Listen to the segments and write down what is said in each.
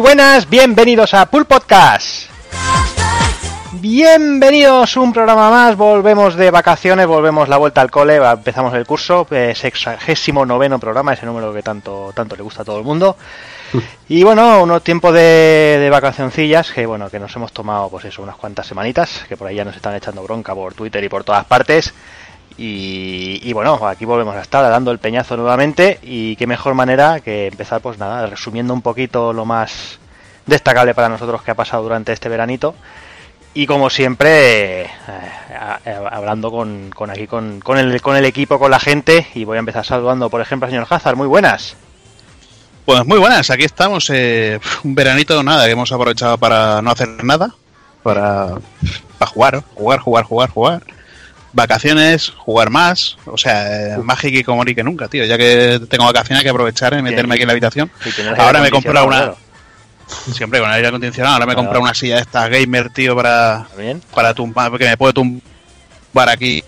Buenas, bienvenidos a Pool Podcast. Bienvenidos un programa más, volvemos de vacaciones, volvemos la vuelta al cole, empezamos el curso, sexagésimo noveno programa, ese número que tanto, tanto le gusta a todo el mundo. Y bueno, unos tiempos de, de vacacioncillas que bueno, que nos hemos tomado pues eso, unas cuantas semanitas, que por ahí ya nos están echando bronca por Twitter y por todas partes. Y, bueno, aquí volvemos a estar dando el peñazo nuevamente y qué mejor manera que empezar pues nada, resumiendo un poquito lo más destacable para nosotros que ha pasado durante este veranito. Y como siempre eh, hablando con, con aquí con, con, el, con el equipo, con la gente y voy a empezar saludando por ejemplo al señor Hazard, muy buenas. Pues muy buenas, aquí estamos, eh, un veranito nada, que hemos aprovechado para no hacer nada, para, para jugar, jugar, jugar, jugar, jugar vacaciones, jugar más, o sea, más y como que nunca, tío. Ya que tengo vacaciones hay que aprovechar y meterme aquí en la habitación. Ahora me he comprado una. Siempre con aire acondicionado. Ahora me he comprado una silla de esta gamer, tío, para, para tumbar, porque me puedo tumbar aquí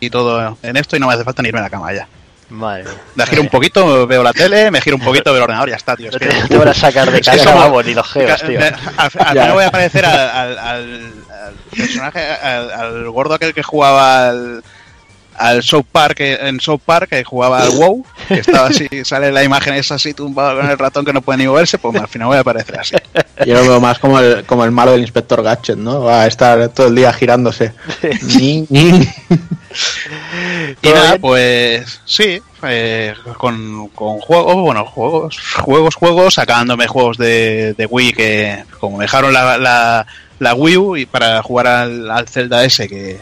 y todo en esto y no me hace falta ni irme a la cama ya. Madre Me giro un poquito, veo la tele, me giro un poquito, veo el ordenador, ya está, tío. Es que... Te van a sacar de casa, ni los geos, tío. Al final voy a aparecer al, al, personaje, al, gordo aquel que jugaba al, al South Park, en South Park, que jugaba al WoW, que estaba así, sale la imagen esa así tumbado con el ratón que no puede ni moverse, pues al final voy a aparecer así. Yo lo veo más como el, como el malo del inspector Gadget, ¿no? Va a estar todo el día girándose. y nada, pues sí, eh, con, con, juegos, bueno, juegos, juegos, juegos, sacándome juegos de, de Wii que como me dejaron la, la, la Wii U y para jugar al, al Zelda S que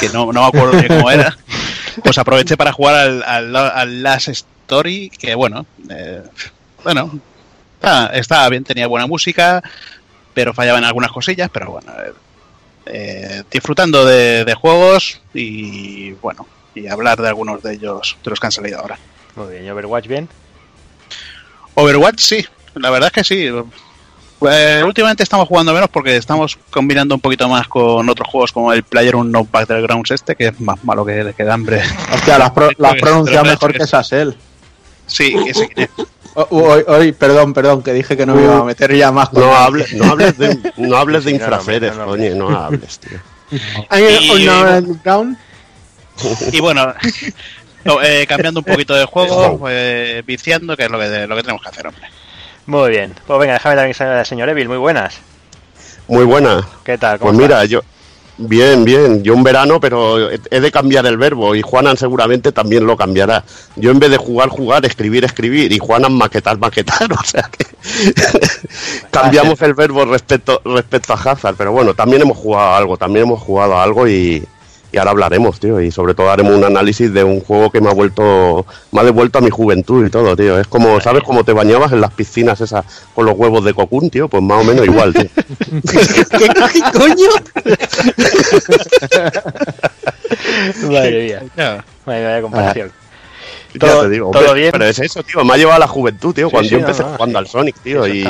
que no, no me acuerdo ni cómo era, pues aproveché para jugar al, al, Last Story, que bueno, eh, bueno, estaba, bien, tenía buena música, pero fallaba en algunas cosillas, pero bueno, eh, eh, disfrutando de, de, juegos y bueno, y hablar de algunos de ellos, de los que han salido ahora. Muy bien, ¿y Overwatch bien? Overwatch sí, la verdad es que sí. Pues, últimamente estamos jugando menos porque estamos combinando un poquito más con otros juegos como el Player No Battlegrounds este, que es más malo que, que de hambre. Hostia, has, pronunciado mejor que Sassel. Sí, ese que Hoy, perdón, perdón, que dije que no me iba a meter ya más con No, hables, no hables de, no hables de infraferes, coño, no hables, tío. Y, bueno, eh, cambiando un poquito de juego, eh, viciando, que es lo que, lo que tenemos que hacer, hombre. Muy bien. Pues venga, déjame también saludar al señor Evil. Muy buenas. Muy buenas. ¿Qué tal? pues mira, yo... Bien, bien. Yo un verano, pero he de cambiar el verbo y Juanan seguramente también lo cambiará. Yo en vez de jugar, jugar, escribir, escribir y Juanan maquetar, maquetar. O sea que cambiamos el verbo respecto, respecto a Hazard. Pero bueno, también hemos jugado algo, también hemos jugado algo y, y ahora hablaremos, tío, y sobre todo haremos un análisis de un juego que me ha vuelto, me ha devuelto a mi juventud y todo, tío. Es como, ¿sabes cómo te bañabas en las piscinas esas con los huevos de cocún, tío? Pues más o menos igual, tío. ¿Qué, coño? Madre mía. Vaya comparación. Todo, digo, ¿todo bien? Pero es eso, tío. Me ha llevado a la juventud, tío. cuando yo empecé jugando al Sonic, tío. Y,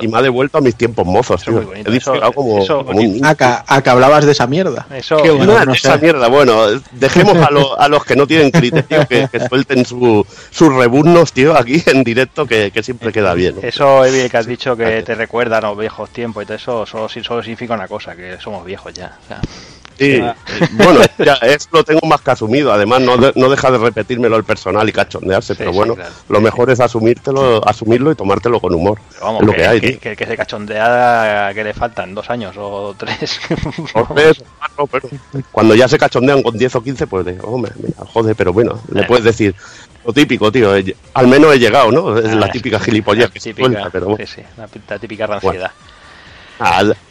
y, me ha devuelto a mis tiempos mozos, tío. He disfrutado como, un a, que hablabas de esa mierda. Eso, Qué bueno, no, esa mierda. Bueno, dejemos a, a los que no tienen criterio que, que suelten su, sus rebuznos, tío, aquí en directo, que, que siempre queda bien. Eso, Evi, que has dicho que te recuerda a los viejos tiempos y todo eso, solo, solo significa una cosa, que somos viejos ya. Sí, bueno, ya eso lo tengo más que asumido. Además, no, no deja de repetírmelo el personal y cachondearse, pero bueno, lo mejor es asumírtelo, asumirlo y tomártelo con humor. Vamos, lo que, hay. Que, que, se cachondea que le faltan dos años o tres. cuando ya se cachondean con 10 o 15, pues de, hombre, joder, pero bueno, le eh. puedes decir, lo típico, tío. Al menos he llegado, ¿no? Es la típica gilipollez que típica, suelta, pero Sí, sí, la, típica ranciedad.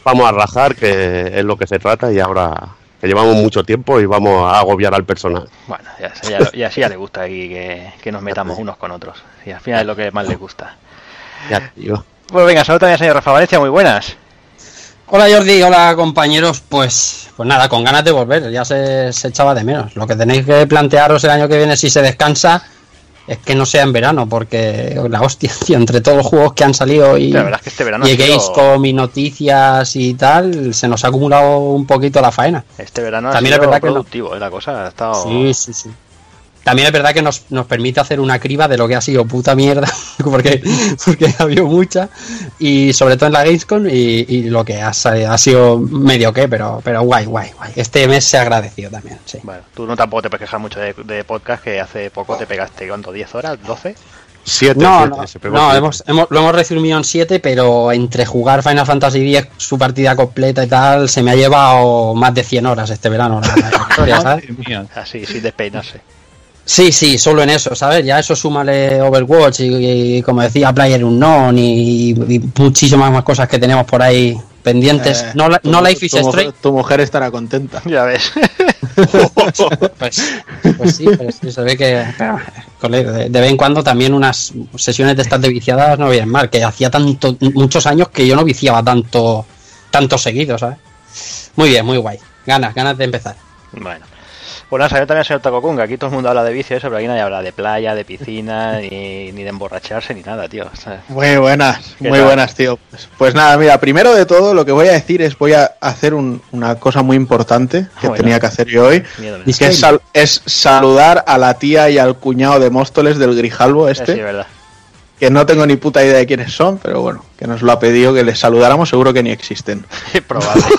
Vamos a rajar, que es lo que se trata, y ahora que llevamos mucho tiempo y vamos a agobiar al personal. Bueno, ya, ya, ya le gusta aquí que, que, nos metamos unos con otros. Y al final es lo que más le gusta. Ya, tío. Pues venga, saludos también señor Rafa Valencia, muy buenas. Hola Jordi, hola compañeros, pues pues nada, con ganas de volver, ya se, se echaba de menos. Lo que tenéis que plantearos el año que viene si se descansa es que no sea en verano, porque la hostia, entre todos los juegos que han salido y, la que este verano y Gamescom y noticias y tal, se nos ha acumulado un poquito la faena. Este verano También ha sido es verdad productivo, que no. ¿eh? la cosa ha estado... Sí, sí, sí. También es verdad que nos, nos permite hacer una criba de lo que ha sido puta mierda, porque, porque ha habido mucha, y sobre todo en la Gamescom, y, y lo que ha, ha sido medio que, pero, pero guay, guay, guay. Este mes se ha agradecido también, sí. Bueno, tú no tampoco te puedes quejar mucho de, de podcast que hace poco te pegaste, ¿cuánto? ¿10 horas? ¿12? Siete, No, siete, no, no, hemos, hemos- lo hemos resumido en 7, pero entre jugar Final Fantasy X, su partida completa y tal, se me ha llevado más de 100 horas este verano. la- la historia, ¿sabes? Así, sin despeinarse. Sí, sí, solo en eso, ¿sabes? Ya eso súmale Overwatch y, y, como decía, Player Unknown y, y muchísimas más cosas que tenemos por ahí pendientes. Eh, no, la- tu no Life is tu mujer- Strange. Tu mujer estará contenta. Ya ves. Pues, pues sí, pero sí, se ve que de, de vez en cuando también unas sesiones de estas de viciadas no vienen mal, que hacía tanto, muchos años que yo no viciaba tanto, tanto seguido, ¿sabes? Muy bien, muy guay. Ganas, ganas de empezar. Bueno. Pues nada, salió también el señor Takokun, que aquí todo el mundo habla de vicio, eso, pero aquí nadie habla de playa, de piscina, ni, ni de emborracharse, ni nada, tío. O sea, Muy buenas, ¿Qué muy tal? buenas, tío. Pues, pues nada, mira, primero de todo lo que voy a decir es voy a hacer un- una cosa muy importante que Bueno. tenía que hacer yo hoy, miedo. Dis- que es, sal- es saludar a la tía y al cuñado de Móstoles del Grijalvo Eh, Sí, este, verdad. que no tengo ni puta idea de quiénes son, pero bueno, que nos lo ha pedido que les saludáramos, seguro que ni existen. Probable.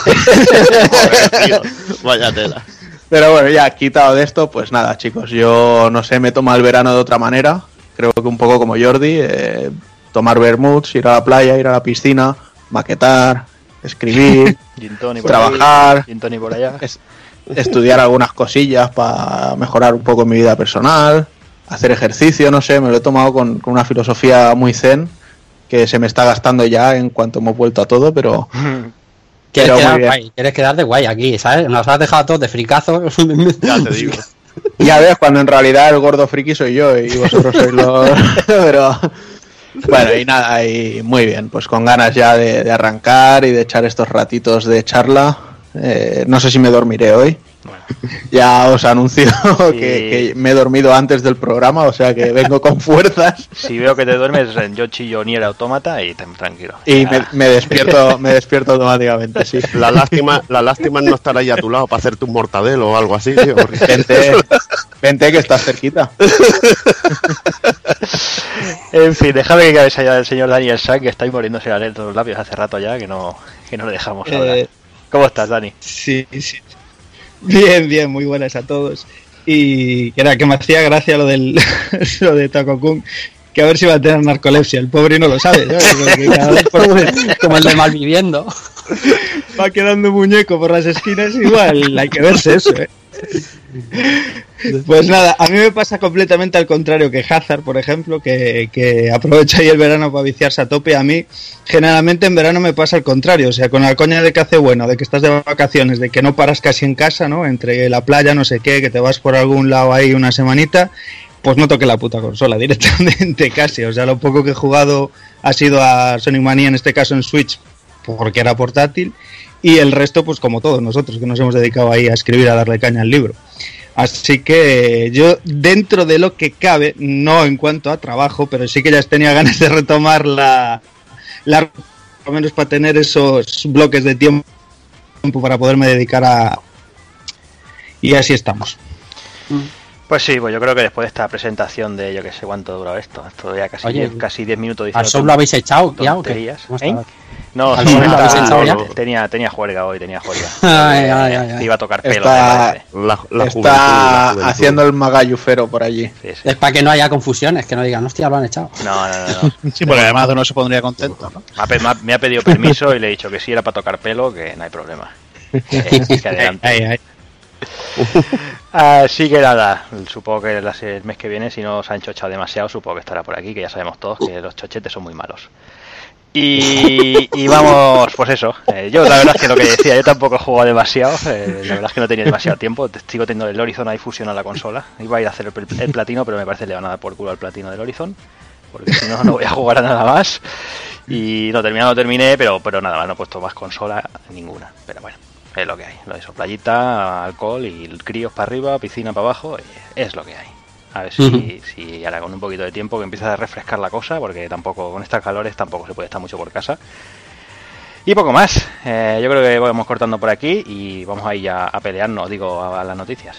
Joder, tío, Vaya tela. Pero bueno, ya quitado de esto, pues nada, chicos, yo no sé, me tomo el verano de otra manera. Creo que un poco como Jordi, eh, tomar vermuts, ir a la playa, ir a la piscina, maquetar, escribir, trabajar, ahí, por allá. es- estudiar algunas cosillas para mejorar un poco mi vida personal, hacer ejercicio, no sé, me lo he tomado con, con una filosofía muy zen que se me está gastando ya en cuanto hemos vuelto a todo, pero Muy quedar bien. guay, quieres quedar de guay aquí, ¿sabes? Nos has dejado todos de fricazos. Ya te digo. Ya ves, cuando en realidad el gordo friki soy yo y vosotros sois los... Pero... Bueno, y nada, y muy bien, pues con ganas ya de, de arrancar y de echar estos ratitos de charla. Eh, no sé si me dormiré hoy. Bueno, Ya os anuncio Sí. que, que me he dormido antes del programa, o sea que vengo con fuerzas si veo que te duermes, yo chillo Nier Automata y ten- tranquilo. y me, me despierto me despierto automáticamente, sí. La lástima, la lástima es no estar ahí a tu lado para hacerte un mortadelo o algo así, tío. porque- Vente, vente que estás cerquita. En fin, déjame que cabeza ya el señor Daniel Sack, que está ahí muriéndose la letra de los labios hace rato ya, que no, que no le dejamos hablar. Eh, ¿Cómo estás, Dani? Sí, sí. Bien, bien, muy buenas a todos. Y era que me hacía gracia lo del lo de Takokun, que a ver si va a tener narcolepsia. El pobre no lo sabe. como el de Malviviendo. va quedando muñeco por las esquinas, igual hay que verse eso, ¿eh? Pues nada, a mí me pasa completamente al contrario que Hazard, por ejemplo, que, aprovecha ahí el verano para viciarse a tope. A mí, generalmente en verano me pasa al contrario, o sea, con la coña de que hace bueno, de que estás de vacaciones, de que no paras casi en casa, ¿no? Entre la playa, no sé qué, que te vas por algún lado ahí una semanita, pues no toque la puta consola directamente casi. O sea, lo poco que he jugado ha sido a Sonic Mania, en este caso en Switch, porque era portátil, y el resto, pues como todos nosotros, que nos hemos dedicado ahí a escribir, a darle caña al libro. Así que yo, dentro de lo que cabe, no en cuanto a trabajo, pero sí que ya tenía ganas de retomar la, la por lo menos para tener esos bloques de tiempo para poderme dedicar a... Y así estamos. Pues sí, pues yo creo que después de esta presentación de yo que sé cuánto dura esto, esto ya casi, Oye, casi 10 minutos ¿Al diciendo sol lo habéis echado, ya, o qué? tonterías. ¿Cómo ¿Eh? No, ¿Al sí, sol lo habéis echado ya? no, tenía, tenía juerga hoy, tenía juerga. Ay, ay, ay. Te iba a tocar pelo. Está-. La, juventud, la haciendo el magallufero por allí. Sí, sí. Es para que no haya confusiones, que no digan, hostia, lo han echado. No, no, no. no. Sí, porque además uno se pondría contento, ¿no? Me, ha, pedido permiso y le he dicho que si era para tocar pelo, que no hay problema. Que, que adelante. Así que nada, supongo que el mes que viene, si no se han chochado demasiado, supongo que estará por aquí, que ya sabemos todos que los chochetes son muy malos. Y, vamos, pues eso. eh, yo la verdad es que lo que decía, yo tampoco he jugado demasiado. eh, la verdad es que no tenía demasiado tiempo. Sigo teniendo el Horizon ahí fusionado a la consola. Iba a ir a hacer el, el platino, pero me parece que le van a dar por culo al platino del Horizon. Porque si no, no voy a jugar a nada más. Y no terminado, no terminé, pero, pero nada más, no he puesto más consola ninguna. Pero bueno, es lo que hay. Lo de eso, playita, alcohol y críos para arriba, piscina para abajo, es lo que hay. A ver si, ahora con un poquito de tiempo que empieza a refrescar la cosa, porque tampoco con estas calores tampoco se puede estar mucho por casa. Y poco más. Eh, yo creo que vamos cortando por aquí y vamos a ir ya a pelearnos, digo, a, a las noticias.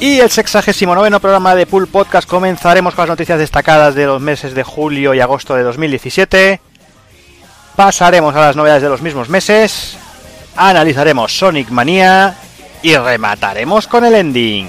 Y el sexagésimo noveno programa de Pool Podcast comenzaremos con las noticias destacadas de los meses de julio y agosto de 2017. Pasaremos a las novedades de los mismos meses. Analizaremos Sonic Mania. Y remataremos con el ending.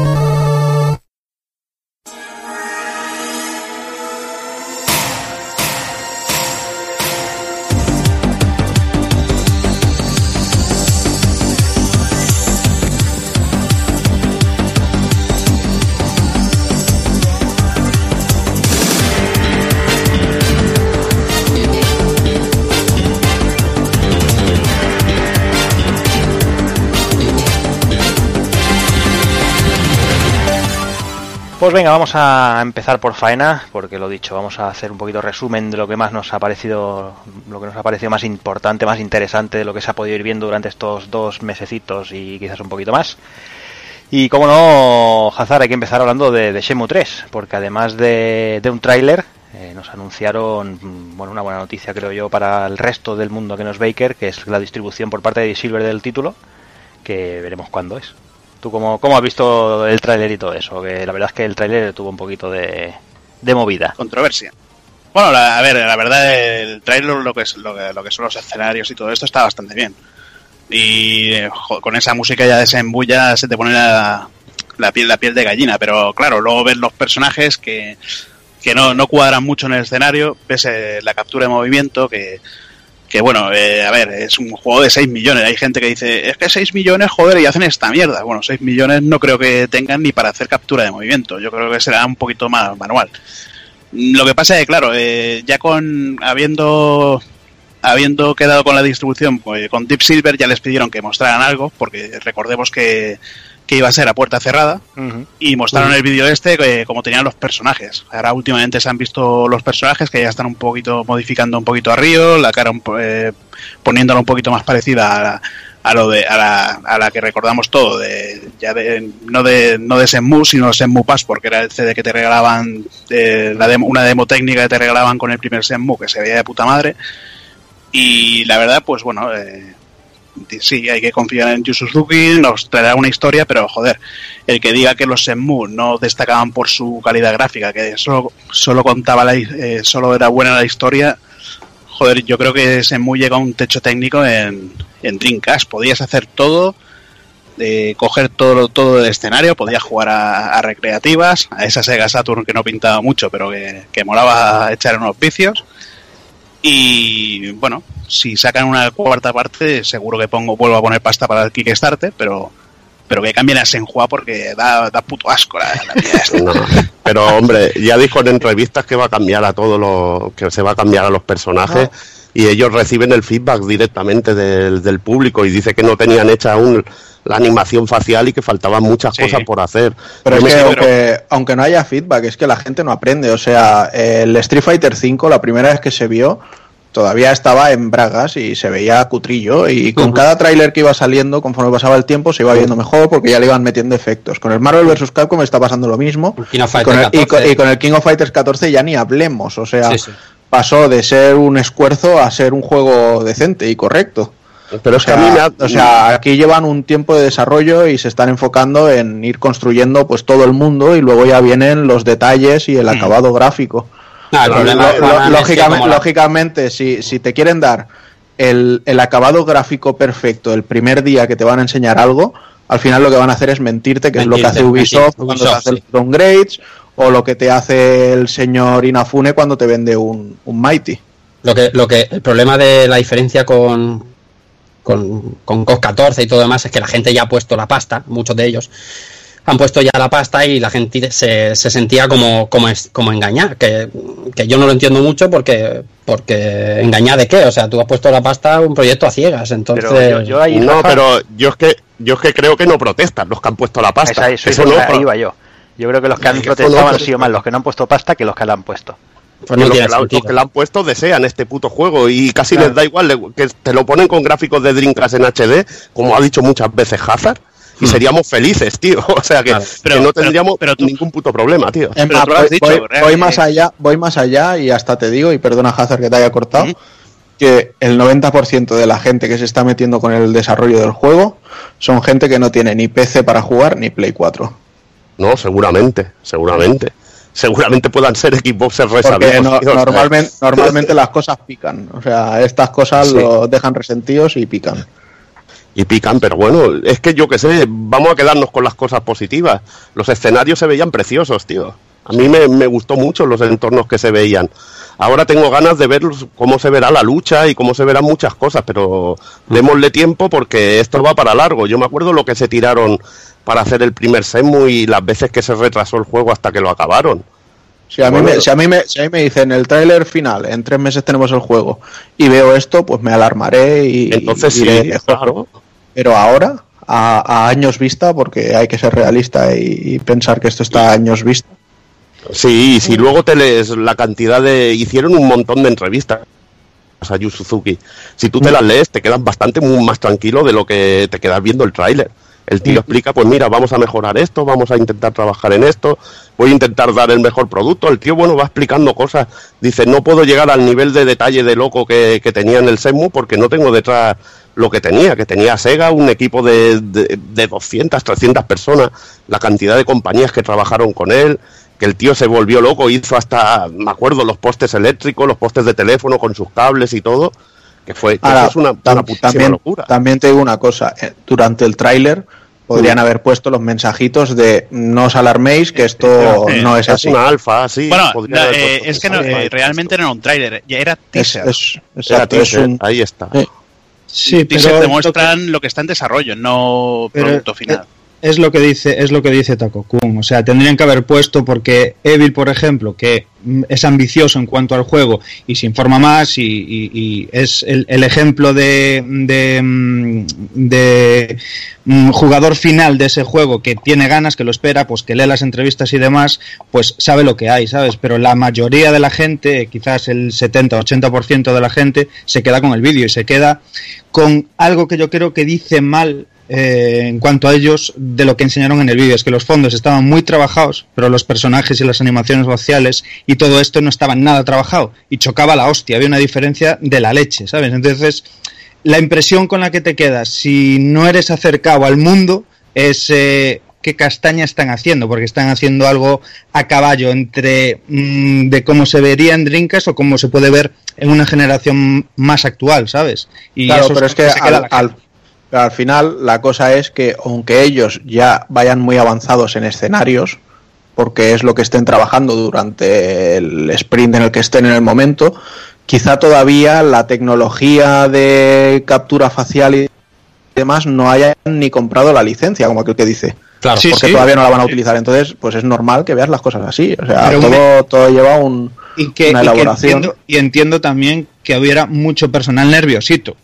Pues venga, vamos a empezar por faena, porque lo dicho, vamos a hacer un poquito resumen de lo que más nos ha parecido, lo que nos ha parecido más importante, más interesante de lo que se ha podido ir viendo durante estos dos mesecitos y quizás un poquito más. Y como no, Hazard, hay que empezar hablando de, de Shenmue 3, porque además de, un tráiler, eh, nos anunciaron, bueno, una buena noticia creo yo para el resto del mundo que no es Baker, que es la distribución por parte de Silver del título, que veremos cuándo es. ¿Tú cómo, cómo has visto el tráiler y todo eso? Que la verdad es que el tráiler tuvo un poquito de, de movida. Controversia. Bueno, la- a ver, la verdad, el trailer, lo que, es, lo, que, lo que son los escenarios y todo esto está bastante bien. Y con esa música ya de ese embulla se te pone la, la piel, la piel de gallina. Pero claro, luego ves los personajes que, que no, no cuadran mucho en el escenario. Ves eh, la captura de movimiento que, que bueno, eh, a ver, es un juego de 6 millones. Hay gente que dice, es que 6 millones, joder, y hacen esta mierda. Bueno, 6 millones no creo que tengan ni para hacer captura de movimiento. Yo creo que será un poquito más manual. Lo que pasa es que, claro, eh, ya con habiendo habiendo quedado con la distribución pues, con Deep Silver ya les pidieron que mostraran algo, porque recordemos que, que iba a ser a puerta cerrada, y mostraron el vídeo este eh, como tenían los personajes. Ahora últimamente se han visto los personajes que ya están un poquito modificando un poquito a Río, la cara un po- eh, poniéndola un poquito más parecida a la, a lo de a la, a la que recordamos todo de ya de no de no de Senmu sino Senmu Pass porque era el CD que te regalaban eh, la demo- una demo técnica que te regalaban con el primer Senmu que se veía de puta madre. Y la verdad pues bueno eh, sí, hay que confiar en Yu Suzuki, nos traerá una historia, pero joder, el que diga que los Senmu no destacaban por su calidad gráfica, que solo, solo contaba la, eh, solo era buena la historia, joder, yo creo que Senmu llega a un techo técnico en, en Dreamcast, podías hacer todo, eh, coger todo, todo el escenario, podías jugar a, a recreativas, a esa Sega Saturn que no pintaba mucho, pero que, que molaba echar unos vicios. Y bueno, si sacan una cuarta parte, seguro que pongo, vuelvo a poner pasta para el Kickstarter, pero pero que cambien a Senhua porque da, da puto asco la, la. No, pero hombre, ya dijo en entrevistas que va a cambiar a todos los, que se va a cambiar a los personajes y ellos reciben el feedback directamente del, del público y dice que no tenían hecha aún la animación facial y que faltaban muchas Sí. cosas por hacer. Pero Yo es que aunque, aunque no haya feedback, es que la gente no aprende. O sea, el Street Fighter V, la primera vez que se vio, todavía estaba en bragas y se veía cutrillo. Y con cada tráiler que iba saliendo, conforme pasaba el tiempo, se iba viendo mejor porque ya le iban metiendo efectos. Con el Marvel vs. Capcom está pasando lo mismo. El King of Y con, el, Fighters y con- 14. y con el King of Fighters 14 ya ni hablemos. O sea, Sí, sí. Pasó de ser un esfuerzo a ser un juego decente y correcto. pero es que a mí me ha- o sea, aquí llevan un tiempo de desarrollo y se están enfocando en ir construyendo pues todo el mundo y luego ya vienen los detalles y el Mm. acabado gráfico. No, el problema, que lógicamente, la- lógicamente, si, si te quieren dar el, el acabado gráfico perfecto el primer día que te van a enseñar algo, al final lo que van a hacer es mentirte, que es lo que hace Ubisoft mentir, cuando Ubisoft, te hace sí. los downgrades o lo que te hace el señor Inafune cuando te vende un, un Mighty. Lo que, lo que, el problema de la diferencia con, con, con COS 14 y todo demás es que la gente ya ha puesto la pasta, muchos de ellos han puesto ya la pasta y la gente se, se sentía como, como, es- como engañar, que, que yo no lo entiendo mucho porque, porque engañar de qué, o sea, tú has puesto la pasta a un proyecto a ciegas, entonces... Pero yo, yo ahí, No, pero yo es que yo es que creo que no protestan los que han puesto la pasta. esa- eso, Eso eso, no, iba yo. Yo creo que los que han protestado han sido más los que no han puesto pasta que los que la han puesto. pues no los, que la, los sentido. que la han puesto desean este puto juego y casi Claro. les da igual que te lo ponen con gráficos de Dreamcast en HD, como ha dicho muchas veces Hazard, y seríamos felices, tío. O sea que, Claro. que Pero- no tendríamos pero tú- ningún puto problema, tío. Es Pero más, tú lo has voy, dicho, voy- realmente. voy más allá, voy más allá y hasta te digo, y perdona Hazard que te haya cortado, Ujú. que el 90% de la gente que se está metiendo con el desarrollo del juego son gente que no tiene ni PC para jugar ni Play 4. No, seguramente, seguramente. Seguramente puedan ser Xboxers Porque resabidos, no- normalmente, normalmente las cosas pican. O sea, estas cosas Sí. los dejan resentidos y pican. y pican, pero bueno, es que yo que sé, vamos a quedarnos con las cosas positivas. Los escenarios se veían preciosos, tío. A mí me, me gustó mucho los entornos que se veían. Ahora tengo ganas de ver cómo se verá la lucha y cómo se verán muchas cosas, pero démosle tiempo porque esto va para largo. Yo me acuerdo lo que se tiraron para hacer el primer Semu y las veces que se retrasó el juego hasta que lo acabaron. Si a, mí me, si, a mí me, si a mí me dicen el tráiler final, en tres meses tenemos el juego, y veo esto, pues me alarmaré y, Entonces y sí, claro. Pero ahora, a, a años vista, porque hay que ser realista y, y pensar que esto está a años vista. Sí, si luego te lees la cantidad de... Hicieron un montón de entrevistas a Yu Suzuki. Si tú te las lees, te quedas bastante muy más tranquilo de lo que te quedas viendo el tráiler. El tío explica, pues mira, vamos a mejorar esto, vamos a intentar trabajar en esto, voy a intentar dar el mejor producto. El tío, bueno, va explicando cosas. Dice, no puedo llegar al nivel de detalle de loco que, que tenía en el Semu porque no tengo detrás lo que tenía, que tenía Sega, un equipo de, de, de 200, 300 personas, la cantidad de compañías que trabajaron con él, que el tío se volvió loco, hizo hasta, me acuerdo, los postes eléctricos, los postes de teléfono con sus cables y todo, que fue que Ahora, eso es una, una también, locura. también te digo una cosa, eh, durante el tráiler podrían haber puesto los mensajitos de no os alarméis que esto Sí, no es es así. una alfa, sí. Bueno, no, eh, es que no, eh, realmente no era un tráiler, ya era teaser. es- Era exacto, teaser, un- ahí está. Sí. Sí, teaser pero demuestran lo que está en desarrollo, no Pero, producto final. Es lo que dice es lo que dice Taco Kun. O sea tendrían que haber puesto porque Evil por ejemplo que mm, es ambicioso en cuanto al juego y se informa más y, y- y es el, ejemplo de de, mm, de, mm, jugador final de ese juego que tiene ganas que lo espera pues que lee las entrevistas y demás pues sabe lo que hay sabes pero la mayoría de la gente quizás el 70 80% de la gente se queda con el vídeo y se queda con algo que yo creo que dice mal eh, en cuanto a ellos de lo que enseñaron en el vídeo. Es que los fondos estaban muy trabajados, pero los personajes y las animaciones faciales y todo esto no estaban nada trabajado y chocaba la hostia. Había una diferencia de la leche, ¿sabes? Entonces, la impresión con la que te quedas, si no eres acercado al mundo, es eh, qué castaña están haciendo, porque están haciendo algo a caballo entre mm, de cómo se vería en Dreamcast o cómo se puede ver en una generación más actual, ¿sabes? Y Claro, eso pero es que al, al-. Pero al final la cosa es que aunque ellos ya vayan muy avanzados en escenarios, porque es lo que estén trabajando durante el sprint en el que estén en el momento, quizá todavía la tecnología de captura facial y demás no hayan ni comprado la licencia, como aquel que dice. Claro, Sí, porque sí. todavía no la van a utilizar. Entonces, pues es normal que veas las cosas así. O sea, Pero todo, todo lleva un, y que, una y que elaboración. entiendo, y entiendo también que hubiera mucho personal nerviosito.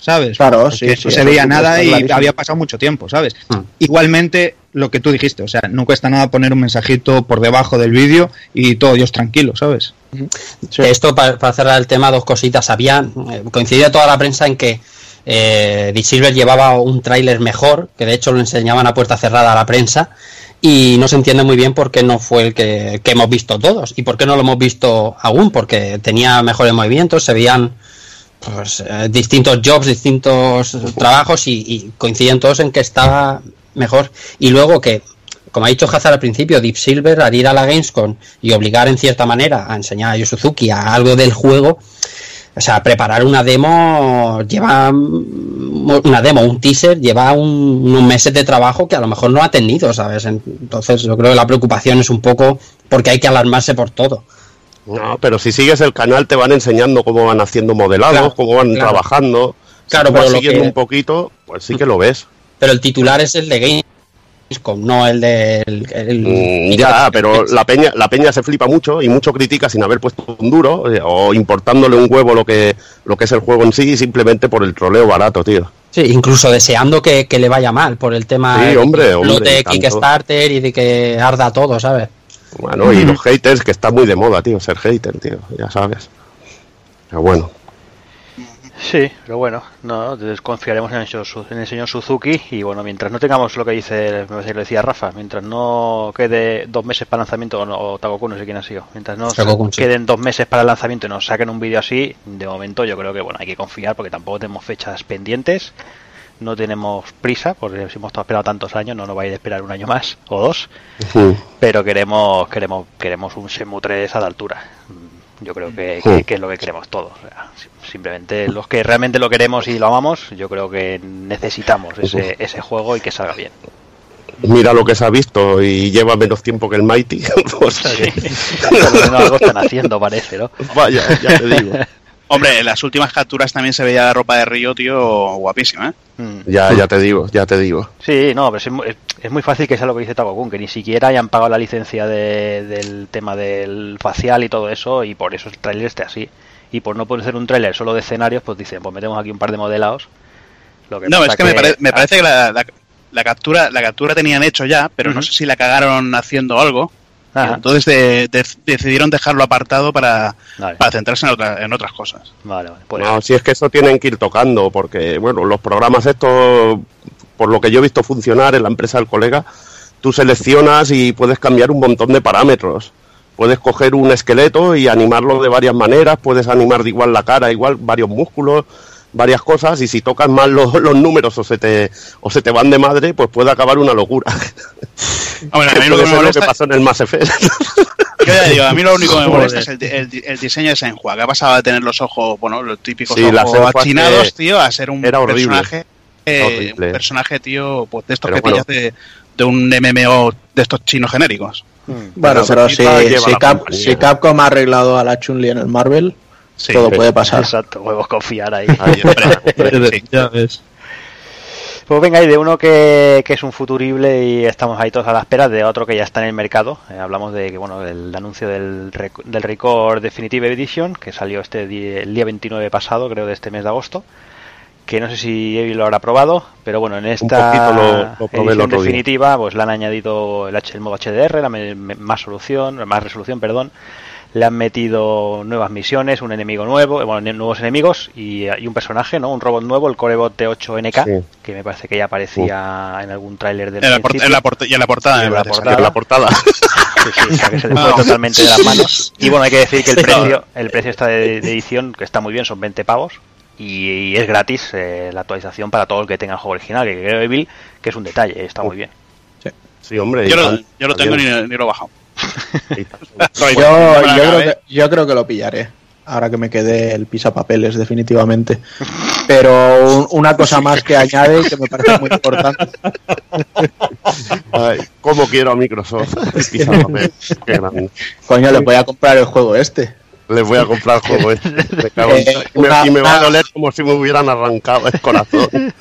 ¿Sabes? Claro, Porque sí, no sí, se eso veía nada y clarísimo. había pasado mucho tiempo, ¿sabes? Mm. Igualmente, lo que tú dijiste, o sea, no cuesta nada poner un mensajito por debajo del vídeo y todo Dios tranquilo, ¿sabes? Sí. Esto, para, para cerrar el tema, dos cositas. Había, eh, coincidía toda la prensa en que eh, Silver llevaba un tráiler mejor, que de hecho lo enseñaban a puerta cerrada a la prensa, y no se entiende muy bien por qué no fue el que, que hemos visto todos, y por qué no lo hemos visto aún, porque tenía mejores movimientos, se veían pues, eh, distintos jobs, distintos trabajos, y, coincidían todos en que estaba mejor. Y luego que como ha dicho Hazard al principio, Deep Silver, al ir a la Gamescom y obligar en cierta manera a enseñar a Yu Suzuki a algo del juego, o sea, preparar una demo lleva una demo, un teaser, lleva un- unos meses de trabajo que a lo mejor no ha tenido, ¿sabes? Entonces yo creo que la preocupación es un poco porque hay que alarmarse por todo. No, pero si sigues el canal te van enseñando cómo van haciendo modelados, Claro, cómo van claro. trabajando. Claro, si vas pero lo siguiendo que- un poquito, pues sí que lo ves. Pero el titular es el de Gamescom, no el el- Mm, ya, pero la peña, la peña se flipa mucho y mucho critica sin haber puesto un duro eh, o importándole un huevo lo que, lo que es el juego en sí simplemente por el troleo barato, tío. Sí, incluso deseando que, que le vaya mal por el tema Sí, de hombre, hombre, tanto. Kickstarter y de que arda todo, ¿sabes? Bueno, y los haters, que está muy de moda, tío, ser hater, tío, ya sabes. Pero bueno, Sí, pero bueno, no, desconfiaremos en el, señor en el señor Suzuki y bueno, mientras no tengamos lo que dice, me parece que lo decía Rafa, mientras no quede dos meses para lanzamiento, o, no, o Tagoku, no sé quién ha sido, mientras no Tagoku, sí. queden dos meses para el lanzamiento y nos saquen un vídeo así, de momento yo creo que bueno, hay que confiar porque tampoco tenemos fechas pendientes, no tenemos prisa, porque si hemos estado esperando tantos años, no nos va a ir a esperar un año más o dos, pero queremos queremos queremos un Shenmue 3 a la altura. Mm, Yo creo que, Sí. que- que es lo que queremos todos. O sea, sim- simplemente los que realmente lo queremos y lo amamos, yo creo que necesitamos ese, ese juego y que salga bien. mira lo que se ha visto y lleva menos tiempo que el Mighty. que- Por lo menos algo están haciendo, parece, ¿no? Vaya, ya te digo. Hombre, en las últimas capturas también se veía la ropa de Río, tío, guapísima, ¿eh? Mm. Ya, ya te digo, ya te digo. Sí, no, pero es muy, es- es muy fácil que sea lo que dice Tagokun, que ni siquiera hayan pagado la licencia de- del tema del facial y todo eso, y por eso el tráiler esté así. Y por no poder ser un tráiler solo de escenarios, pues dicen, pues metemos aquí un par de modelados. Lo que No, es que, me, pare- me parece que la, la- la captura la captura tenían hecho ya, pero no sé si la cagaron haciendo algo. Ajá, entonces de- de- decidieron dejarlo apartado para, vale, para centrarse en, otra- en otras cosas. vale, vale, pues No, si es que eso tienen que ir tocando, porque, bueno, los programas estos, por lo que yo he visto funcionar en la empresa del colega, tú seleccionas y puedes cambiar un montón de parámetros. Puedes coger un esqueleto y animarlo de varias maneras, puedes animar de igual la cara, igual varios músculos, varias cosas, y si tocas mal los, los números o se, te, o se te van de madre, pues puede acabar una locura. Hombre, a mí lo que me lo que pasó en el Mass Effect. yo ya digo, a mí lo único que me molesta es el, el el diseño de Senhua, que ha pasado de tener los ojos, bueno, los típicos Sí, ojos achinados, que tío, a ser un era horrible. personaje, eh, un personaje, tío, pues de estos Pero que bueno. pillas de, de un MMO de estos chinos genéricos. Bueno, Pero pero si, Cap- si Capcom ha arreglado a la Chun-Li en el Marvel, Sí, todo puede pasar. exacto, podemos confiar ahí. Ahí, hombre. sí. Ya ves. Pues venga, y de uno que, que es un futurible y estamos ahí todos a la espera, de otro que ya está en el mercado. Eh, hablamos de que bueno del anuncio del, del Record Definitive Edition, que salió este di- el día 29 pasado, creo, de este mes de agosto. Que no sé si Evi lo habrá probado, pero bueno, en esta lo- lo probé el edición otro día. definitiva, pues le han añadido el, H- el modo HDR, la me- me- más solución, más resolución, perdón. Le han metido nuevas misiones, un enemigo nuevo, eh, bueno, nuevos enemigos y, y un personaje, ¿no? Un robot nuevo, el Corebot T8NK, Sí. que me parece que ya aparecía en algún tráiler del En la, en la y en la portada, en la portada. En la portada. Sí, sí, o sea, que se le fue No. totalmente de las manos. Y bueno, hay que decir que el precio, el precio está de, de edición, que está muy bien, son 20 pavos. Y, y es gratis eh, la actualización para todos los que tengan el juego original, que creo Evil, que es un detalle, está muy bien. Sí, hombre. Yo y lo, yo lo tengo ni, ni lo he bajado. Yo, creo que, yo creo que lo pillaré. Ahora que me quedé el pisapapeles, definitivamente. Pero un- una cosa más que añade y que me parece muy importante. Ay, ¿Cómo quiero a Microsoft? Pisa papel. Qué grande. Coño, le voy a comprar el juego este. Les voy a comprar el juego este. Eh, y, me, una- y me va a doler como si me hubieran arrancado el corazón.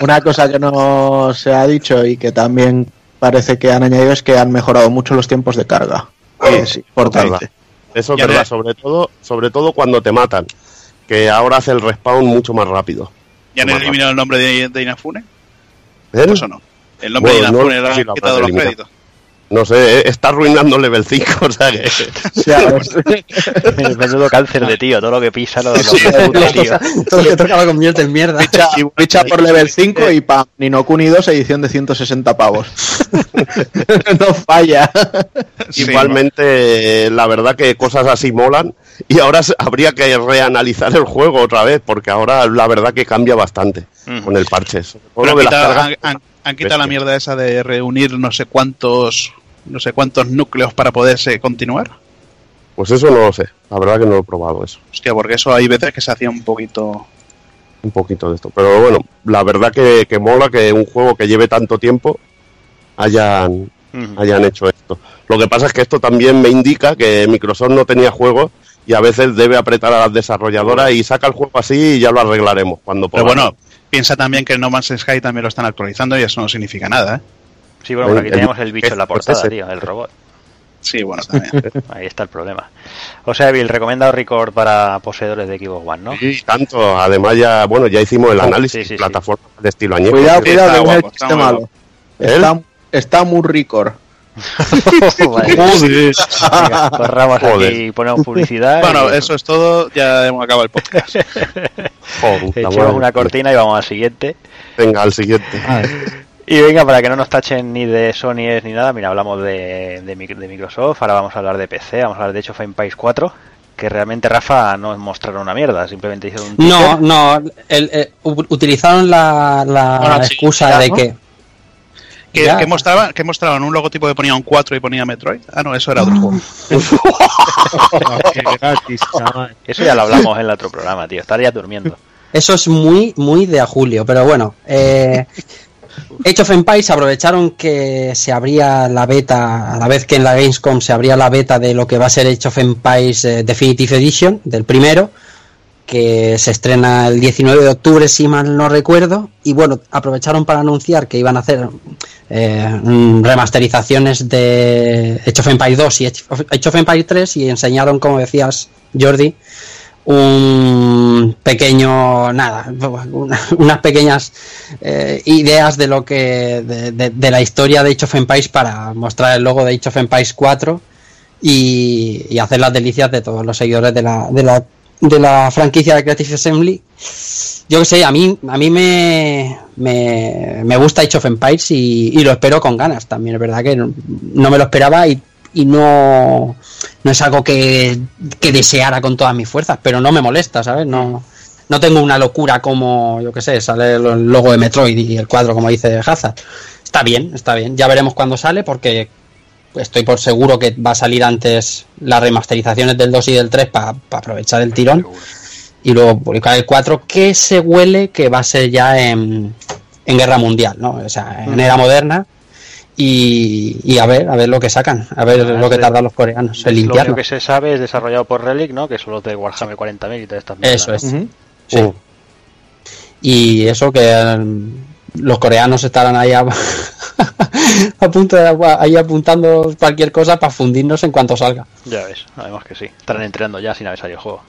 Una cosa que no se ha dicho y que también parece que han añadido es que han mejorado mucho los tiempos de carga. Y es importante. Eso es verdad, ve- sobre todo, sobre todo cuando te matan. Que ahora hace el respawn mucho más rápido. ¿Ya han eliminado el nombre de, de Inafune? ¿Eh? Pues o no. El nombre Bueno, de no Inafune han quitado habrán los créditos. No sé, eh, está arruinando level 5, o sea que... O sea, es- Menudo cáncer de tío, todo lo que pisa lo, lo puta, tío. Todo lo que toca lo convierte en mierda. ficha, ficha por level 5 y pam, Nino Kuni 2 edición de 160 pavos. no falla. Sí, Igualmente, la verdad que cosas así molan y ahora habría que reanalizar el juego otra vez porque ahora la verdad que cambia bastante Ujú. con el parche. Han quitado, cargas. han- han- han quitado la mierda esa de reunir no sé cuántos no sé cuántos núcleos para poderse continuar. Pues eso no lo sé, la verdad que no lo he probado eso, Hostia, porque eso hay veces que se hacía un poquito. un poquito de esto. Pero bueno, la verdad que, que mola que un juego que lleve tanto tiempo hayan, hayan hecho esto. Lo que pasa es que esto también me indica que Microsoft no tenía juegos y a veces debe apretar a las desarrolladoras y saca el juego así y ya lo arreglaremos cuando Pero bueno, piensa también que el No Man's Sky también lo están actualizando y eso no significa nada, ¿eh? Sí, bueno, porque aquí tenemos el bicho en la pues portada, tío, el robot. Sí, bueno, también. Ahí está el problema. O sea, Bill, recomendado record para poseedores de Xbox One, ¿no? Y tanto, además ya, bueno, ya hicimos el análisis sí, sí, de sí. plataformas de estilo añejo. Cuidado, Sí, cuidado, está que viene el chiste malo. Está, está muy. Venga, corramos Joder. aquí y ponemos publicidad. bueno, y- eso es todo, ya hemos acabado el podcast. Joder, Echamos una cortina y vamos al siguiente. Venga, al siguiente. Y venga, para que no nos tachen ni de Sony ni nada, mira, hablamos de, de, Mic- de Microsoft, ahora vamos a hablar de PC, vamos a hablar de hecho of Empires 4, que realmente Rafa no mostraron una mierda, simplemente hicieron un No, no, el- eh, utilizaron la, la Bueno, sí, excusa ya, de ¿no? que... ¿Qué, Ya. qué mostraban? ¿Qué mostraban? ¿Un logotipo que ponía un 4 y ponía Metroid? Ah, no, eso era otro juego. Qué gratis, chaval. Eso ya lo hablamos en el otro programa, tío, estaría durmiendo. Eso es muy, muy de a julio, pero bueno. Eh, Age of Empires aprovecharon que se abría la beta, a la vez que en la Gamescom se abría la beta de lo que va a ser Age of Empires eh, Definitive Edition, del primero, que se estrena el 19 de octubre, si mal no recuerdo. Y bueno, aprovecharon para anunciar que iban a hacer eh, remasterizaciones de Age of Empires 2 y Age of Empires 3 y enseñaron, como decías, Jordi, un pequeño nada una- unas pequeñas eh, ideas de lo que de, la historia de Age of Empires para mostrar el logo de Age of Empires 4 y, hacer las delicias de todos los seguidores de la, de la, de la franquicia de Creative Assembly yo que sé, a mí, a mí me, me, me gusta Age of Empires y, y lo espero con ganas también. Es verdad que no, no me lo esperaba y, y no, no es algo que, que deseara con todas mis fuerzas, pero no me molesta, ¿sabes? No, no tengo una locura como, yo que sé, sale el logo de Metroid y el cuadro, como dice Hazard. Está bien, está bien. Ya veremos cuándo sale porque estoy por seguro que va a salir antes las remasterizaciones del 2 y del 3 para aprovechar el tirón y luego publicar el 4 que se huele que va a ser ya en, en guerra mundial, ¿no? O sea, en era moderna y, y a ver, a ver lo que sacan, a ver Ah, lo que tardan los coreanos en Lo único limpiarlo. que se sabe es desarrollado por Relic, ¿no? Que son los de Warhammer 40.000 y todas estas Eso mierdas, es. ¿no? Ujú. Sí. Uh, Y eso que mm, los coreanos estarán ahí a, a punto de ahí apuntando cualquier cosa para fundirnos en cuanto salga. Ya ves, además que sí. Estarán entrenando ya sin haber salido el juego.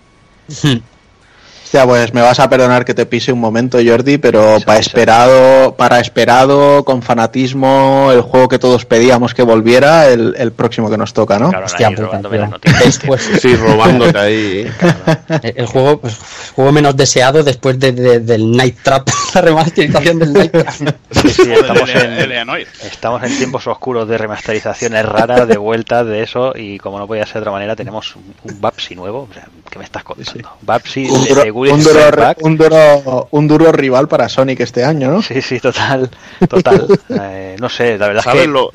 Hostia, pues me vas a perdonar que te pise un momento, Jordi, pero Sí, para sí. esperado, para esperado, con fanatismo, el juego que todos pedíamos que volviera, el, el próximo que nos toca, ¿no? Claro, Hostia ahí puta, robándome tío. las noticias. Después, sí, robándote ahí. el el juego, pues, juego menos deseado después de, de- del Night Trap, la remasterización del Night Trap. Sí, sí, estamos en, estamos en tiempos oscuros de remasterizaciones raras, de vueltas, de eso, y como no podía ser de otra manera, tenemos un, un Babsy nuevo. O sea, ¿Qué me estás contando? Babsy Un de un, duro, un, duro, un duro rival para Sonic este año, ¿no? Sí, sí, total, total. Eh, no sé, la verdad es ¿Sabes que... lo,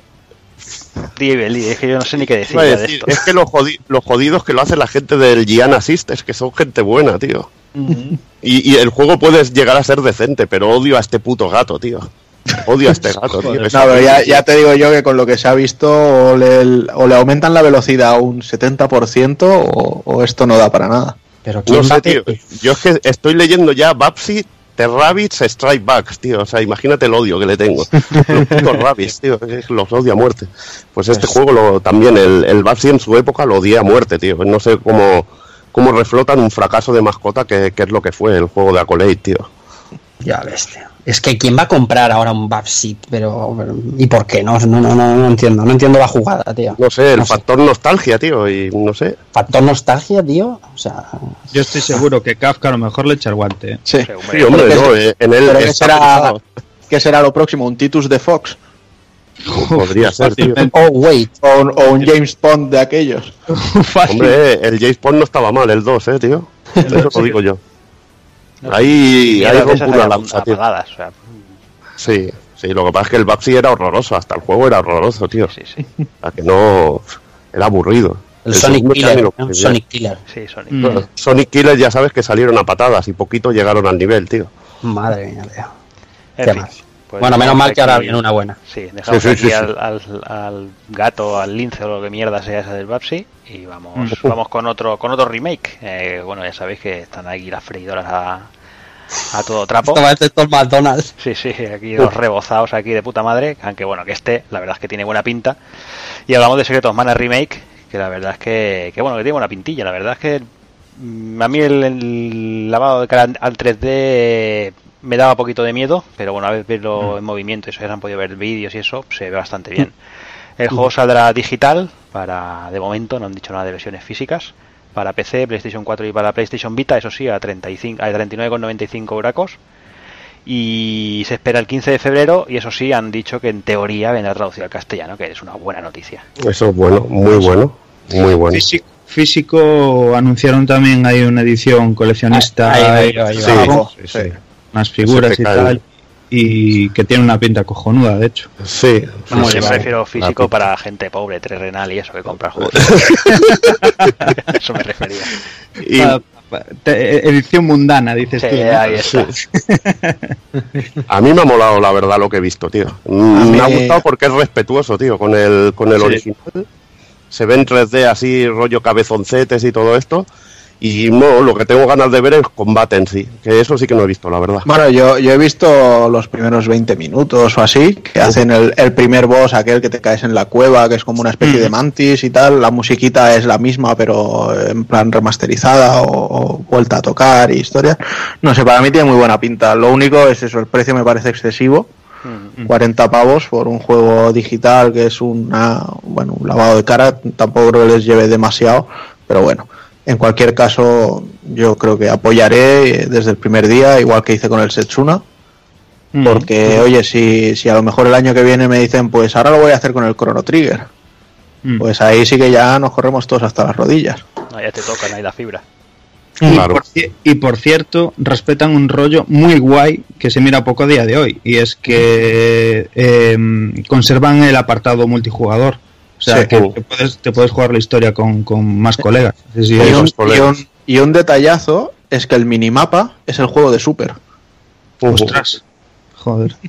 es que yo no sé ni qué decir de esto. Es que lo, jodi- lo jodidos que lo hace la gente del Gianna Sisters, que son gente buena, tío. Y, y el juego puede llegar a ser decente, pero odio a este puto gato, tío. Odio a este gato, tío. No, pero ya, te digo yo que con lo que se ha visto o le, o le aumentan la velocidad a un 70% o, o esto no da para nada. Pero tío. ¿quién No sé, tío. Yo es que estoy leyendo ya Babsy, The Rabbits, Strike Backs, tío. O sea, imagínate el odio que le tengo. Los putos Rabbits, tío. Los odio a muerte. Pues este juego lo, también, el, el Babsy en su época lo odié a muerte, tío. No sé cómo, cómo reflotan un fracaso de mascota que, que es lo que fue el juego de Accolade, tío. Ya ves, tío. Es que ¿quién va a comprar ahora un Babsit? Pero, pero- ¿y por qué? No, no, no, no, no entiendo. No entiendo la jugada, tío. No sé, el No sé. factor nostalgia, tío. Y no sé. Factor nostalgia, tío. O sea, Yo estoy seguro que Kafka a lo mejor le echa el guante. ¿eh? Sí. Sí, hombre, no, que- eh, en él está será. ¿Qué será lo próximo? ¿Un Titus de Fox? Podría ser, tío. Oh, wait. O, un- o un James Bond de aquellos. Hombre, eh, el James Bond no estaba mal, el 2, eh, tío. Eso lo digo yo. Ahí, ahí ahí lanza, apagadas, o sea, Sí, sí, lo que pasa es que el Babsy era horroroso, hasta el juego era horroroso, tío. sí, sí, sea, que no... Era aburrido. el, Sonic Killer. Sonic Killer. sí, Sonic. Mm. Sonic Killer ya sabes que salieron a patadas y poquito llegaron al nivel, tío. Madre mía, tío. En Qué fin. Pues Bueno, menos mal que ahora viene una buena. Sí, dejamos Sí, sí, aquí sí, al, sí. al- al gato, al lince o lo que mierda sea esa del Babsy y vamos, vamos con otro con otro remake. Eh, bueno, ya sabéis que están aquí las freidoras a, a todo trapo. Esto estos McDonald's. Sí, sí, aquí los rebozados aquí de puta madre, aunque bueno, que este, la verdad es que tiene buena pinta. Y hablamos de Secretos Mana Remake, que la verdad es que, que bueno, que tiene buena pintilla, la verdad es que mm, a mí el, el lavado de cara al 3D me daba un poquito de miedo, pero bueno, a ver verlo en movimiento, eso ya se han podido ver vídeos y eso, se ve bastante bien. El juego saldrá digital, para de momento, no han dicho nada de versiones físicas, para PC, PlayStation 4 y para PlayStation Vita, eso sí, a 35 a 39,95 euracos y se espera el 15 de febrero y eso sí han dicho que en teoría vendrá traducido al castellano que es una buena noticia. Eso es bueno, muy bueno, muy bueno. Físico, físico anunciaron también hay una edición coleccionista Ahí, ahí, ahí, Sí, sí, sí. unas figuras y tal y que tiene una pinta cojonuda de hecho Sí, Vamos, yo prefiero físico para gente pobre terrenal y eso que compra juegos eso me refería Y te- edición mundana dices Sí, tú ¿no? ahí está. a mí me ha molado la verdad lo que he visto, tío. Mm, Me ha gustado porque es respetuoso, tío, con el, con el Sí. original. Se ve en 3D así, rollo cabezoncetes y todo esto. Y no, lo que tengo ganas de ver es combate en sí, que eso sí que no he visto, la verdad. Bueno, yo, yo he visto los primeros 20 minutos o así, que hacen el, el primer boss, aquel que te caes en la cueva, que es como una especie de mantis y tal. La musiquita es la misma, pero en plan remasterizada o, o vuelta a tocar y historias. No sé, para mí tiene muy buena pinta. Lo único es eso, el precio me parece excesivo. 40 pavos por un juego digital que es una, bueno, un lavado de cara. Tampoco creo que les lleve demasiado, pero bueno. En cualquier caso, yo creo que apoyaré eh, desde el primer día, igual que hice con el Setsuna, Mm. porque, oye, si, si a lo mejor el año que viene me dicen, pues ahora lo voy a hacer con el Chrono Trigger, Mm. pues ahí sí que ya nos corremos todos hasta las rodillas. no, ya te tocan ahí la fibra Y, Claro. por, ci- y por cierto, respetan un rollo muy guay que se mira poco a día de hoy. Y es que eh, conservan el apartado multijugador. O sea, Sí. que te puedes, te puedes jugar la historia con, con más colegas. Sí, sí, y, un, y un- y un detallazo es que el minimapa es el juego de Super. Ostras. Joder.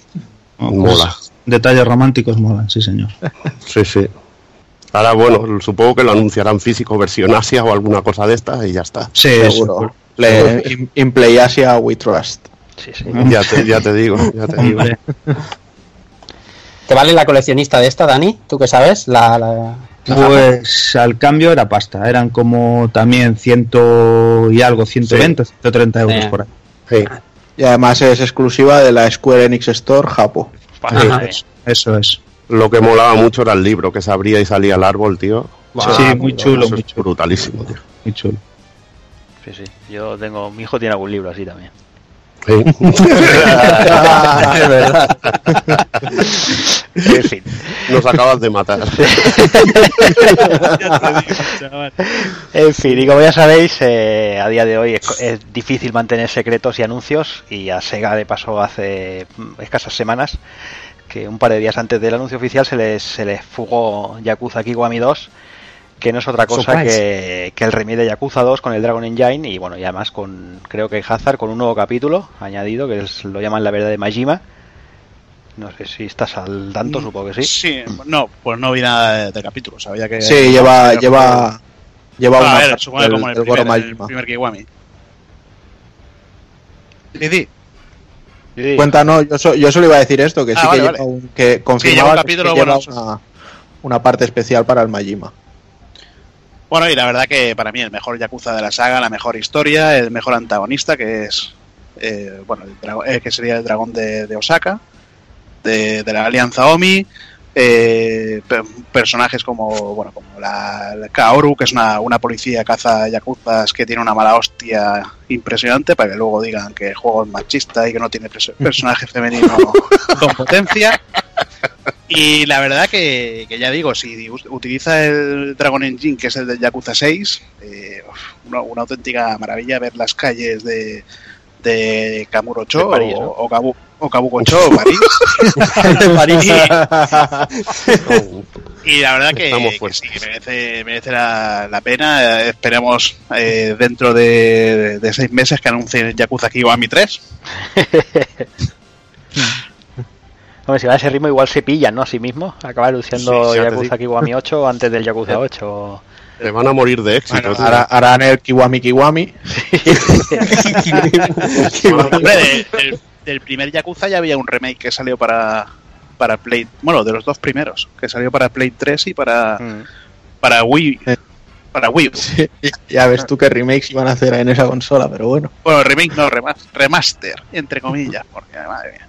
Oh, pues, Mola. detalles románticos molan, sí, señor. Sí, sí. Ahora, bueno, supongo que lo anunciarán físico, versión Asia o alguna cosa de estas y ya está. Sí, Seguro. In, in Play Asia We Trust. sí, sí. Ya te, ya te digo, ya te digo. ¿Te vale la coleccionista de esta, Dani? ¿Tú qué sabes? La, la- la Pues al cambio era pasta, eran como también ciento y algo, 120, 130 euros Sí. por ahí. Sí. Y además es exclusiva de la Square Enix Store Japo. Ajá. Eso, eso es. Lo que molaba mucho era el libro, que se abría y salía el árbol, tío. Wow. sí, muy chulo, Eso muy es chulo. brutalísimo, tío. Muy chulo. Sí, sí. Yo tengo, mi hijo tiene algún libro así también. Sí. es verdad. En fin. Nos acabas de matar. En fin, y como ya sabéis, eh, a día de hoy es, co- es difícil mantener secretos y anuncios y a Sega le pasó hace mm, escasas semanas que un par de días antes del anuncio oficial se les, se les fugó Yakuza Kiwami 2 que no es otra cosa que, que el remake de Yakuza 2 con el Dragon Engine y bueno, y además con, creo que Hazard con un nuevo capítulo añadido que es, lo llaman la verdad de Majima. No sé si estás al tanto, supongo que sí. Sí, no, pues no vi nada de, de capítulo. Sabía que. Sí, lleva, lleva, lleva Bueno, una a ver, supongo del- como el primer, el Kiwami. Sí. Sí. Cuéntanos, yo, so- yo solo iba a decir esto, que Ah, sí vale, que vale. lleva un, que confirmaba lleva un que capítulo, que bueno, lleva una, una parte especial para el Majima. Bueno, y la verdad que para mí el mejor Yakuza de la saga, la mejor historia, el mejor antagonista, que es. eh, bueno, el eh, que sería el dragón de, de Osaka, de, de la Alianza Omi. eh, pe- personajes como bueno como la, la Kaoru, que es una, una policía caza yakuzas que tiene una mala hostia impresionante, para que luego digan que el juego es machista y que no tiene perso- personaje femenino con potencia. Y la verdad que, que ya digo, si utiliza el Dragon Engine, que es el del Yakuza 6, eh, una, una auténtica maravilla ver las calles de, de Kamurocho De París, o, ¿no? o, Kabu, o Kabukocho, París. Y la verdad que, sí, que merece, merece la, la pena. Esperemos eh, dentro de, de seis meses que anuncien Yakuza Kiwami 3. Hombre, si va a ese ritmo igual se pillan, ¿no? A sí mismo. Acaba anunciando Sí, Yakuza. Kiwami 8 antes del Yakuza 8. Te van a morir de éxito. Bueno, tío. hará- harán el Kiwami Kiwami. Hombre, de- del, del primer Yakuza ya había un remake que salió para, para Play. Bueno, de los dos primeros, que salió para Play 3 y para, Mm. para Wii. Para Wii. Sí, ya ves tú qué remakes iban a hacer en esa consola, pero bueno. Bueno, remake no, remas- remaster, entre comillas, porque madre mía.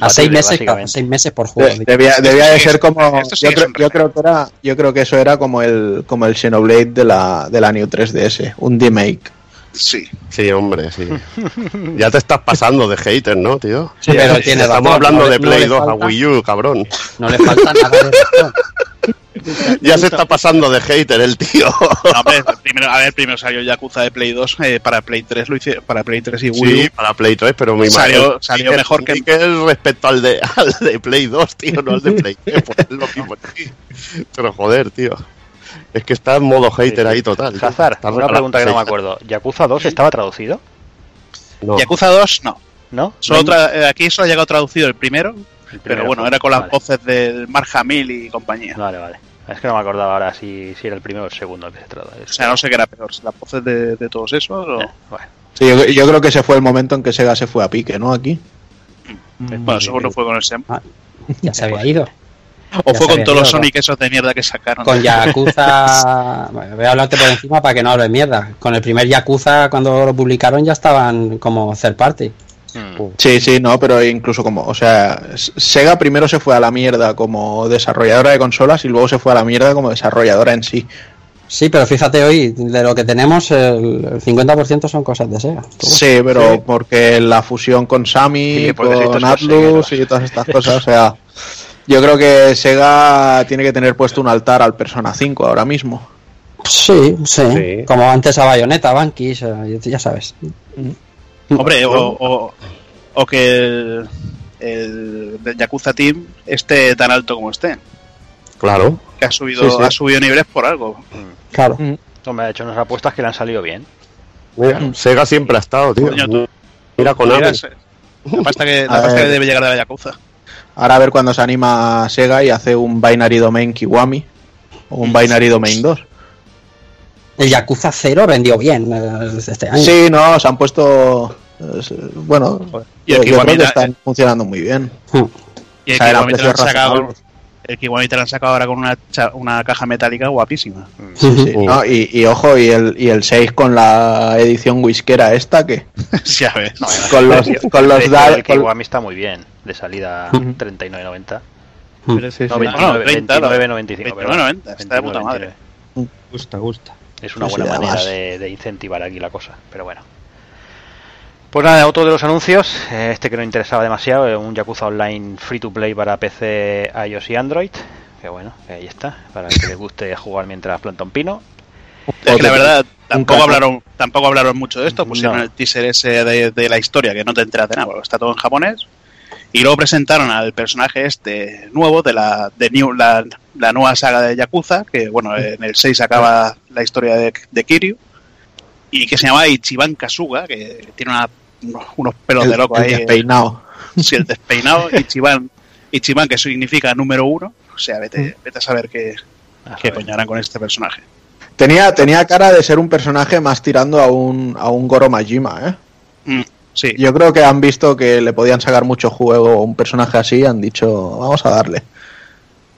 A seis meses, a seis meses por juego. De- debía debía de ser como sí yo, creo, un yo creo que era yo creo que eso era como el como el Xenoblade de la de la New 3DS un remake Sí. Sí, hombre, sí. Ya te estás pasando de hater, ¿no, tío? Sí, pero tiene Estamos razón, hablando no de Play le 2 a Wii U, cabrón. No le falta nada de razón. Ya se está pasando de hater el tío. No, hombre, primero, a ver, primero salió Yakuza de Play 2, eh, para Play 3 lo hice, para Play 3 y Wii. Sí, para Play 3, pero mi Salió- salió mejor que- el respecto al de, al de Play 2, tío, no al de Play 3. pues es lo mismo, tío. Pero joder, tío. Es que está en modo hater ahí total. tío. Hazard, Está una pregunta que no me acuerdo. ¿Yakuza 2 estaba traducido? No. Yakuza 2, no. ¿No? Solo tra- eh, aquí solo ha llegado traducido el primero pero bueno, era con las vale. voces del Mark Hamill y compañía. Vale, vale. Es que no me acordaba ahora si, si era el primero o el segundo que se trata. O sea, no sé qué era peor, si las voces de, de todos esos o... Eh, bueno, Sí, yo, yo creo que ese fue el momento en que Sega se fue a pique no aquí Bueno, seguro fue con el SEM. Ya se había ido. O ya fue con todos los Sonic esos de mierda que sacaron. Con Yakuza. Bueno, voy a hablarte por encima para que no hable mierda. Con el primer Yakuza, cuando lo publicaron, ya estaban como third party. Mm, sí sí no pero incluso como o sea Sega primero se fue a la mierda como desarrolladora de consolas y luego se fue a la mierda como desarrolladora en sí. Sí, pero fíjate hoy, de lo que tenemos, el el 50% son cosas de Sega. Sí pero porque la fusión con Sammy con Atlus y todas estas cosas o sea yo creo que Sega tiene que tener puesto un altar al Persona 5 ahora mismo. Sí, sí, Sí. Como antes a Bayonetta, Bankis, eh, ya sabes. Hombre, o, o, o que el, el Yakuza Team esté tan alto como esté. Claro. Que ha subido, Sí, sí. ha subido niveles por algo. Claro. Hombre, ha hecho unas apuestas que le han salido bien. Mira, Sega siempre ha estado, tío. Coño, tú- Mira con Mira, La pasta que, la A pasta que debe llegar de la Yakuza. Ahora a ver cuando se anima Sega y hace un Binary Domain Kiwami o un Binary Domain 2. El Yakuza 0 vendió bien eh, este año. Sí, no, se han puesto. eh, bueno, Y el yo, creo que están funcionando muy bien. Hmm. Y el O sea, eran Kiwami te lo han sacado, el Kiwami te lo han sacado ahora con una, cha- una caja metálica guapísima. Sí, sí, Mm. no, y, y ojo, y el, y el 6 con la edición whiskera esta, que ya ves. con los, con los El Kiwami está muy bien. De salida Ujú. 39.90. Sí, sí, No, sí. 29, 30, 29.95. perdón. 29.90, está de puta madre. 29.99. Gusta, gusta. Es una buena manera de, de incentivar aquí la cosa, pero bueno. Pues nada, otro de los anuncios, eh, este que no interesaba demasiado, un Yakuza Online free to play para PC, iOS y Android. Que bueno, que ahí está, para el que les guste jugar mientras planta un pino. Es que la verdad, tampoco hablaron, tampoco hablaron mucho de esto, pusieron No. el teaser ese de, de la historia que no te enteras de nada, porque está todo en japonés. Y luego presentaron al personaje este nuevo de la de New, la, la nueva saga de Yakuza, que bueno, en el 6 acaba la historia de, de Kiryu, y que se llama Ichiban Kasuga, que tiene una- unos, pelos el, de loco el ahí. despeinado. Sí, el despeinado, Ichiban, Ichiban que significa número uno, o sea, vete, vete a saber qué, A qué saber. con este personaje. Tenía, tenía cara de ser un personaje más tirando a un, a un Goro Majima, ¿eh? Mm, sí, Yo creo que han visto que le podían sacar mucho juego a un personaje así y han dicho, vamos a darle.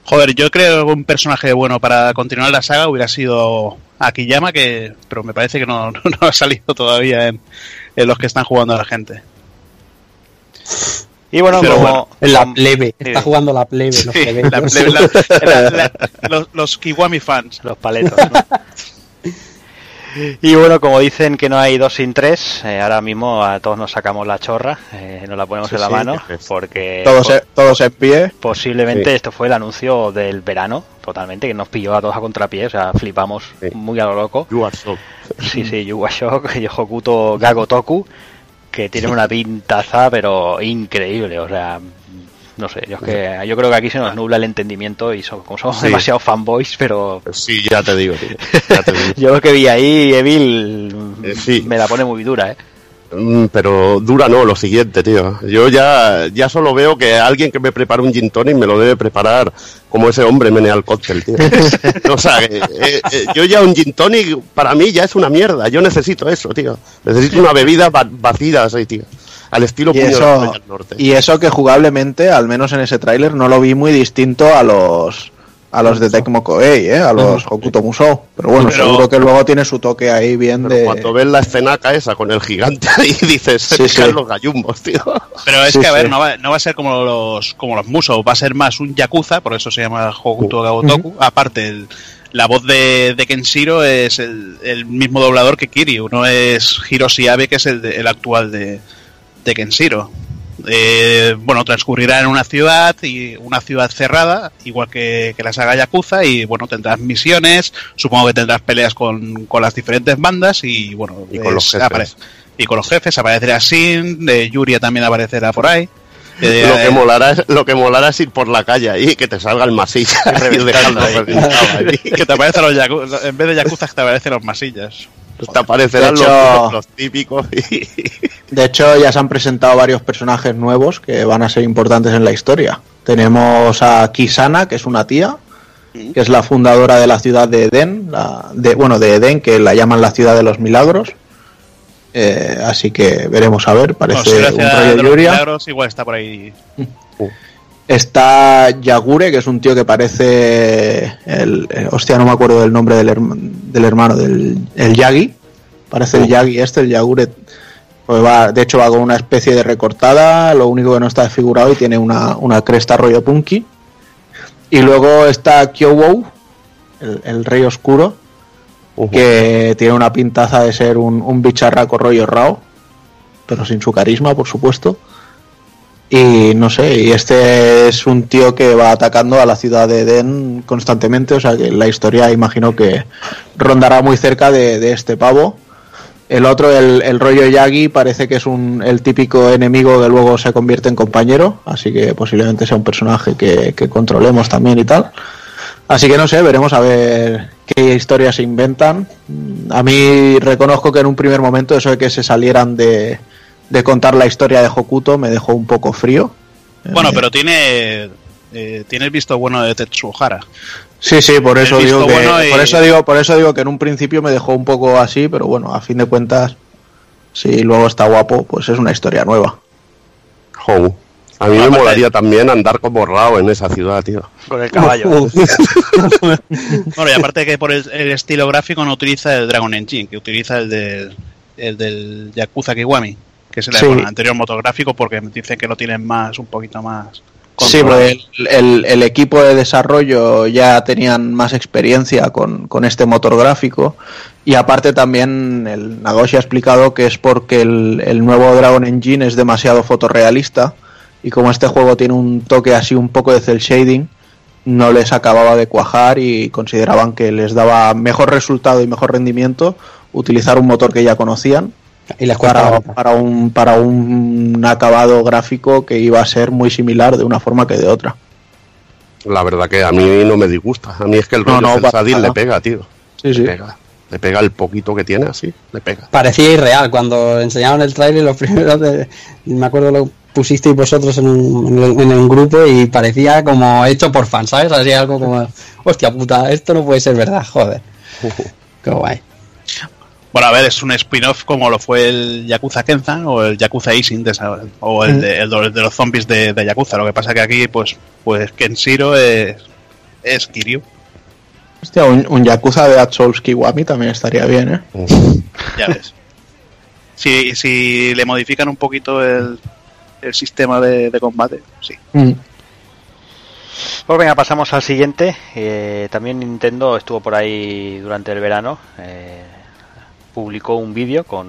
Joder, yo creo que un personaje bueno para continuar la saga hubiera sido Akiyama, que, pero me parece que no, no ha salido todavía en, en los que están jugando a la gente. Y bueno, Pero como, bueno, En la plebe. Sí. Está jugando la plebe. Los Sí, plebeyos. la- la- la- la- los, los Kiwami fans. los paletos. ¿no? y bueno, como dicen que no hay dos sin tres, eh, ahora mismo a todos nos sacamos la chorra, eh, nos la ponemos Sí, en la sí, mano, porque Todos, po- en- todos en pie. posiblemente Sí. esto fue el anuncio del verano, totalmente, que nos pilló a todos a contrapié, o sea, flipamos Sí. muy a lo loco. You are so. Sí, sí, Yuga Shock y Hokuto Gago Toku, que tienen una pintaza, pero increíble, o sea, no sé, yo, es que, yo creo que aquí se nos nubla el entendimiento y so- como somos Sí. demasiado fanboys, pero Sí, ya te digo, tío. Ya te digo. yo lo que vi ahí, Evil, Eh, sí. me la pone muy dura, ¿eh? Mm, Pero dura no, lo siguiente, tío. Yo ya, ya solo veo que alguien que me prepara un gin tonic me lo debe preparar como ese hombre menea el cóctel, tío. o sea, eh, eh, yo ya un gin tonic para mí ya es una mierda. Yo necesito eso, tío. Necesito una bebida va- vacía así, tío. Al estilo Y eso, Estrella del norte. y eso que jugablemente, al menos en ese tráiler, no lo vi muy distinto a los a los de Tecmo Koei, ¿eh? a los Hokuto Musou. Pero bueno, Pero- seguro que luego tiene su toque ahí bien Pero de... cuando ves la escenaca esa con el gigante ahí dices, se Sí, sí. los gallumbos, tío. Pero es Sí, que, a ver, no va, no va a ser como los, como los Muso, va a ser más un Yakuza, por eso se llama Hokuto Gaotoku. Aparte, el- la voz de, de Kenshiro es el, el mismo doblador que Kiryu, no es Hiroshi Abe, que es el, de- el actual de, de Kenshiro. Eh, bueno, transcurrirá en una ciudad y una ciudad cerrada, igual que, que la saga Yakuza, y bueno, tendrás misiones, supongo que tendrás peleas con, con las diferentes bandas y bueno, Y con los es- jefes. apare- y con los jefes aparecerá Sin, eh, Yuria también aparecerá por ahí. Eh, lo, que eh, molará es, lo que molará es ir por la calle ahí y que te salga el masilla y ahí. que te aparecen los yaku- en vez de Yakuza te aparecen los masillas. Te aparecerán De los, típicos y, De hecho, ya se han presentado varios personajes nuevos que van a ser importantes en la historia. Tenemos a Kisana, que es una tía, que es la fundadora de la ciudad de Eden, la- de, bueno, de Eden, que la llaman la ciudad de los milagros. Eh, así que veremos a ver, Bueno, parece si un ciudad rollo de los milagros igual está por ahí. Está Yagure, que es un tío que parece el, eh, hostia, no me acuerdo del nombre del, herma- del hermano del el Yagi. Parece el Yagi este, el Yagure. Pues va, de hecho va con una especie de recortada, lo único que no está desfigurado y tiene una, una cresta rollo punky. Y luego está Kyowo, el, el rey oscuro, que tiene una pintaza de ser un, un bicharraco rollo Rao, pero sin su carisma, por supuesto. Y no sé, y este es un tío que va atacando a la ciudad de Eden constantemente, o sea que la historia imagino que rondará muy cerca de, de este pavo. El otro, el, el rollo Yagi, parece que es un, el típico enemigo que luego se convierte en compañero, así que posiblemente sea un personaje que, que controlemos también y tal. Así que no sé, veremos a ver qué historias se inventan. A mí reconozco que en un primer momento eso de que se salieran de, de contar la historia de Hokuto me dejó un poco frío. Bueno, Eh, pero tiene eh, tiene el visto bueno de Tetsuhara. Sí, sí, por eso digo que bueno y- por eso digo, por eso digo que en un principio me dejó un poco así, pero bueno, a fin de cuentas si luego está guapo, pues es una historia nueva. Jo, A mí me molaría también andar como Rao en esa ciudad, tío. Con el caballo. Bueno, y aparte que por el, el estilo gráfico no utiliza el Dragon Engine, que utiliza el del, el del Yakuza Kiwami, que es el, Sí. bueno, anterior motográfico, porque dicen que lo tienen más, un poquito más. Sí, porque el, el- el equipo de desarrollo ya tenían más experiencia con, con este motor gráfico y aparte también el Nagoshi ha explicado que es porque el, el nuevo Dragon Engine es demasiado fotorrealista y como este juego tiene un toque así un poco de cel shading no les acababa de cuajar y consideraban que les daba mejor resultado y mejor rendimiento utilizar un motor que ya conocían Y les para, la para un para un acabado gráfico que iba a ser muy similar de una forma que de otra. La verdad que a mí no me disgusta. A mí es que el rollo no, nada. le pega, tío. Sí, sí. Le pega. Le pega el poquito que tiene, así. Le pega. Parecía irreal cuando enseñaron el trailer los primeros de, me acuerdo lo pusisteis vosotros en un, en un grupo y parecía como hecho por fans, ¿sabes? Así algo como, hostia puta, esto no puede ser verdad, joder. Qué guay. Bueno, a ver, es un spin-off como lo fue el Yakuza Kenzan o el Yakuza Ising de esa- o el de, el de- de los zombies de, de Yakuza. Lo que pasa que aquí, pues, pues Kenshiro es, es Kiryu. Hostia, un, un Yakuza de Souls Kiwami también estaría bien, ¿eh? Ya ves. Si, si le modifican un poquito el, el sistema de, de combate, sí. Pues venga, pasamos al siguiente. Eh, también Nintendo estuvo por ahí durante el verano. eh, publicó un vídeo con,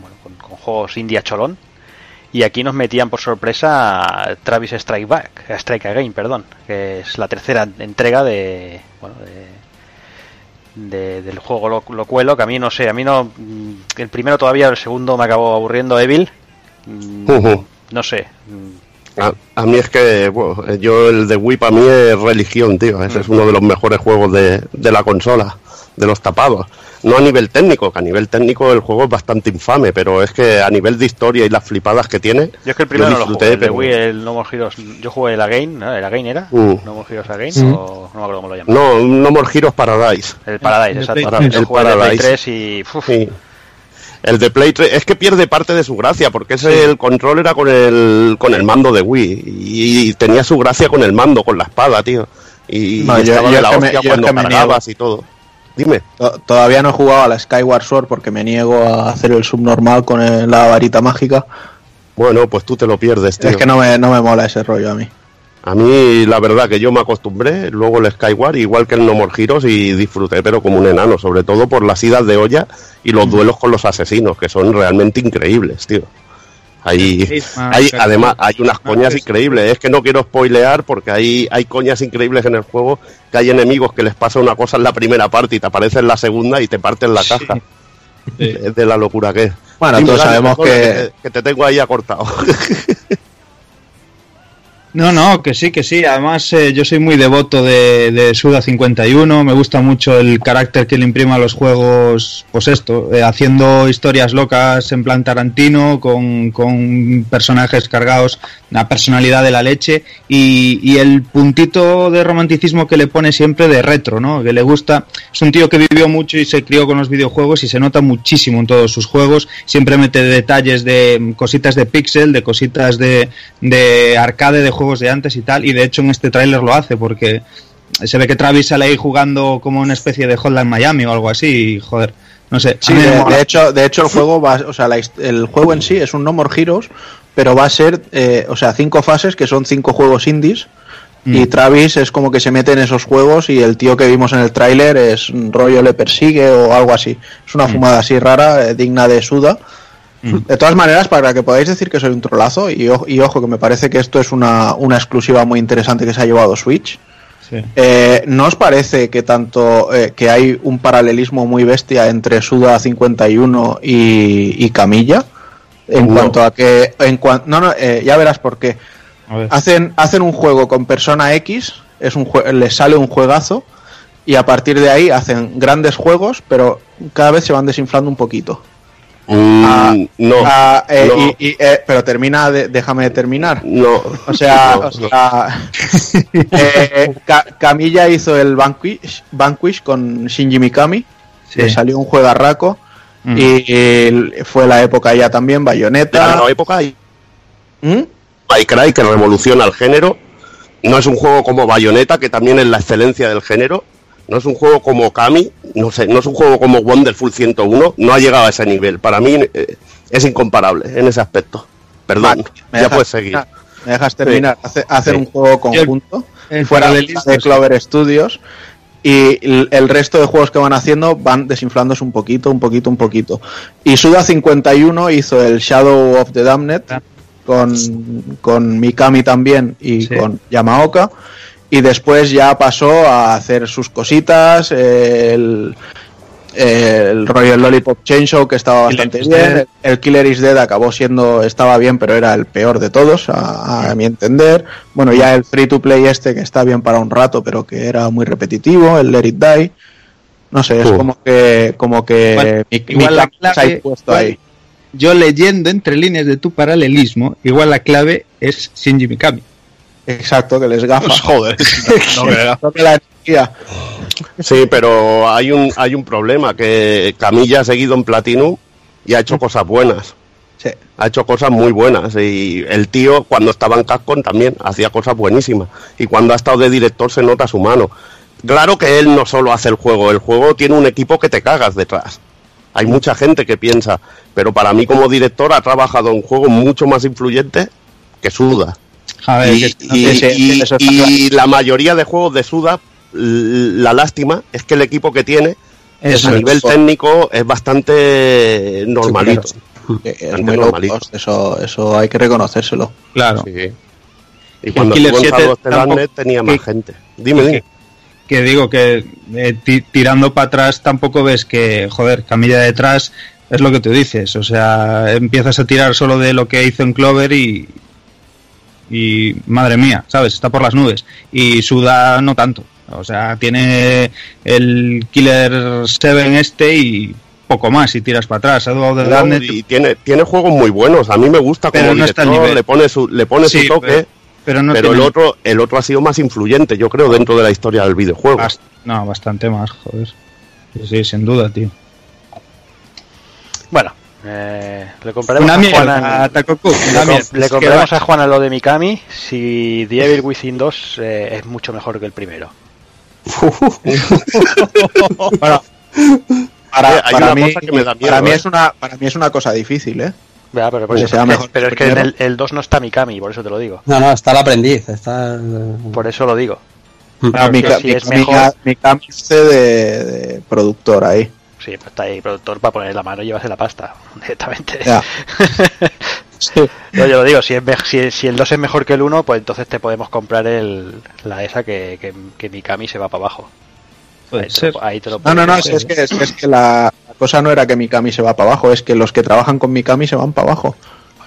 bueno, con, con juegos India Cholón. Y aquí nos metían por sorpresa a Travis Strike Back, a Strike Again, perdón, que es la tercera entrega de, bueno, de, de- del juego lo, Locuelo, que a mí no sé, a mí no, el primero todavía, el segundo me acabó aburriendo Evil, Mm, no sé, mm, A, a mí es que, bueno, yo el de Wii para mí es religión, tío. Ese es uno de los mejores juegos de, de la consola, de los tapados. No a nivel técnico, que a nivel técnico el juego es bastante infame, pero es que a nivel de historia y las flipadas que tiene. Yo es que el primero no lo disfruté, jugué, pero- Wii, el No More Heroes, yo jugué el Again, ¿no? ¿El Again era? Mm. No More Heroes Again, o no me acuerdo cómo lo llaman. No, No More Heroes Paradise. El Paradise, El exacto. El el de Play Paradise. 3 y... uf, Sí. El de Play 3 es que pierde parte de su gracia, porque ese el control era con el con el mando de Wii y, tenía su gracia con el mando, con la espada, tío. Y, No, y yo- estaba yo de la me- hostia cuando cargabas y todo. Dime. To- Todavía no he jugado a la Skyward Sword porque me niego a hacer el subnormal con el- la varita mágica. Bueno, pues tú te lo pierdes, tío. Es que no me, no me mola ese rollo a mí. A mí, la verdad, que yo me acostumbré, luego el Skyward, igual que el No More Heroes, y disfruté, pero como un enano, sobre todo por las idas de olla y los duelos con los asesinos, que son realmente increíbles, tío. Hitman, hay, Shadow- además, hay unas coñas es- increíbles. Es que no quiero spoilear porque hay, hay coñas increíbles en el juego, que hay enemigos que les pasa una cosa en la primera parte y te aparece en la segunda y te parten la caja. Es de la locura que es. Bueno, Dime, todos sabemos que- que te tengo ahí acortado. No, no, que sí, que sí. Además, eh, yo soy muy devoto de, de Suda 51. Me gusta mucho el carácter que le imprima a los juegos, pues esto, eh, haciendo historias locas en plan Tarantino, con, con personajes cargados, una personalidad de la leche y, y el puntito de romanticismo que le pone siempre de retro, ¿no? Que le gusta. Es un tío que vivió mucho y se crió con los videojuegos y se nota muchísimo en todos sus juegos. Siempre mete detalles de mm, cositas de pixel, de cositas de, de arcade, de juegos de antes y tal. Y de hecho en este tráiler lo hace porque se ve que Travis sale ahí jugando como una especie de Hotline Miami o algo así. Y, joder, no sé. Sí, de, de hecho, de hecho el juego va, o sea, la el juego en sí es un No More Heroes, pero va a ser, eh, o sea, cinco fases que son cinco juegos indies. Mm. Y Travis es como que se mete en esos juegos y el tío que vimos en el tráiler es un rollo le persigue o algo así. Es una fumada así rara, eh, digna de Suda. De todas maneras, para que podáis decir que soy un trolazo, y, o- y ojo que me parece que esto es una, una exclusiva muy interesante que se ha llevado Switch. Sí. Eh, ¿No os parece que tanto eh, que hay un paralelismo muy bestia entre Suda 51 y, y Camilla? En cuanto a que. En cuan- no, no, eh, ya verás por qué. Ver. Hacen, hacen un juego con persona X, es un jue- les sale un juegazo, y a partir de ahí hacen grandes juegos, pero cada vez se van desinflando un poquito. Mm, Ah, no, Ah, eh, no, y- y, eh, pero termina, de- déjame terminar. no. O sea, No, o sea, eh, Ca- Camilla hizo el Vanquish, Vanquish con Shinji Mikami, Sí. le salió un juegarraco Mm. y, y fue la época ya también, la Bayonetta. nueva época hay ¿Mm? Cry que revoluciona el género. No es un juego como Bayonetta, que también es la excelencia del género. No es un juego como Kami, no sé, no es un juego como Wonderful 101, no ha llegado a ese nivel. Para mí eh, es incomparable en ese aspecto. Perdón, me ya dejas puedes seguir. Me dejas terminar. Hace- hacer Sí. un juego conjunto el fuera de sí. Clover Studios y el, el resto de juegos que van haciendo van desinflándose un poquito, un poquito, un poquito. Y Suda 51 hizo el Shadow of the Damned Ah. con, con Mikami también y Sí. con Yamaoka. Y después ya pasó a hacer sus cositas, el, el Royal Lollipop Chainsaw que estaba bastante bien, el Killer is Dead acabó siendo, estaba bien, pero era el peor de todos, a, a mi entender. Bueno, ya el free to play este, que está bien para un rato, pero que era muy repetitivo, el Let It Die. No sé, es Uh. como que, como que Igual- mi, igual la mi se ha clave- puesto igual- ahí. Yo leyendo entre líneas de tu paralelismo, igual la clave es Shinji Mikami. Exacto, que les gafa. Pues joder. No, que la energía. Sí, pero hay un, hay un problema, que Camilla ha seguido en Platinum y ha hecho cosas buenas. Sí. ha hecho cosas muy buenas y el tío cuando estaba en Capcom también hacía cosas buenísimas y cuando ha estado de director se nota su mano. Claro que él no solo hace el juego, el juego tiene un equipo que te cagas detrás. Hay mucha gente que piensa, pero para mí como director ha trabajado en juegos mucho más influyentes que Suda. A ver, Y, que- y- sí, sí, y- eso está y la mayoría de juegos de Suda, la lástima es que el equipo que tiene eso a es. nivel técnico es bastante normalito. Que es Bastante muy normalito. eso, eso hay que reconocérselo. Claro. Sí. Y cuando Killer estuvo en 7 Shadow of the tampoco- Darknet tenía más que- gente. Dime, que- dime. que digo que eh, ti- tirando para atrás tampoco ves que, joder, Camilla detrás es lo que tú dices. O sea, empiezas a tirar solo de lo que hizo en Clover y. Y madre mía, ¿sabes? Está por las nubes. Y Suda no tanto. O sea, tiene el Killer 7 este y poco más si tiras para atrás. Damned, y tiene, tiene juegos muy buenos. A mí me gusta Pero como no está nivel. le pone su, le pone Sí, su toque, pero- pero no pero el otro, el otro ha sido más influyente, yo creo, dentro de la historia del videojuego. Bast- no, bastante más, joder. Sí, sin duda, tío. Bueno, eh, le compraremos Una a Juana. Takoku, Le, com- le compraremos a Juana lo de Mikami si The Evil Within 2 eh, es mucho mejor que el primero. Bueno, para, para una mí, miedo, para, mí eh. es una, para mí es una cosa difícil, ¿eh? Ya, pero, por eso- sea mejor pero es que en el el, el 2 no está Mikami, por eso te lo digo. No, no, está el aprendiz. Está el- Por eso lo digo. Ah, mi, que si es mejor- mi Mikami de, de productor ahí. Sí, pues está ahí productor para poner la mano y llevarse la pasta directamente. Ya. No, yo lo digo, si, es me- si, si el 2 es mejor que el 1, pues entonces te podemos comprar el, la esa que, que, que Mikami se va para abajo. Ahí, te lo, ahí te lo No, no, no, es que, es, que- es que la, la cosa no era que Mikami se va para abajo, es que los que trabajan con Mikami se van para abajo.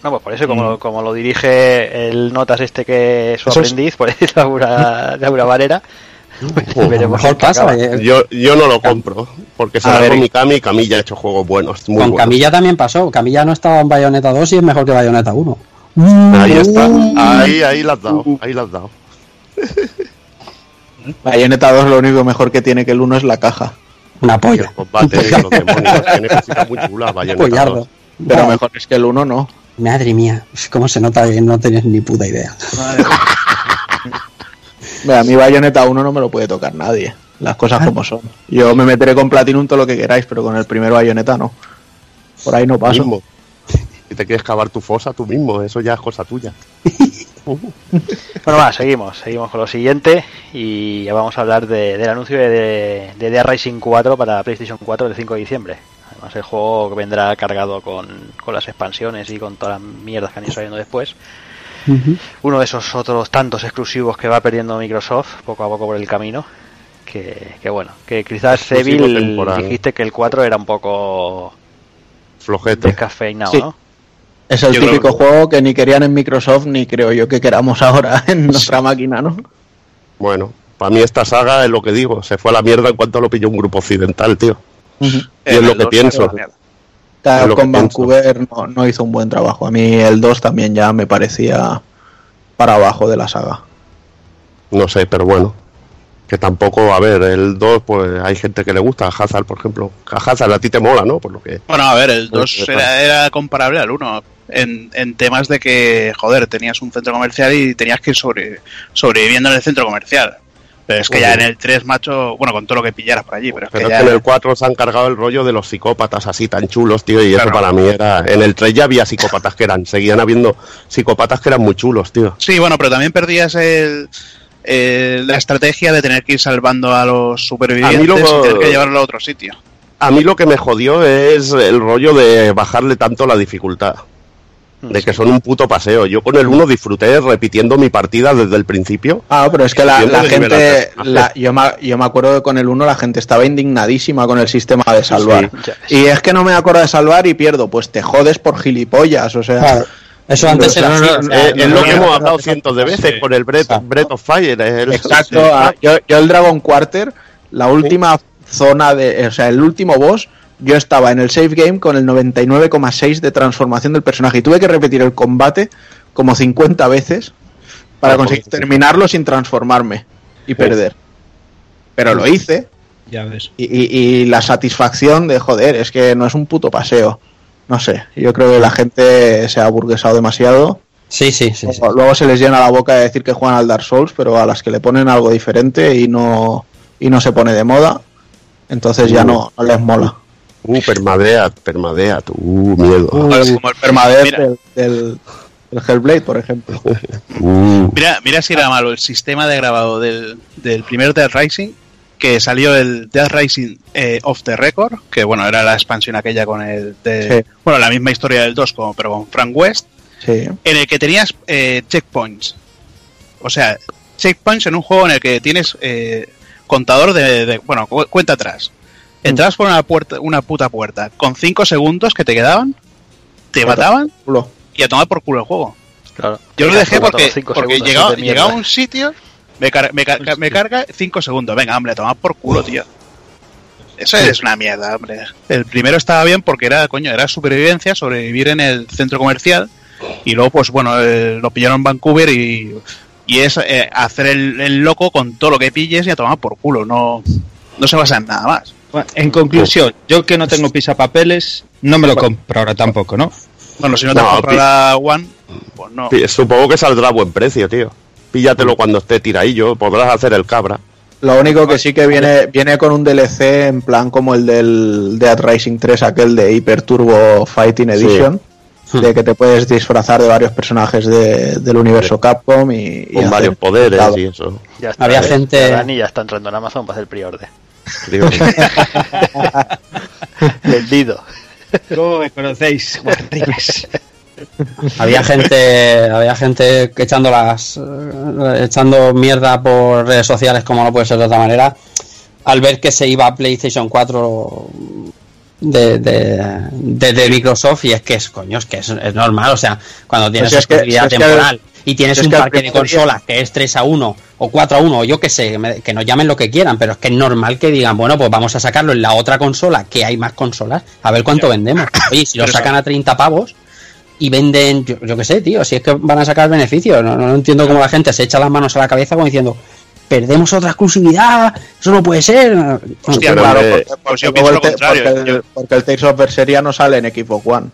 No, pues por eso, como, lo- como lo dirige el Notas este que es su Eso es- aprendiz, Laura, Laura Varera, pues veremos mejor en qué pasa. eh, Yo, yo no lo compro, porque se ver, con Mikami y Camilla ha hecho juegos buenos, muy Con buenos. Camilla también pasó. Camilla no estaba en Bayonetta 2 y es mejor que Bayonetta 1. Ahí está, ahí, ahí la has dado, ahí la has dado. Bayonetta 2 lo único mejor que tiene que el 1 es la caja. Una Y polla. el combate y los demonios, tiene cositas muy chulas, Bayonetta Pollardo. 2. Pero mejor es que el 1 no. Madre mía, cómo se nota que no tenías ni puta idea. Mira, a mi Bayonetta 1 no me lo puede tocar nadie. Las cosas como son. Yo me meteré con Platinum todo lo que queráis, pero con el primero Bayonetta no. Por ahí no paso. mismo. Si te quieres cavar tu fosa tú mismo, eso ya es cosa tuya. Bueno, va, seguimos, seguimos con lo siguiente y ya vamos a hablar de- del anuncio de, de, de Dead Rising 4 para PlayStation 4 el 5 de diciembre. Además, el juego vendrá cargado con, con las expansiones y con todas las mierdas que han ido saliendo después. Uno de esos otros tantos exclusivos que va perdiendo Microsoft poco a poco por el camino. Que, que bueno, que quizás temporal. dijiste que el 4 era un poco Flojete. descafeinado, Sí. ¿no? Es el Yo típico que- juego que ni querían en Microsoft ni creo yo que queramos ahora en nuestra máquina, ¿no? Bueno, para mí esta saga es lo que digo, se fue a la mierda en cuanto lo pilló un grupo occidental, tío. Y es lo que pienso. Claro, con. Vancouver no, no hizo un buen trabajo. A mí el 2 también ya me parecía para abajo de la saga. No sé, pero bueno. Que tampoco, a ver, el 2, pues hay gente que le gusta. A Hazard, por ejemplo. A Hazard a ti te mola, ¿no? Por lo que. Bueno, a ver, el Pues, 2 pues, era, era comparable al 1 en, en temas de que, joder, tenías un centro comercial y tenías que ir sobre, sobreviviendo en el centro comercial. Pero es que ya en el 3, macho, bueno, con todo lo que pillaras por allí, pero es Pero que es ya... que en el 4 se han cargado el rollo de los psicópatas así tan chulos, tío. Y eso Claro. para mí era. En el 3 ya había psicópatas que eran. Seguían habiendo psicópatas que eran muy chulos, tío. Sí, bueno, pero también perdías el, el- la estrategia de tener que ir salvando a los supervivientes A mí luego- y tener que llevarlo a otro sitio. A mí lo que me jodió es el rollo de bajarle tanto la dificultad. De que son un puto paseo. Yo con el 1 disfruté repitiendo mi partida desde el principio. Ah, pero es que la, gente, la- yo, me, yo me acuerdo que con el 1 la gente estaba indignadísima con el sistema de salvar. Sí, y es que no me acuerdo de salvar y pierdo, pues te jodes por gilipollas, o sea... Claro. Eso antes Pero era así. no- no- Eh, es no, lo que no, hemos hablado no, cientos de veces sí. con el Breath. Breath of Fire. el- Exacto, sí. ah, yo, yo el Dragon Quarter, la última zona de, o sea, el último boss, yo estaba en el save game con el 99,6 de transformación del personaje y tuve que repetir el combate como 50 veces para Ah, conseguir terminarlo sin transformarme y perder. Pero lo hice Ya ves. y, y- y la satisfacción de joder, es que no es un puto paseo. No sé, yo creo que la gente se ha burguesado demasiado. Sí, sí, sí. sí. Luego se les llena la boca de decir que juegan al Dark Souls, pero a las que le ponen algo diferente y no, y no se pone de moda, entonces ya no, no les mola. Uh, permadeat, permadeat. Uh, miedo. Como el- como el Permadeath del, del, del Hellblade, por ejemplo. Uh. mira, mira si era malo el sistema de grabado del, del primer Dead Rising, que salió el Dead Rising eh, Off the Record, que bueno, era la expansión aquella con el... de- Sí. Bueno, la misma historia del 2, como, pero con Frank West, Sí. en el que tenías eh, checkpoints. O sea, checkpoints en un juego en el que tienes eh, contador de, de- bueno, cu- cuenta atrás. Entrabas por una puerta, una puta puerta, con 5 segundos que te quedaban, te mataban Culo. y a tomar por culo el juego. Claro. Yo lo dejé porque, porque llegaba, llegaba a un sitio Me, car- me, car- me carga 5 segundos. Venga, hombre, toma por culo, tío. Eso es una mierda, hombre. El primero estaba bien porque era, coño, era supervivencia, sobrevivir en el centro comercial. Y luego, pues bueno, eh, lo pillaron en Vancouver y, y es eh, hacer el, el loco con todo lo que pilles y a tomar por culo. No, no se basa en nada más. Bueno, en conclusión, yo que no tengo pisapapeles, no me lo compro ahora tampoco, ¿no? Bueno, si no te No, compras la One, pues no. Supongo que saldrá a buen precio, tío. Píllatelo cuando esté tiradillo, podrás hacer el cabra. Lo único que sí que viene, viene con un DLC en plan como el del Dead Rising 3, aquel de Hyper Turbo Fighting Edition, de que te puedes disfrazar de varios personajes de- del universo Capcom y, y Con varios poderes y eso. Ya está, Había eh, gente- Dani ya está entrando en Amazon para hacer pre-order. Digo, Vendido. ¿Cómo me conocéis? Horribles. Había gente, había gente echando las, eh, echando mierda por redes sociales, como no puede ser de otra manera, al ver que se iba a PlayStation 4 de, de, de- de Microsoft y es que es coño, es que es, es normal, o sea, cuando tienes si es que- exclusividad si es que- temporal y tienes un parque de consolas que es 3 a 1 o 4 a 1 o yo que sé, que, nos llamen lo que quieran, pero es que es normal que digan, bueno, pues vamos a sacarlo en la otra consola, que hay más consolas, a ver cuánto vendemos. Oye, si lo sacan a 30 pavos y venden, yo, yo qué sé, tío, si es que van a sacar beneficios, no, no entiendo cómo la gente se echa las manos a la cabeza como diciendo, perdemos otra exclusividad, eso no puede ser. Hostia, No, claro, porque, pues yo porque luego pienso lo el te- contrario, porque el- yo- porque el Tales of Berseria no sale en Xbox One.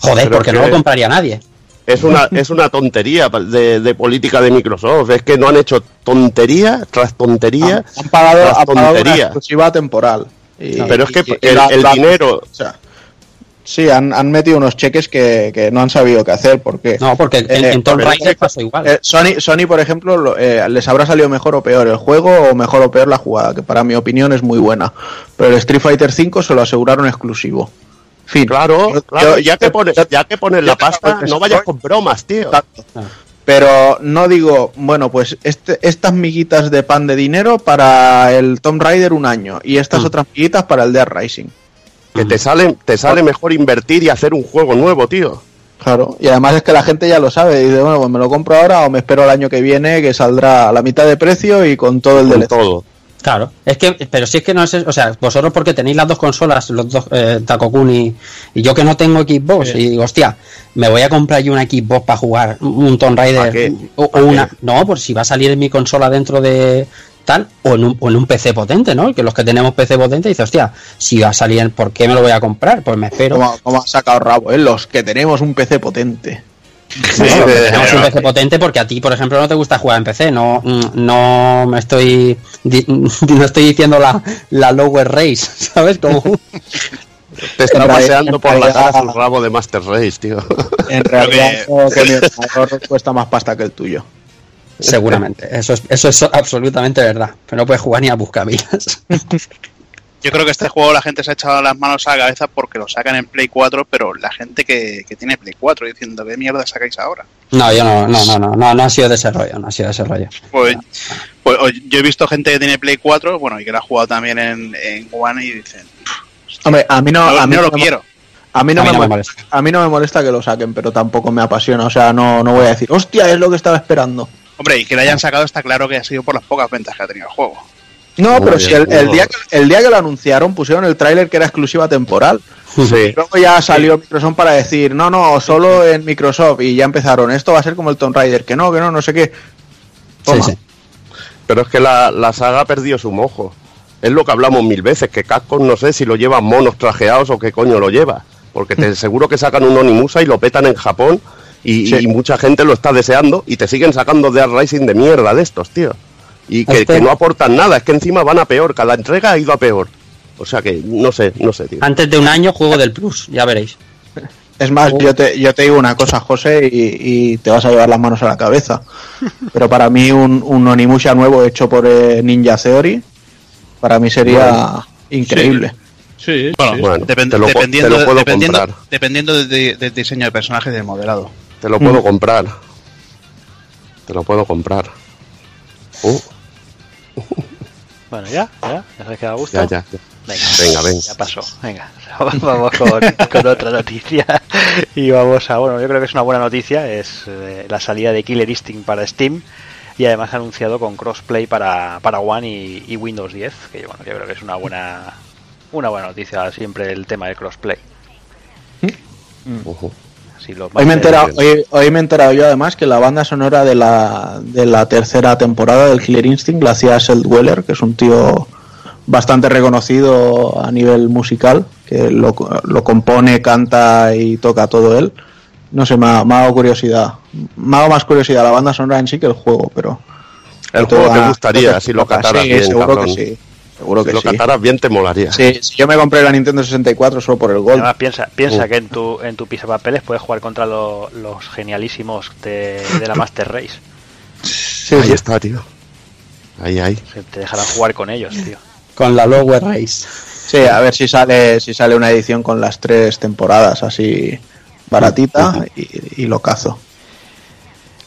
joder, pero porque que- no lo compraría nadie. Es una, es una tontería de, de política de Microsoft. Es que no han hecho tontería tras tontería. Han pagado, tras han pagado una tontería. exclusiva temporal. Y- Pero es que y- y el, la- el la- dinero. o sea, sí, han, han metido unos cheques que, que no han sabido qué hacer. Porque No, porque en, Eh, en Tomb Raider pasó igual. eh, Sony, Sony, por ejemplo, lo- eh, les habrá salido mejor o peor el juego o mejor o peor la jugada, que para mi opinión es muy buena. Pero el Street Fighter V se lo aseguraron exclusivo. Fin. Claro, Yo- claro, yo- ya que pones, ya que pones la pasta, no vayas con bromas, tío. Exacto. Ah. Pero no digo, bueno, pues este, estas miguitas de pan de dinero para el Tomb Raider un año y estas Mm. otras miguitas para el Dead Rising. Que te sale, te sale mejor invertir y hacer un juego nuevo, tío. Claro, y además es que la gente ya lo sabe. Dice, bueno, pues me lo compro ahora o me espero el año que viene que saldrá a la mitad de precio y con todo el Con DLC. todo. Claro, es que, pero si es que no es, o sea, vosotros porque tenéis las dos consolas, los dos, eh, Takokun y, y yo que no tengo Xbox, y digo, hostia, me voy a comprar yo una Xbox para jugar un Tomb ¿Para Raider o, o ¿Para una, qué? no, por si va a salir en mi consola dentro de tal, o en un, o en un PC potente, ¿no? Que los que tenemos PC potente dice, hostia, si va a salir, ¿por qué me lo voy a comprar? Pues me espero. Como, como ha sacado rabo, ¿eh? Los que tenemos un PC potente. Sí, de- tenemos un PC potente porque a ti, por ejemplo, no te gusta jugar en PC. No, mm, no me estoy di- no estoy diciendo la, la lower race, ¿sabes? Como Te está paseando por la cara su rabo de Master Race, tío. En realidad, creo que mi ordenador cuesta más pasta que el tuyo. seguramente. Eso es, eso es absolutamente verdad. Pero no puedes jugar ni a buscavidas. Yo creo que este juego la gente se ha echado las manos a la cabeza porque lo sacan en Play 4, pero la gente que, que tiene Play 4 diciendo, ¿qué mierda sacáis ahora? No, yo no, no, no, no, no, no ha sido de ese rollo, no ha sido de ese rollo. Pues, pues yo he visto gente que tiene Play 4, bueno, y que la ha jugado también en, en One y dicen, Hombre, a mí no, no, a mí no lo me- quiero. A mí no, A mí me, no me molesta, molesta. a mí no me molesta que lo saquen, pero tampoco me apasiona. O sea, no, no voy a decir, hostia, es lo que estaba esperando. Hombre, y que lo hayan sacado está claro que ha sido por las pocas ventas que ha tenido el juego. No, pero si el, día que, el día que lo anunciaron pusieron el tráiler que era exclusiva temporal. Sí. Luego ya salió Microsoft para decir, no, no, solo en Microsoft. Y ya empezaron, esto va a ser como el Tomb Raider, que no, que no, no sé qué. Toma. sí. Pero es que la, la saga ha perdido su mojo. Es lo que hablamos mil veces, que Capcom no sé si lo llevan monos trajeados o qué coño lo lleva. Porque te seguro que sacan un Onimusa y lo petan en Japón y mucha gente lo está deseando y te siguen sacando de Rising de mierda de estos, tío. Y que, Este- que no aportan nada, es que encima van a peor, cada entrega ha ido a peor. O sea que no sé, no sé, tío. Antes de un año juego del Plus, ya veréis. Es más, Oh. yo te, yo te digo una cosa, José, y, y te vas a llevar las manos a la cabeza. Pero para mí un, un Onimusha nuevo hecho por eh, Ninja Theory, para mí sería increíble. Sí, Bueno, sí. Bueno, Depend- te lo, po- dependiendo, te lo puedo dependiendo, comprar. dependiendo de- de- del diseño de personaje y del modelado. Te lo puedo comprar. Te lo puedo comprar. Uh, Bueno, ya, ya, ya se ha quedado a gusto. ya, ya. ya. Venga, Venga, venga. Ya pasó. Venga, vamos con, con otra noticia. Y vamos a, bueno, yo creo que es una buena noticia, es eh, la salida de Killer Instinct para Steam. y además ha anunciado con crossplay para, para One y, y Windows 10, que bueno, yo creo que es una buena una buena noticia siempre el tema del crossplay. Lo Hoy me, enterado, hoy, hoy me he enterado yo además que la banda sonora de la, de la tercera temporada del Killer Instinct la hacía Seth Weller, que es un tío bastante reconocido a nivel musical, que lo, lo compone, canta y toca todo él. No sé, me ha, me ha dado curiosidad. Me ha dado más curiosidad la banda sonora en sí que el juego, pero... El juego te gustaría si lo cataras Sí, bien, seguro cabrón. que sí. Seguro Si que lo sí. cataras bien te molaría. Sí, si yo me compré la Nintendo 64 solo por el Gold. Además, piensa, piensa Uh. que en tu, en tu pisapapeles puedes jugar contra lo- los genialísimos de, de la Master Race. Sí, ahí sí. está, tío. Ahí, ahí. Se te dejarán jugar con ellos, tío. Con la Lower Race. Sí, a ver si sale, si sale una edición con las tres temporadas así baratita y, y lo cazo.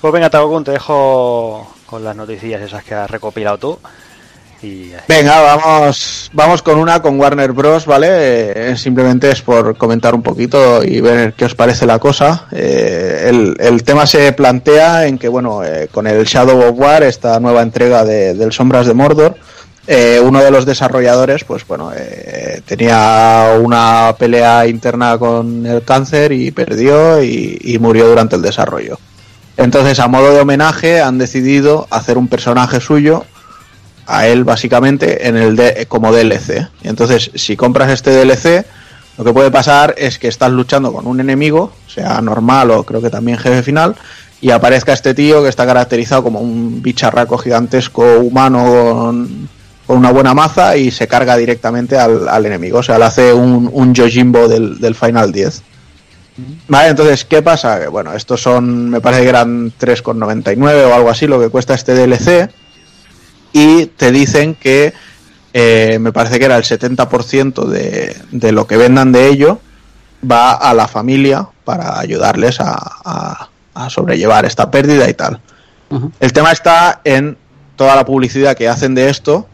Pues venga, Tagokun, te dejo con las noticias esas que has recopilado tú. Venga, vamos, vamos con una con Warner Bros, ¿vale? Eh, simplemente es por comentar un poquito y ver qué os parece la cosa. Eh, el, tema se plantea en que, bueno, eh, con el Shadow of War, esta nueva entrega de, del Sombras de Mordor, uno de los desarrolladores, pues bueno, tenía una pelea interna con el cáncer y perdió y murió durante el desarrollo. Entonces, a modo de homenaje, han decidido hacer un personaje suyo a él básicamente en el de, como DLC. Entonces, si compras este DLC, lo que puede pasar es que estás luchando con un enemigo, sea normal o creo que también jefe final, y aparezca este tío que está caracterizado como un bicharraco gigantesco humano con, con una buena maza y se carga directamente al, al enemigo. O sea, le hace un, un Yojimbo del, del Final 10. Vale, entonces, ¿qué pasa? Bueno, estos son, me parece que eran 3,99 o algo así lo que cuesta este DLC y te dicen que eh, me parece que era el 70% de, de lo que vendan de ello va a la familia para ayudarles a, a- a sobrellevar esta pérdida y tal. El tema está en toda la publicidad que hacen de esto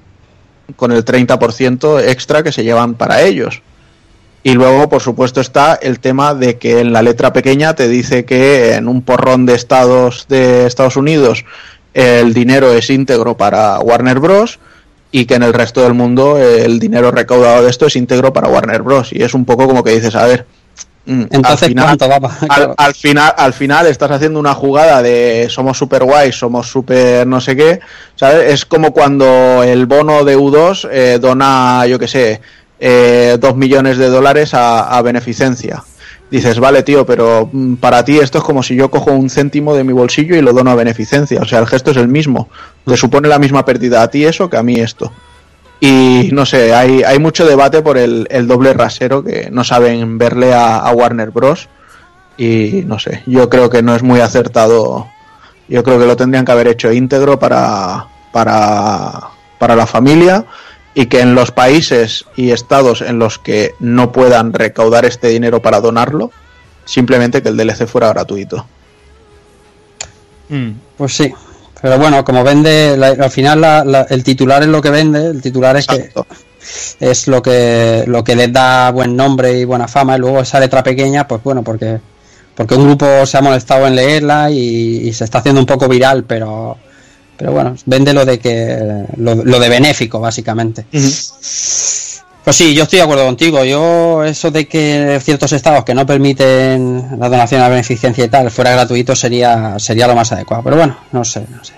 con el 30% extra que se llevan para ellos. Y luego, por supuesto, está el tema de que en la letra pequeña te dice que en un porrón de estados de Estados Unidos el dinero es íntegro para Warner Bros. y que en el resto del mundo el dinero recaudado de esto es íntegro para Warner Bros. Y es un poco como que dices, a ver, mm, Entonces, al final, al, final, al final estás haciendo una jugada de somos super guays, somos super no sé qué, ¿sabes? Es como cuando el bono de U2 eh, dona, yo qué sé, eh, dos millones de dólares a, a beneficencia. Dices, vale, tío, pero mm, para ti esto es como si yo cojo un céntimo de mi bolsillo y lo dono a beneficencia. O sea, el gesto es el mismo. Te supone la misma pérdida a ti eso que a mí esto. Y no sé, hay, hay mucho debate por el, el doble rasero que no saben verle a, a Warner Bros. Y no sé, yo creo que no es muy acertado. Yo creo que lo tendrían que haber hecho íntegro para, para, para la familia y que en los países y estados en los que no puedan recaudar este dinero para donarlo, simplemente que el DLC fuera gratuito. Pues sí. Pero bueno, como vende, la- al final la- la- el titular es lo que vende, el titular es que es lo que lo que les da buen nombre y buena fama y luego esa letra pequeña pues bueno porque porque un grupo se ha molestado en leerla y, y se está haciendo un poco viral pero pero bueno vende lo de que lo, lo de benéfico básicamente. Pues sí yo estoy de acuerdo contigo. Yo eso de que ciertos estados que no permiten la donación a beneficencia y tal fuera gratuito sería sería lo más adecuado. Pero bueno no sé no sé.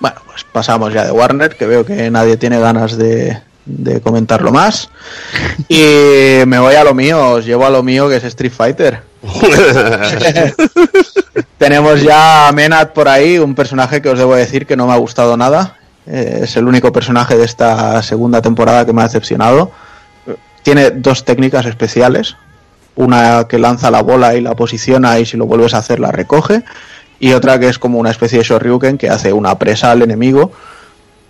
Bueno, pues pasamos ya de Warner, que veo que nadie tiene ganas de, de comentarlo más. Y me voy a lo mío, os llevo a lo mío que es Street Fighter. Tenemos ya a Menat por ahí, un personaje que os debo decir que no me ha gustado nada. Eh, es el único personaje de esta segunda temporada que me ha decepcionado. Tiene dos técnicas especiales. Una que lanza la bola y la posiciona y si lo vuelves a hacer la recoge. Y otra que es como una especie de Shoryuken que hace una presa al enemigo.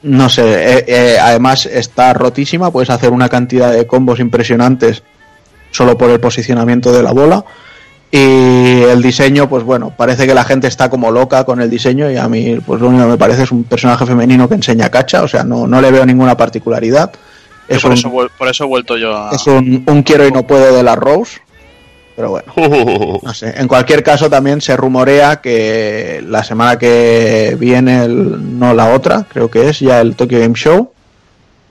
No sé, eh, eh, además está rotísima, puedes hacer una cantidad de combos impresionantes solo por el posicionamiento de la bola. Y el diseño, pues bueno, parece que la gente está como loca con el diseño y a mí, pues lo único que me parece es un personaje femenino que enseña cacha, o sea, no, no le veo ninguna particularidad. Es por, un, eso, por eso he vuelto yo a... es un, un quiero y no puedo de la Rose. Pero bueno, no sé. En cualquier caso, también se rumorea que la semana que viene, el- no la otra, creo que es ya el Tokyo Game Show.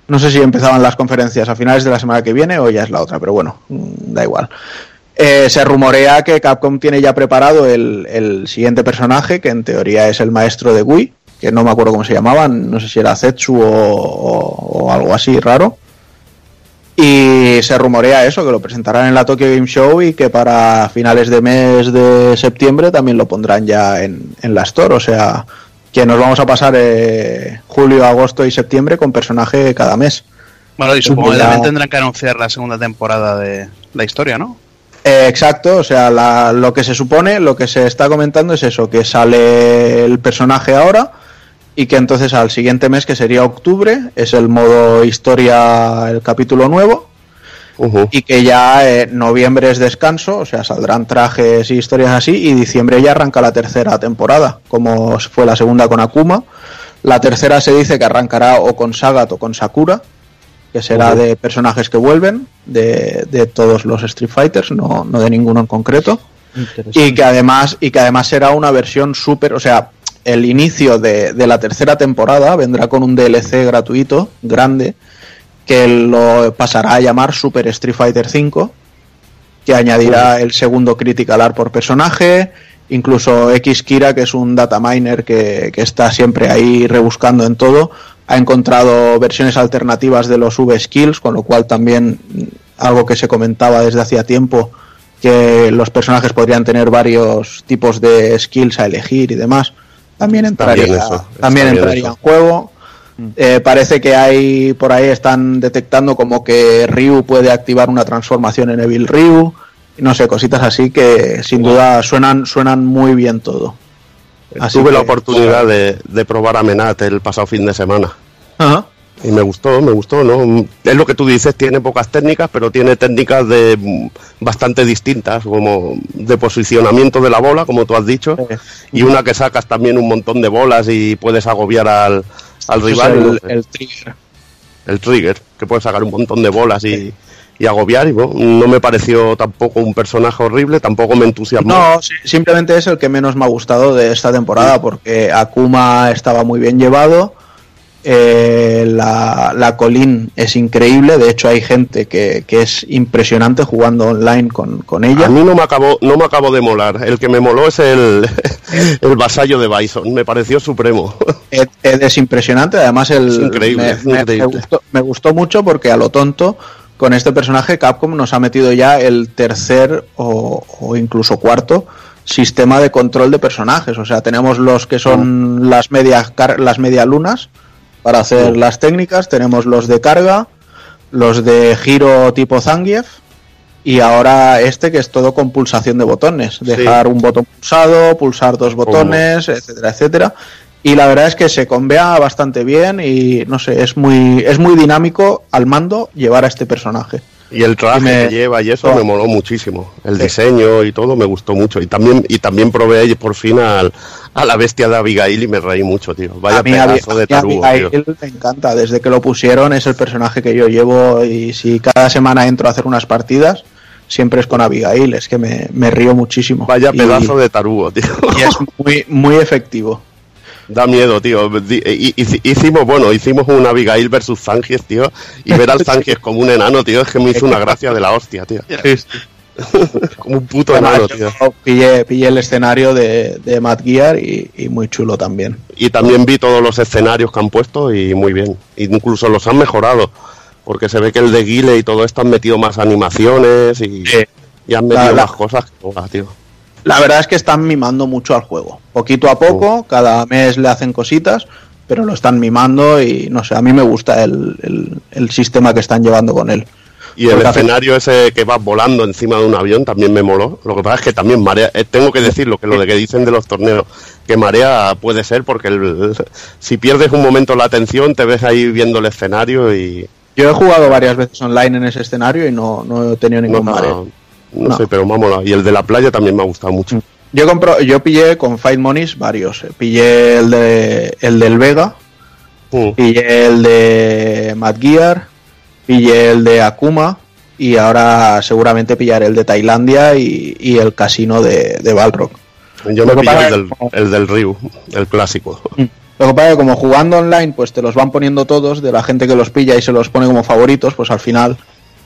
No sé si empezaban las conferencias a finales de la semana que viene o ya es la otra, pero bueno, mm, da igual. Eh, se rumorea que Capcom tiene ya preparado el, el siguiente personaje, que en teoría es el maestro de Wii, que no me acuerdo cómo se llamaban, no sé si era Zetsu o, o- o algo así raro. Y se rumorea eso, que lo presentarán en la Tokyo Game Show y que para finales de mes de septiembre también lo pondrán ya en, en la Store. O sea, que nos vamos a pasar eh, julio, agosto y septiembre con personaje cada mes. Bueno, y supongo que también tendrán que anunciar la segunda temporada de la historia, ¿no? Eh, exacto, o sea, la- lo que se supone, lo que se está comentando es eso, que sale el personaje ahora y que entonces al siguiente mes, que sería octubre, es el modo historia, el capítulo nuevo, y que ya eh, noviembre es descanso, o sea, saldrán trajes y historias así, y diciembre ya arranca la tercera temporada, como fue la segunda con Akuma. La tercera se dice que arrancará o con Sagat o con Sakura, que será de personajes que vuelven, de, de todos los Street Fighters, no, no de ninguno en concreto. Y que además, y que además será una versión súper, o sea, el inicio de, de la tercera temporada vendrá con un DLC gratuito, grande, que lo pasará a llamar Super Street Fighter V, que añadirá el segundo Critical Art por personaje, incluso X Kira, que es un data miner que, que está siempre ahí rebuscando en todo, ha encontrado versiones alternativas de los V-Skills, con lo cual también mm, algo que se comentaba desde hacía tiempo, que los personajes podrían tener varios tipos de skills a elegir y demás, también entraría, eso, también entraría eso. en juego. Eh, parece que hay por ahí están detectando como que Ryu puede activar una transformación en Evil Ryu. No sé, cositas así que sin duda suenan, suenan muy bien todo. Así Tuve la oportunidad de, de probar a Menat el pasado fin de semana. Ajá. Y me gustó, me gustó, ¿no? Es lo que tú dices, tiene pocas técnicas, pero tiene técnicas de bastante distintas, como de posicionamiento de la bola, como tú has dicho, y una que sacas también un montón de bolas y puedes agobiar al, al rival, el, el trigger. el trigger, que puedes sacar un montón de bolas y, y agobiar, y bueno, no me pareció tampoco un personaje horrible, tampoco me entusiasmó. No, simplemente es el que menos me ha gustado de esta temporada porque Akuma estaba muy bien llevado. eh, la, la Colin es increíble, de hecho hay gente que, que es impresionante jugando online con, con ella. A mí no me acabó, no me acabó de molar. El que me moló es el, el vasallo de Bison. Me pareció supremo. Ed, Ed es impresionante, además el, Es increíble, me, es me- increíble. me gustó, me gustó mucho porque a lo tonto con este personaje Capcom nos ha metido ya el tercer o, o incluso cuarto sistema de control de personajes. O sea, tenemos los que son las medias las media lunas para hacer las técnicas, tenemos los de carga, los de giro tipo Zangief y ahora este que es todo con pulsación de botones, dejar un botón pulsado, pulsar dos botones, etcétera, etcétera. Y la verdad es que se convea bastante bien y no sé, es muy es muy dinámico al mando llevar a este personaje. Y el traje Y me- que lleva y eso Oh. me moló muchísimo. El Sí. diseño y todo me gustó mucho. Y también y también probé por fin al, a la bestia de Abigail y me reí mucho, tío. Vaya a mí, pedazo de a tarugo, Abigail tío. me encanta, desde que lo pusieron es el personaje que yo llevo y si cada semana entro a hacer unas partidas, siempre es con Abigail, es que me, me río muchísimo. Vaya Y- pedazo de tarugo, tío. y es muy, muy efectivo. Da miedo, tío. Hici- Hicimos, bueno, hicimos un Abigail versus Zangief, tío. Y ver al Zangief como un enano, tío, es que me hizo una gracia de la hostia, tío. como un puto Bueno, enano, tío. pillé, pillé el escenario de, de Matt Gear y, y muy chulo también. Y también vi todos los escenarios que han puesto y muy bien. Incluso los han mejorado. Porque se ve que el de Guile y todo esto han metido más animaciones y, y han metido La- la- más cosas que mola, tío. La verdad es que están mimando mucho al juego. Poquito a poco, cada mes le hacen cositas, pero lo están mimando y no sé, a mí me gusta el, el- el sistema que están llevando con él. Y el escenario ese que vas volando encima de un avión también me moló. Lo que pasa es que también marea. eh, tengo que decirlo, que lo de que dicen de los torneos, que marea puede ser porque el- si pierdes un momento la atención, te ves ahí viendo el escenario y. Yo he jugado varias veces online en ese escenario y no, no he tenido ningún No, mareo. No No. sé, pero me ha molado. Y el de la playa también me ha gustado mucho. Yo compro, yo pillé con Fight Monies varios. eh. Pillé el de el del Vega, Mm. pillé el de Mad Gear, pillé el de Akuma y ahora seguramente pillaré el de Tailandia y, y el casino de, de Balrog. Yo me pasa el del, el del Ryu, el clásico. Lo que pasa es que como jugando online, pues te los van poniendo todos, de la gente que los pilla y se los pone como favoritos, pues al final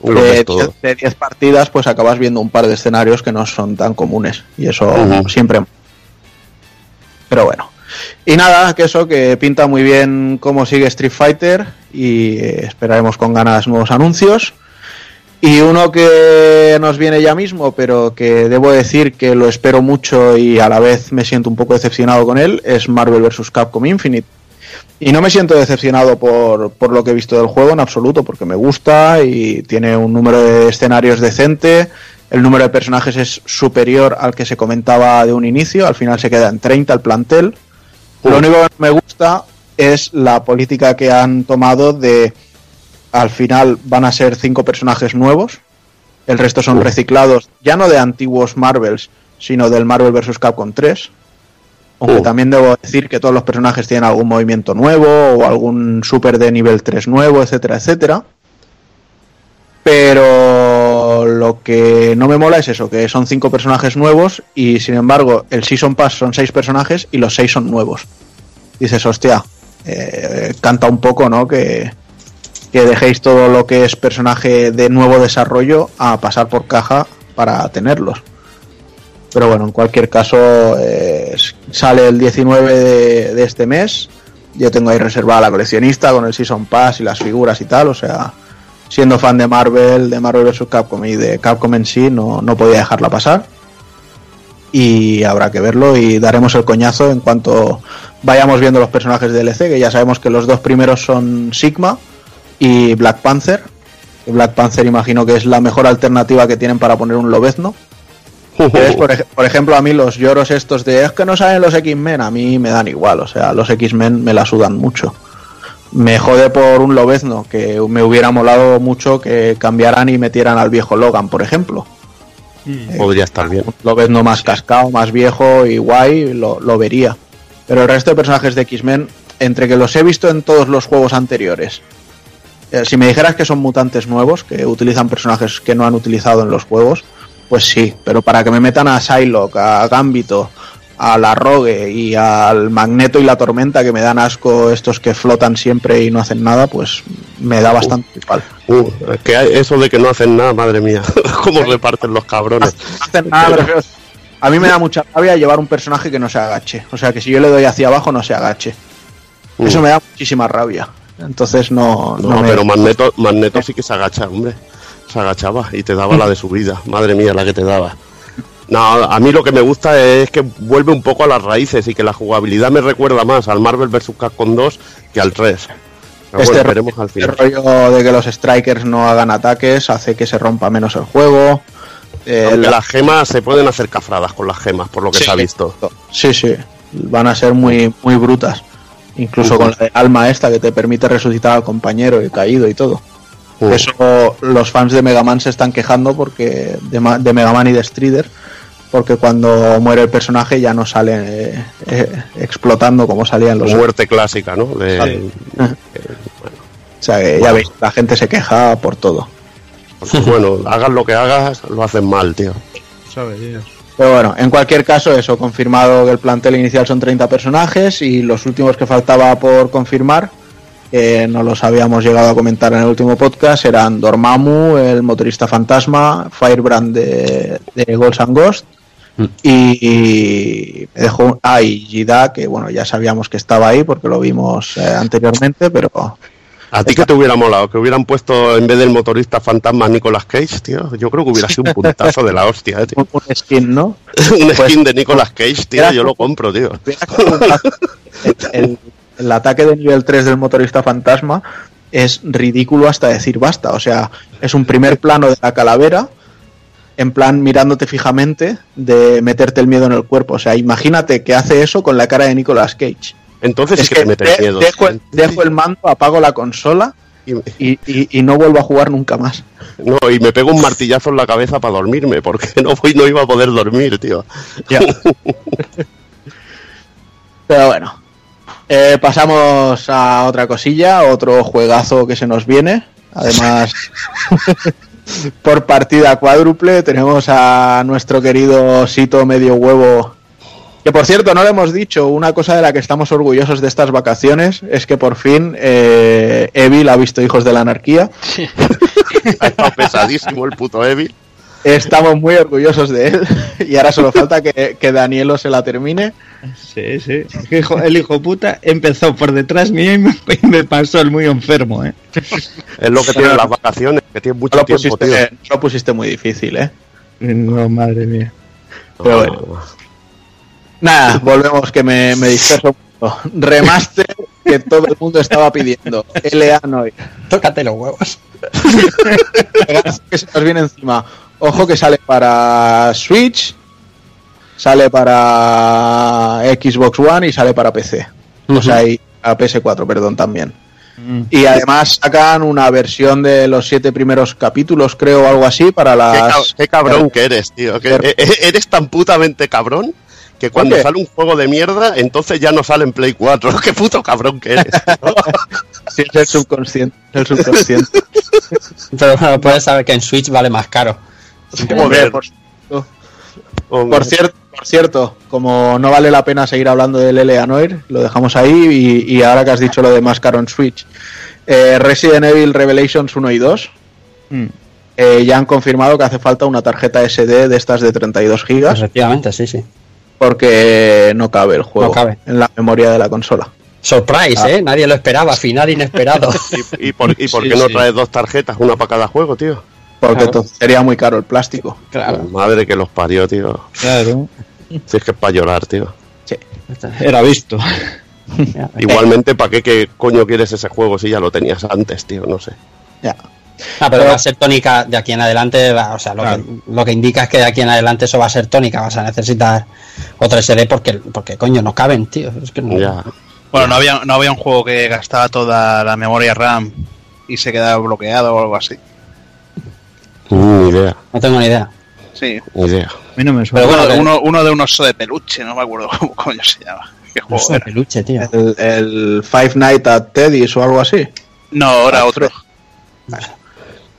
de todo. 10 de 10 partidas, pues acabas viendo un par de escenarios que no son tan comunes. Y eso siempre. Pero bueno. Y nada, que eso, que pinta muy bien cómo sigue Street Fighter y eh, esperaremos con ganas nuevos anuncios. Y uno que nos viene ya mismo, pero que debo decir que lo espero mucho y a la vez me siento un poco decepcionado con él, es Marvel vs. Capcom Infinite. Y no me siento decepcionado por, por lo que he visto del juego en absoluto, porque me gusta y tiene un número de escenarios decente, el número de personajes es superior al que se comentaba de un inicio, al final se queda en 30 el plantel. Lo único que me gusta es la política que han tomado de al final van a ser cinco personajes nuevos, el resto son reciclados, ya no de antiguos Marvels, sino del Marvel vs. Capcom 3. Aunque Uh. también debo decir que todos los personajes tienen algún movimiento nuevo o algún super de nivel 3 nuevo, etcétera, etcétera. Pero lo que no me mola es eso, que son cinco personajes nuevos y sin embargo el Season Pass son seis personajes y los seis son nuevos. Dices, hostia, eh, canta un poco, ¿no? Que, que dejéis todo lo que es personaje de nuevo desarrollo a pasar por caja para tenerlos. Pero bueno, en cualquier caso, eh, sale el 19 de, este mes. Yo tengo ahí reservada la coleccionista con el Season Pass y las figuras y tal. O sea, siendo fan de Marvel, de Marvel vs. Capcom y de Capcom en sí, no, no podía dejarla pasar. Y habrá que verlo y daremos el coñazo en cuanto vayamos viendo los personajes de DLC, que ya sabemos que los dos primeros son Sigma y Black Panther. Black Panther imagino que es la mejor alternativa que tienen para poner un lobezno. Entonces, por, ej- por ejemplo, a mí los lloros estos de es que no salen los X-Men, a mí me dan igual, o sea, los X-Men me la sudan mucho. Me jode por un lobezno, que me hubiera molado mucho que cambiaran y metieran al viejo Logan, por ejemplo. Podría estar bien. Un lobezno más cascado, más viejo y guay, lo, lo vería. Pero el resto de personajes de X-Men, entre que los he visto en todos los juegos anteriores, eh, si me dijeras que son mutantes nuevos, que utilizan personajes que no han utilizado en los juegos, pues sí, pero para que me metan a Psylocke, a Gambito, a la Rogue y al Magneto y la Tormenta, que me dan asco estos que flotan siempre y no hacen nada, pues me da bastante igual. Uh, es que hay- eso de que no hacen nada, madre mía. Cómo reparten los cabrones. No hacen nada, refiero- A mí me da mucha rabia llevar un personaje que no se agache. O sea, que si yo le doy hacia abajo, no se agache. Uh. Eso me da muchísima rabia. Entonces no, no, No, me- pero Magneto, Magneto sí que se agacha, hombre. Se agachaba y te daba la de su vida. Madre mía, la que te daba. No, a mí lo que me gusta es que vuelve un poco a las raíces y que la jugabilidad me recuerda más al Marvel vs. Capcom 2 que al 3. Pero Este bueno, al este final. rollo de que los strikers no hagan ataques hace que se rompa menos el juego. Eh, la- las gemas se pueden hacer cafradas con las gemas, por lo que Sí. se ha visto. Sí, sí, van a ser muy, muy brutas. Incluso con la de alma esta que te permite resucitar al compañero y caído y todo. Uh, Eso los fans de Mega Man se están quejando porque de, Ma- de Mega Man y de Strider porque cuando muere el personaje ya no sale eh, eh, explotando como salían los muerte clásica, ¿no? De- Vale. O sea que ya veis, la gente se queja por todo. porque, bueno, hagas lo que hagas, lo hacen mal, tío. Sabe Dios. Pero bueno, en cualquier caso, eso, confirmado que el plantel inicial son 30 personajes y los últimos que faltaba por confirmar, que no los habíamos llegado a comentar en el último podcast, eran Dormammu, el motorista fantasma, Firebrand de, de Ghosts and Ghost y, y me dejó, ah, y Jida, que bueno, ya sabíamos que estaba ahí porque lo vimos eh, anteriormente, pero A ti que te hubiera molado, que hubieran puesto en vez del motorista fantasma Nicolas Cage, tío. Yo creo que hubiera sido un puntazo de la hostia, eh, tío. un, skin, ¿no? un Pues- skin de Nicolas Cage, tío, yo lo compro, tío. el, el- el ataque de nivel 3 del motorista fantasma es ridículo hasta decir basta. O sea, es un primer plano de la calavera, en plan mirándote fijamente, de meterte el miedo en el cuerpo. O sea, imagínate que hace eso con la cara de Nicolas Cage. Entonces Es que, que te de- miedo. dejo, el, dejo el mando, apago la consola Y, y, y- y no vuelvo a jugar nunca más. no, y me pego un martillazo en la cabeza para dormirme, porque no, voy, no iba a poder dormir, tío. Pero bueno, eh, pasamos a otra cosilla, otro juegazo que se nos viene. Además, por partida cuádruple. Tenemos a nuestro querido Sito Medio Huevo. Que por cierto, no le hemos dicho, una cosa de la que estamos orgullosos de estas vacaciones es que por fin eh, Evil ha visto Hijos de la Anarquía. Ha estado pesadísimo el puto Evil. Estamos muy orgullosos de él y ahora solo falta que, que Danielo se la termine. Sí, sí. El hijo puta empezó por detrás mío y me, pasó el muy enfermo, ¿eh? Es lo que tienen las vacaciones, que tienen No mucho lo tiempo, tío. pusiste, no lo pusiste muy difícil, ¿eh? No, madre mía. pero bueno. Nada, volvemos que me, me disperso. Remaster que todo el mundo estaba pidiendo. LA Noir. Tócate los huevos. que se nos viene encima. Ojo que sale para Switch, sale para Xbox One y sale para PC. O sea, y a PS4, perdón, también. Y además sacan una versión de los siete primeros capítulos, creo, o algo así, para Qué, las... cab- qué cabrón que eres, tío. Que e- e- eres tan putamente cabrón que cuando qué? sale un juego de mierda, entonces ya no sale en Play 4. Qué puto cabrón que eres. tío. Sí, es el subconsciente. El subconsciente. Pero bueno, puedes saber que en Switch vale más caro. Joder. por, cierto, por cierto, como no vale la pena seguir hablando del LA Noir, lo dejamos ahí y, y ahora que has dicho lo de más caro en Switch. eh, Resident Evil Revelations 1 y 2 Mm. eh, ya han confirmado que hace falta una tarjeta SD de estas de 32 gigas Efectivamente, sí, sí. porque no cabe el juego No cabe. en la memoria de la consola. Surprise, Ah. ¿eh? Nadie lo esperaba, final inesperado. ¿Y, y por, y por Sí, qué no sí. traes dos tarjetas, una para cada juego, tío? Porque Claro. entonces sería muy caro el plástico. claro. Madre que los parió, tío. Claro. Si es que es para llorar, tío. Era visto. Igualmente, ¿para qué, qué coño quieres ese juego si ya lo tenías antes, tío? No sé. Ya. Ah, pero va a ser tónica de aquí en adelante, va- o sea, lo, Claro. que, lo que indica es que de aquí en adelante eso va a ser tónica, vas a necesitar otra SD porque, porque coño, no caben, tío. Es que no, Ya. Bueno, no había, no había un juego que gastaba toda la memoria RAM y se quedaba bloqueado o algo así. Ni idea, no tengo ni idea. Sí. ni idea. A mí no me suena. Pero bueno, uno, uno, de un oso de peluche, no me acuerdo cómo coño se llama. ¿Qué juego sé, era? peluche, tío. El, el Five Nights at Teddy's o algo así. No, era otro.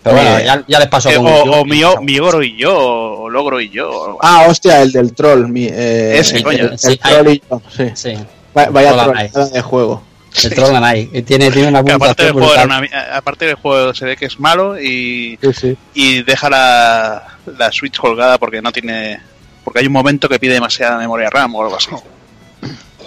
Pero bueno, Eh, ya, ya les pasó Eh, con o o Mio- Migoro y yo, o Logro y yo. Ah, hostia, el del troll. mi- eh, Ese, el, coño. el Sí, troll y yo, sí. Sí, Va- Vaya Troll de juego. El Troll and I. Y Tiene, tiene una aparte del, juego una aparte del juego se ve que es malo y, Sí, sí. y deja la, la Switch colgada porque no tiene. Porque hay un momento que pide demasiada memoria RAM o algo así.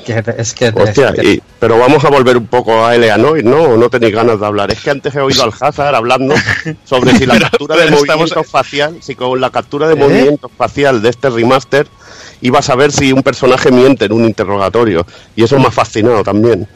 Que es que, Hostia, es que- y- pero vamos a volver un poco a Eleanoid, ¿no? ¿O no tenéis ganas de hablar? Es que antes he oído al Hazard hablando sobre si la Pero- captura de pero estamos- movimiento facial, si con la captura de ¿Eh? movimiento facial de este remaster ibas a ver si un personaje miente en un interrogatorio. Y eso me ha fascinado también.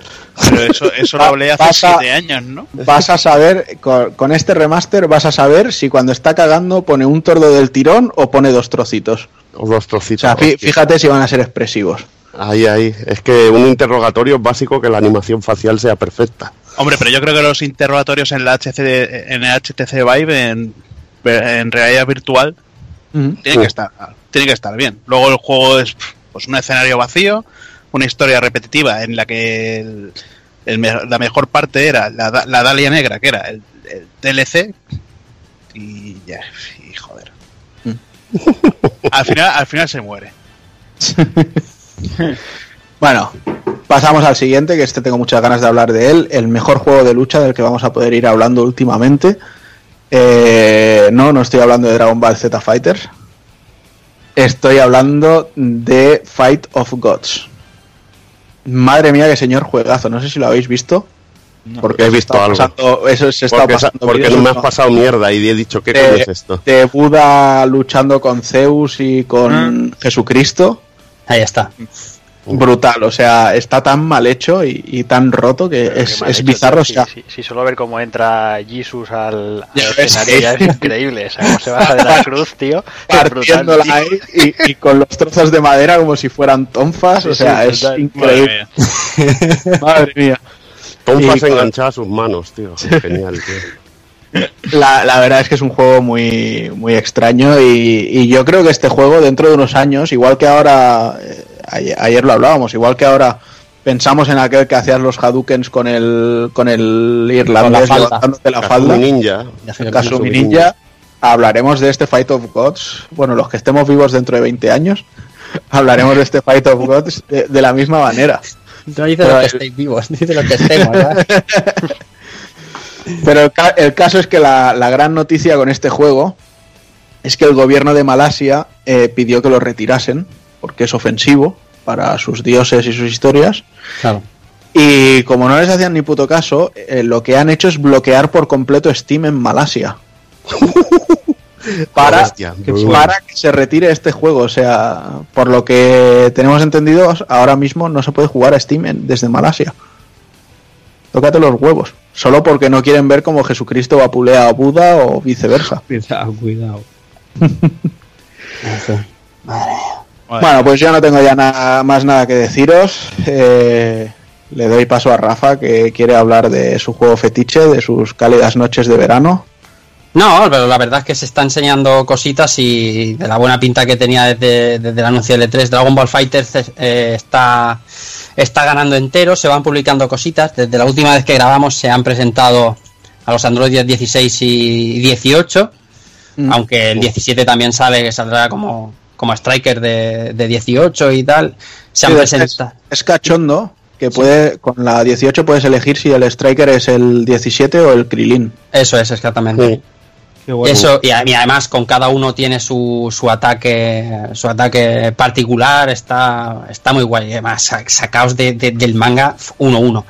Pero eso, eso lo hablé hace siete años, ¿no? Vas a saber, con, con este remaster, vas a saber si cuando está cagando pone un tordo del tirón o pone dos trocitos. O dos O trocitos. sea, fí- Hostia. fíjate si van a ser expresivos. Ahí, ahí. Es que un interrogatorio es básico que la animación facial sea perfecta. Hombre, pero yo creo que los interrogatorios en la HC, en el HTC Vive, en, en realidad virtual, tienen que estar, tienen que estar bien. Luego el juego es pues un escenario vacío, una historia repetitiva en la que el- el me- la mejor parte era la, la Dalia Negra, que era el, el DLC, y ya, y joder. al final, al final se muere. Bueno, pasamos al siguiente, que este tengo muchas ganas de hablar de él. El mejor juego de lucha del que vamos a poder ir hablando últimamente. Eh, no, no estoy hablando de Dragon Ball Z Fighters. Estoy hablando de Fight of Gods. Madre mía, qué señor juegazo. No sé si lo habéis visto. Porque He visto algo. pasando- eso se está Porque, pasando. porque vídeos, no me has ¿no? pasado mierda y he dicho, ¿qué coño es esto? de Buda luchando con Zeus y con Jesucristo. Ahí está. Brutal, o sea, está tan mal hecho y, y tan roto que Pero es, es hecho, bizarro. tío. o sea, Si, si- si solo ver cómo entra Jesus al, al Ya ves, escenario sí. ya es increíble. O sea, cómo se baja de la cruz, tío. Partiéndola brutal, tío. ahí y, y con los trozos de madera como si fueran tonfas, o sea, sí, es brutal. increíble. Madre mía. Madre mía. Tonfas enganchadas a sus manos, tío. Genial, tío. La, la verdad es que es un juego muy, muy extraño y, y yo creo que este juego dentro de unos años, igual que ahora, eh, ayer, ayer lo hablábamos, igual que ahora pensamos en aquel que hacías los Hadoukens con el, con el irlandés falda. levantándote la falda, Ninja. Kasumi Ninja, hablaremos de este Fight of Gods. Bueno, los que estemos vivos dentro de 20 años, hablaremos de este Fight of Gods de, de la misma manera. No dice Pero lo que el- estéis vivos, dice lo que estemos. ¿verdad? Pero el, ca- el caso es que la, la gran noticia con este juego es que el gobierno de Malasia eh, pidió que lo retirasen porque es ofensivo para sus dioses y sus historias. Claro. Y como no les hacían ni puto caso, eh, lo que han hecho es bloquear por completo Steam en Malasia. para, que, para se retire este juego. O sea, por lo que tenemos entendido, ahora mismo no se puede jugar a Steam en- desde Malasia. Tócate los huevos. Solo porque no quieren ver cómo Jesucristo vapulea a Buda o viceversa. Cuidado, cuidado. Bueno, pues yo no tengo ya nada, más nada que deciros. Eh, le doy paso a Rafa, que quiere hablar de su juego fetiche, de sus cálidas noches de verano. No, pero la verdad es que se está enseñando cositas y de la buena pinta que tenía desde, desde el anuncio del E3, Dragon Ball Fighters eh, está, está ganando entero, se van publicando cositas. Desde la última vez que grabamos se han presentado a los Android 16 y 18, Mm. aunque el 17 también sale, que saldrá como, como Striker de, de 18 y tal. Se han Sí, presentado. Es, es cachondo, que puede con la 18 puedes elegir si el Striker es el 17 o el Krilin. Eso es, exactamente. Sí. Qué bueno. Eso, y, además con cada uno tiene su, su ataque su ataque particular, está, está muy guay. y Además, sa- sacaos de- de- del manga 1-1.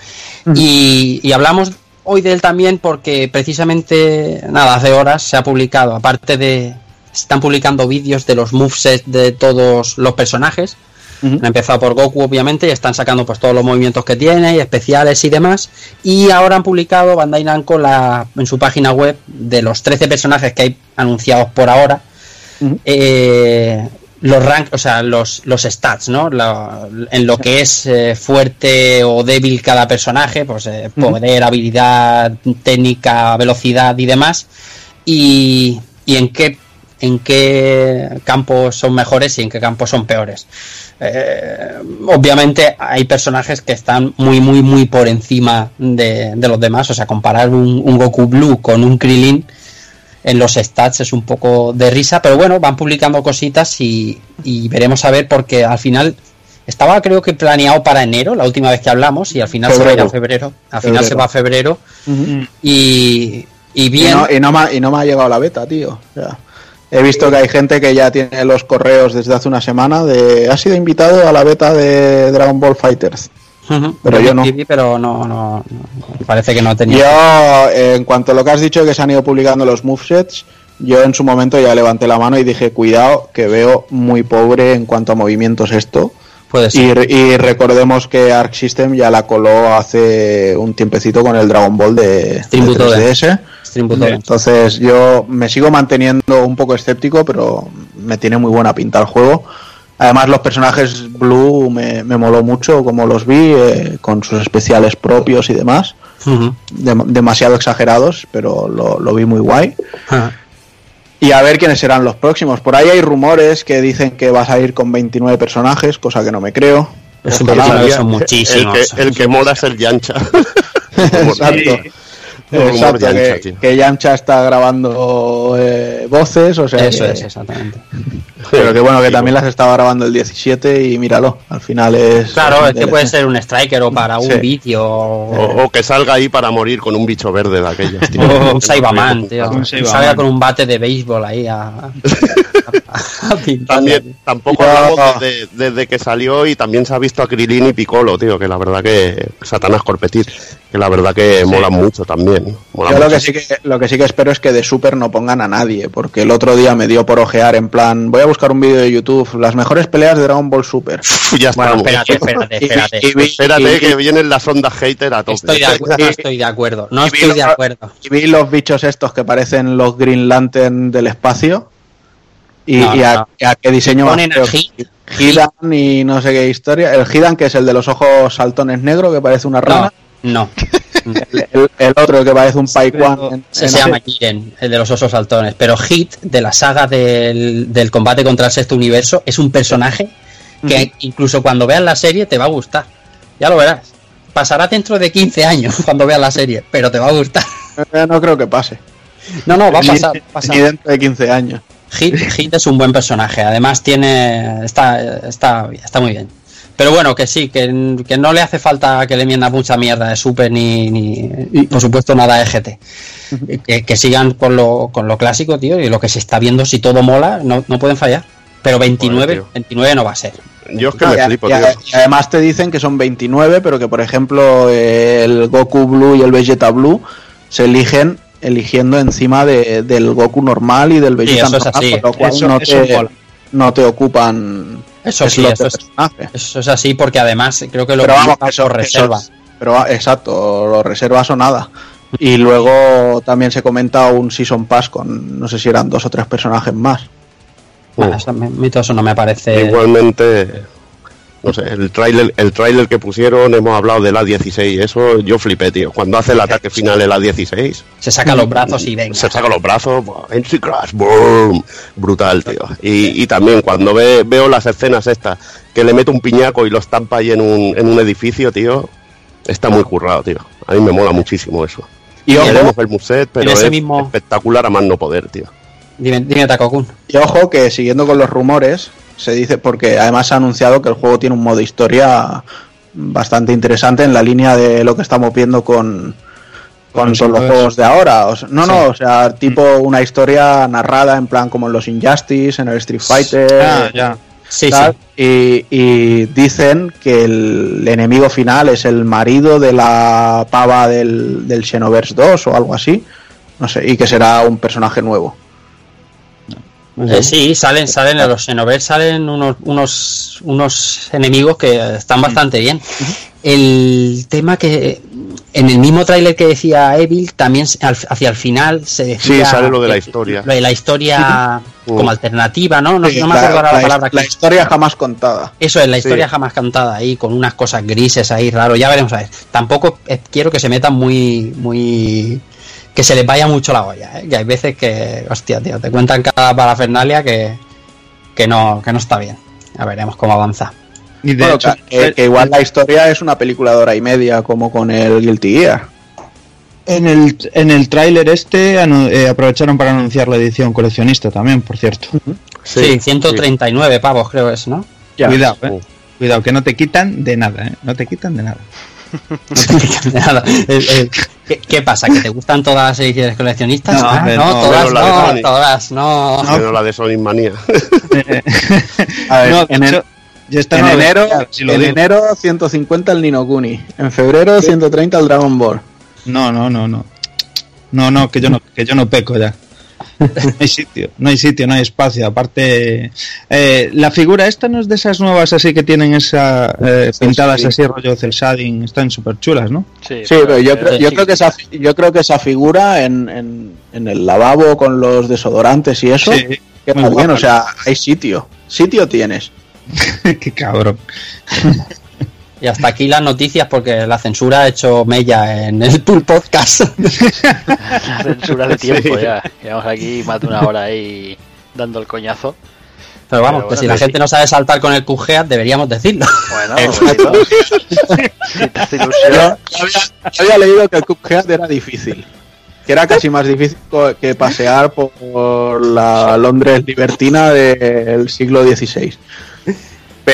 Y, y hablamos hoy de él también porque precisamente, nada, hace horas se ha publicado, aparte de... Están publicando vídeos de los movesets de todos los personajes. Han empezado por Goku, obviamente, y están sacando pues todos los movimientos que tiene, y especiales y demás. Y ahora han publicado Bandai Namco la, en su página web de los 13 personajes que hay anunciados por ahora. Eh, los rank, o sea, los, los stats, ¿no? La- en lo que es eh, fuerte o débil cada personaje, pues eh, poder, habilidad, técnica, velocidad y demás. Y, y en qué en qué campos son mejores y en qué campos son peores. Eh, obviamente hay personajes que están muy, muy, muy por encima de, de los demás. O sea, comparar un, un Goku Blue con un Krillin en los stats es un poco de risa, pero bueno, van publicando cositas y, y veremos a ver porque al final estaba creo que planeado para enero, la última vez que hablamos, y al final se va a ir a febrero. Al final Febrero. se va a febrero y, y Y bien. no, y, no me, ha- y no me ha llegado la beta, tío. O sea, he visto que hay gente que ya tiene los correos desde hace una semana de ha sido invitado a la beta de Dragon Ball Fighters. Pero yo no. pero no, no, no, parece que no tenía. Yo, eh, en cuanto a lo que has dicho que se han ido publicando los movesets, yo en su momento ya levanté la mano y dije, cuidado, que veo muy pobre en cuanto a movimientos esto. Puede Y, ser. y recordemos que Arc System ya la coló hace un tiempecito con el Dragon Ball de, de Stream Butoden. 3DS. Stream Butoden. Entonces yo me sigo manteniendo un poco escéptico, pero me tiene muy buena pinta el juego. Además los personajes Blue me, me moló mucho como los vi, eh, con sus especiales propios y demás. Demasiado exagerados, pero lo, lo vi muy guay. Ajá. Y a ver quiénes serán los próximos. Por ahí hay rumores que dicen que vas a ir con 29 personajes, cosa que no me creo. Es un personaje, son El muchísimos. que, el que mola es el Yancha. Exacto. El Exacto, de Yamcha, que, que Yamcha está grabando eh, voces, o sea, Eso que- es, exactamente. pero que bueno, que también las estaba grabando el 17 y míralo, al final es... Claro, es que puede ser un striker o para un Sí. vídeo o, que salga ahí para morir con un bicho verde de aquellos, tío. o un Saibaman, tío. Un Que Saibaman. salga con un bate de béisbol ahí a, a- a pintar. También, tampoco hablamos desde, desde que salió y también se ha visto a Krilin y Piccolo, tío, que la verdad que Satanás Corpetit, que la verdad que molan mucho también. Mola Yo lo que, sí que, lo que sí que espero es que de Super no pongan a nadie, porque el otro día me dio por ojear en plan, voy a buscar un vídeo de YouTube, las mejores peleas de Dragon Ball Super. Ya Bueno, estamos. espérate, espérate, Y- espérate. y vi- Espérate, y- que vienen las ondas hater a tope. Estoy de acuerdo, no estoy de acuerdo. No y estoy de acuerdo. Y vi los bichos estos que parecen los Green Lantern del espacio. Y, No, y a, no. y a qué diseño Ponen a. Hidan y no sé qué historia. El Hidan, que es el de los ojos saltones negros, que parece una rana. No, no. El, el- el otro que parece un Paikwan. Se, en- se llama Kiren, el de los osos saltones. Pero Hit, de la saga del, del combate contra el sexto universo, es un personaje que incluso cuando veas la serie te va a gustar. Ya lo verás. Pasará dentro de 15 años cuando veas la serie, pero te va a gustar. Eh, No creo que pase. No, no, va a pasar. pasar. Ni dentro de 15 años. Hit, Hit es un buen personaje, además tiene está, está, está muy bien. Pero bueno, que sí, que, que no le hace falta que le mienda mucha mierda de Super ni, ni y por supuesto nada de GT. Que, que sigan con lo, con lo clásico, tío, y lo que se está viendo, si todo mola, no, no pueden fallar. Pero 29, Joder, tío. 29 no va a ser. Yo es que No, me y, a- flipo, y a- tío. y además te dicen que son 29, pero que por ejemplo el Goku Blue y el Vegeta Blue se eligen eligiendo encima de- del Goku normal y del Vegeta eso es normal, así. con lo cual Eso- no, eso te, no te ocupan Eso sí, slots eso es, personaje. eso es así porque además creo que lo Pero vamos, eso- por reserva. eso- pero exacto, los reservas o nada. Y luego también se comenta un Season Pass con, no sé si eran dos o tres personajes más. Ah, eso, a mí todo eso no me parece. Igualmente, no sé, el tráiler el tráiler que pusieron, hemos hablado del A16, eso yo flipé, tío. Cuando hace el ataque final el A16, Se saca los brazos y venga. se saca los brazos. Entry Crash, boom, brutal, tío. Y, y también cuando ve- veo las escenas estas, que le mete un piñaco y lo estampa ahí en un, en un edificio, tío, está muy currado, tío. A mí me mola muchísimo eso. Y ojo, el Muset, pero ese es mismo- espectacular a más no poder, tío. Dime, dime Takokun. Y ojo que siguiendo con los rumores, se dice, porque además se ha anunciado que el juego tiene un modo historia bastante interesante en la línea de lo que estamos viendo con, con los todos los juegos de ahora. O sea, no, no, o sea, tipo una historia narrada en plan como en los Injustice, en el Street Fighter. Ah, ya. Sí, sí. Y, y dicen que el enemigo final es el marido de la pava del, del Xenoverse 2 o algo así. No sé, y que será un personaje nuevo. Eh, sí, salen, salen en los Xenoverse salen unos, unos, unos enemigos que están bastante bien. El tema que en el mismo tráiler que decía Evil, también hacia el final se decía Sí, sale lo de la historia. Lo de la historia como alternativa, ¿no? No, Sí, no me la- acuerdo la, la- palabra. la que- historia jamás contada. Eso es, la Sí. historia jamás cantada ahí, con unas cosas grises ahí, raro. Ya veremos a ver. Tampoco eh, quiero que se metan muy, muy. Que se les vaya mucho la olla, ¿eh? Que hay veces que, hostia, tío, te cuentan cada parafernalia que, que, no, que no está bien. Ya veremos cómo avanza. Y de Bueno, hecho, que, igual la historia es una película de hora y media, como con el Guilty Gear. en el, en el tráiler este eh, aprovecharon para anunciar la edición coleccionista también, por cierto. Sí, 139 pavos creo es, ¿no? Cuidado, eh. Uh. Cuidado, que no te quitan de nada, ¿eh? No te quitan de nada. Nada. El- el- ¿Qué, qué pasa? ¿Que te gustan todas las ediciones coleccionistas? No, Ah, no, no, todas de no, todas no. Menos la de Sonic Manía. A ver, no, en, hecho, en- no enero, si lo en digo. enero 150 el Nino Kuni. En febrero 130 el Dragon Ball. No, no, no, no. No, no, que yo no, que yo no peco ya. No hay sitio, no hay sitio, no hay espacio. Aparte, eh, la figura esta no es de esas nuevas así que tienen esa eh, pintadas sí. así rollo cel shading, están súper chulas, ¿no? Sí, Sí, pero yo, creo, yo creo que esa, yo creo que esa figura en, en, en el lavabo con los desodorantes y eso, Sí, queda muy bien, o sea, hay sitio. Sitio tienes. Qué cabrón. Y hasta aquí las noticias porque la censura ha hecho mella en el Pool Podcast. La censura de tiempo ya. Llevamos aquí más de una hora ahí dando el coñazo. Pero vamos, Pero que si la gente sí. no sabe saltar con el QGEAT, deberíamos decirlo. Bueno, Exacto. bonito. si te hace Yo, ilusión. yo había, leído que el Cuphead era difícil. Que era casi más difícil que pasear por la Londres libertina del siglo XVI.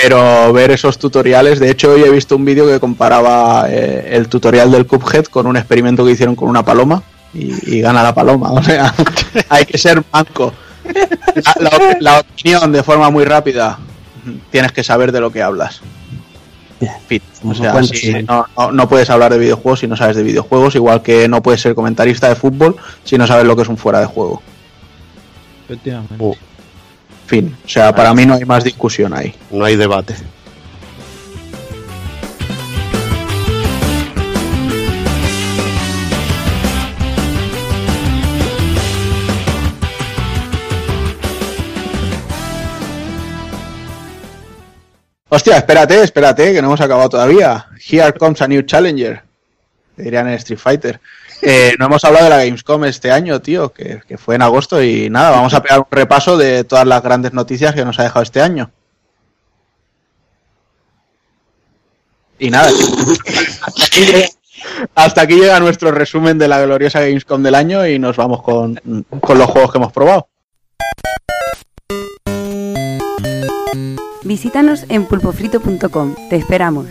Pero ver esos tutoriales, de hecho hoy he visto un vídeo que comparaba eh, el tutorial del Cuphead con un experimento que hicieron con una paloma y, y gana la paloma. O sea, hay que ser manco. La, la- la opinión de forma muy rápida. Tienes que saber de lo que hablas. O sea, si no, no- no puedes hablar de videojuegos si no sabes de videojuegos, igual que no puedes ser comentarista de fútbol si no sabes lo que es un fuera de juego. Efectivamente. Uh, Fin. O sea, para mí no hay más discusión ahí. no hay debate. Hostia, espérate, espérate, que no hemos acabado todavía. Here comes a new challenger. Dirían en Street Fighter. Eh, no hemos hablado de la Gamescom este año, tío, que, que fue en agosto y nada, vamos a pegar un repaso de todas las grandes noticias que nos ha dejado este año. Y nada, aquí, Hasta aquí llega nuestro resumen de la gloriosa Gamescom del año y nos vamos con, con los juegos que hemos probado. Visítanos en pulpofrito.com. Te esperamos.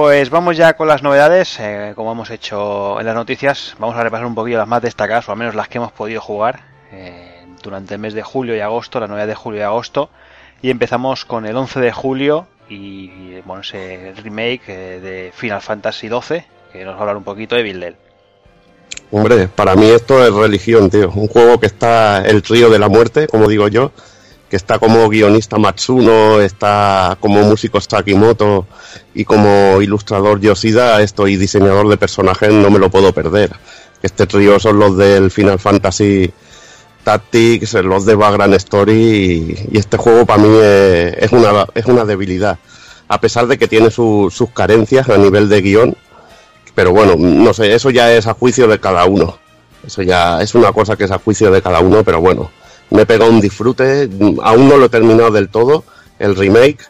Pues vamos ya con las novedades, eh, como hemos hecho en las noticias, vamos a repasar un poquillo las más destacadas, o al menos las que hemos podido jugar eh, durante el mes de julio y agosto, la novedad de julio y agosto, y empezamos con el 11 de julio y bueno, ese remake eh, de Final Fantasy XII, que nos va a hablar un poquito de Bildel. Hombre, para mí esto es religión, tío. Un juego que está el trío de la muerte, como digo yo, que está como guionista Matsuno, está como músico Sakimoto y como ilustrador Yoshida, esto y diseñador de personajes, no me lo puedo perder. Este trío son los del Final Fantasy Tactics, los de Vagrant Story y, este juego para mí es, es una, es una debilidad. A pesar de que tiene su- sus carencias a nivel de guion, pero bueno, no sé, eso ya es a juicio de cada uno. Eso ya es una cosa que es a juicio de cada uno, pero bueno, me he pegado un disfrute, aún no lo he terminado del todo, el remake,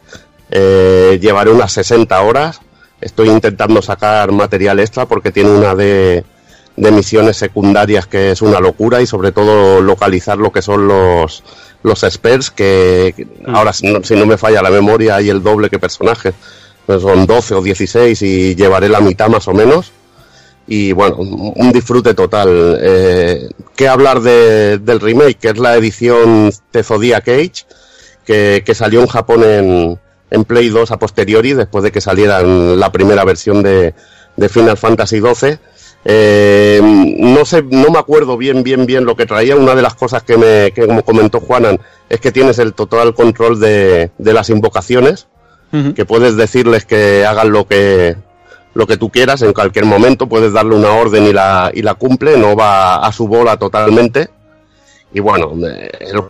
eh, llevaré unas 60 horas, estoy intentando sacar material extra porque tiene una de, de misiones secundarias que es una locura y sobre todo localizar lo que son los, los spells que que ahora si no, si no me falla la memoria hay el doble que personajes. Pues son 12 o 16 y llevaré la mitad más o menos y bueno, un un disfrute total. Eh, ¿Qué hablar de- del remake? Que es la edición de Zodiac Age, que, que salió en Japón en, en Play 2 a posteriori, después de que saliera la primera versión de, de Final Fantasy XII. Eh, no sé, no me acuerdo bien, bien, bien lo que traía. Una de las cosas que me que como comentó Juanan es que tienes el total control de, de las invocaciones, que puedes decirles que hagan lo que lo que tú quieras en cualquier momento, puedes darle una orden y la, y la cumple, no va a su bola totalmente. Y bueno, el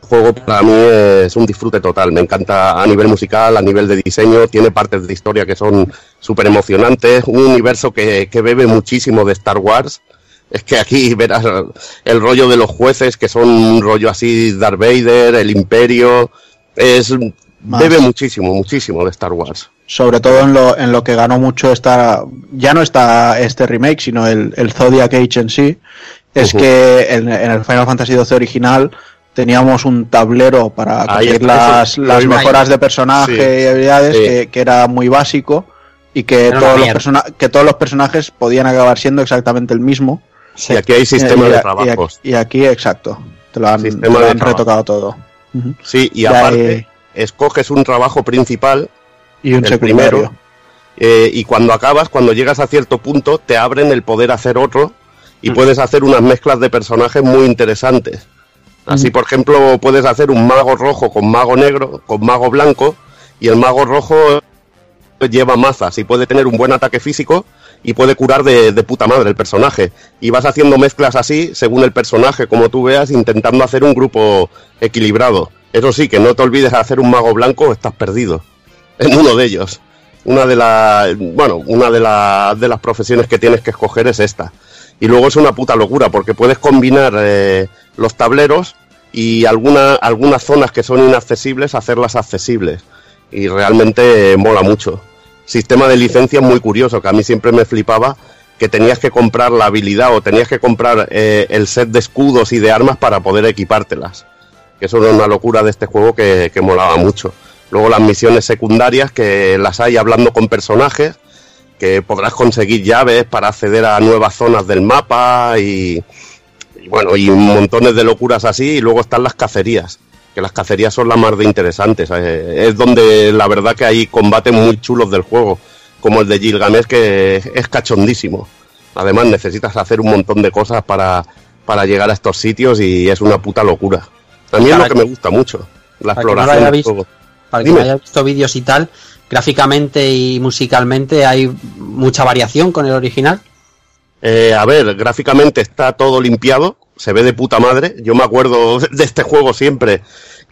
juego para mí es un disfrute total, me encanta a nivel musical, a nivel de diseño, tiene partes de historia que son súper emocionantes, un universo que, que bebe muchísimo de Star Wars. Es que aquí verás el rollo de los jueces, que son un rollo así, Darth Vader, el Imperio, es Más. bebe muchísimo, muchísimo de Star Wars. Sobre todo en lo, en lo que ganó mucho esta, ya no está este remake, sino el, el Zodiac Age en sí, es que en, en el Final Fantasy XII original teníamos un tablero para conseguir las, eso, las mejoras de personaje Sí. y habilidades, Sí. que, que era muy básico y que todos, los que todos los personajes podían acabar siendo exactamente el mismo. Y aquí hay sistema y, de y- trabajos. Y, aquí, exacto, te lo han, te lo han retocado todo. Sí, y Ya, aparte, eh, escoges un trabajo principal y un el secundario. primero, eh, y cuando acabas, cuando llegas a cierto punto, te abren el poder hacer otro y Mm. puedes hacer unas mezclas de personajes muy interesantes. Así, Mm. por ejemplo, puedes hacer un mago rojo con mago negro, con mago blanco, y el mago rojo lleva mazas y puede tener un buen ataque físico y puede curar de, de puta madre el personaje. Y vas haciendo mezclas así, según el personaje, como tú veas, intentando hacer un grupo equilibrado. Eso sí, que no te olvides de hacer un mago blanco, estás perdido. En uno de ellos. Una de las, bueno, una de, la- de las profesiones que tienes que escoger es esta. Y luego es una puta locura, porque puedes combinar eh, los tableros y alguna, algunas zonas que son inaccesibles, hacerlas accesibles. Y realmente mola mucho. Sistema de licencia muy curioso, que a mí siempre me flipaba que tenías que comprar la habilidad o tenías que comprar eh, el set de escudos y de armas para poder equipártelas. Que eso era una locura de este juego que, que molaba mucho. Luego las misiones secundarias, que las hay hablando con personajes, que podrás conseguir llaves para acceder a nuevas zonas del mapa y, y bueno, y montones de locuras así. Y luego están las cacerías, que las cacerías son las más de interesantes. eh, es donde la verdad que hay combates muy chulos del juego, como el de Gilgamesh, que es, cachondísimo. Además necesitas hacer un montón de cosas para, para llegar a estos sitios y es una puta locura. A mí es lo que que- me gusta mucho, la no exploración del juego. Para que no haya visto vídeos y tal, gráficamente y musicalmente hay mucha variación con el original. Eh, a ver, gráficamente está todo limpiado, se ve de puta madre. Yo me acuerdo de este juego siempre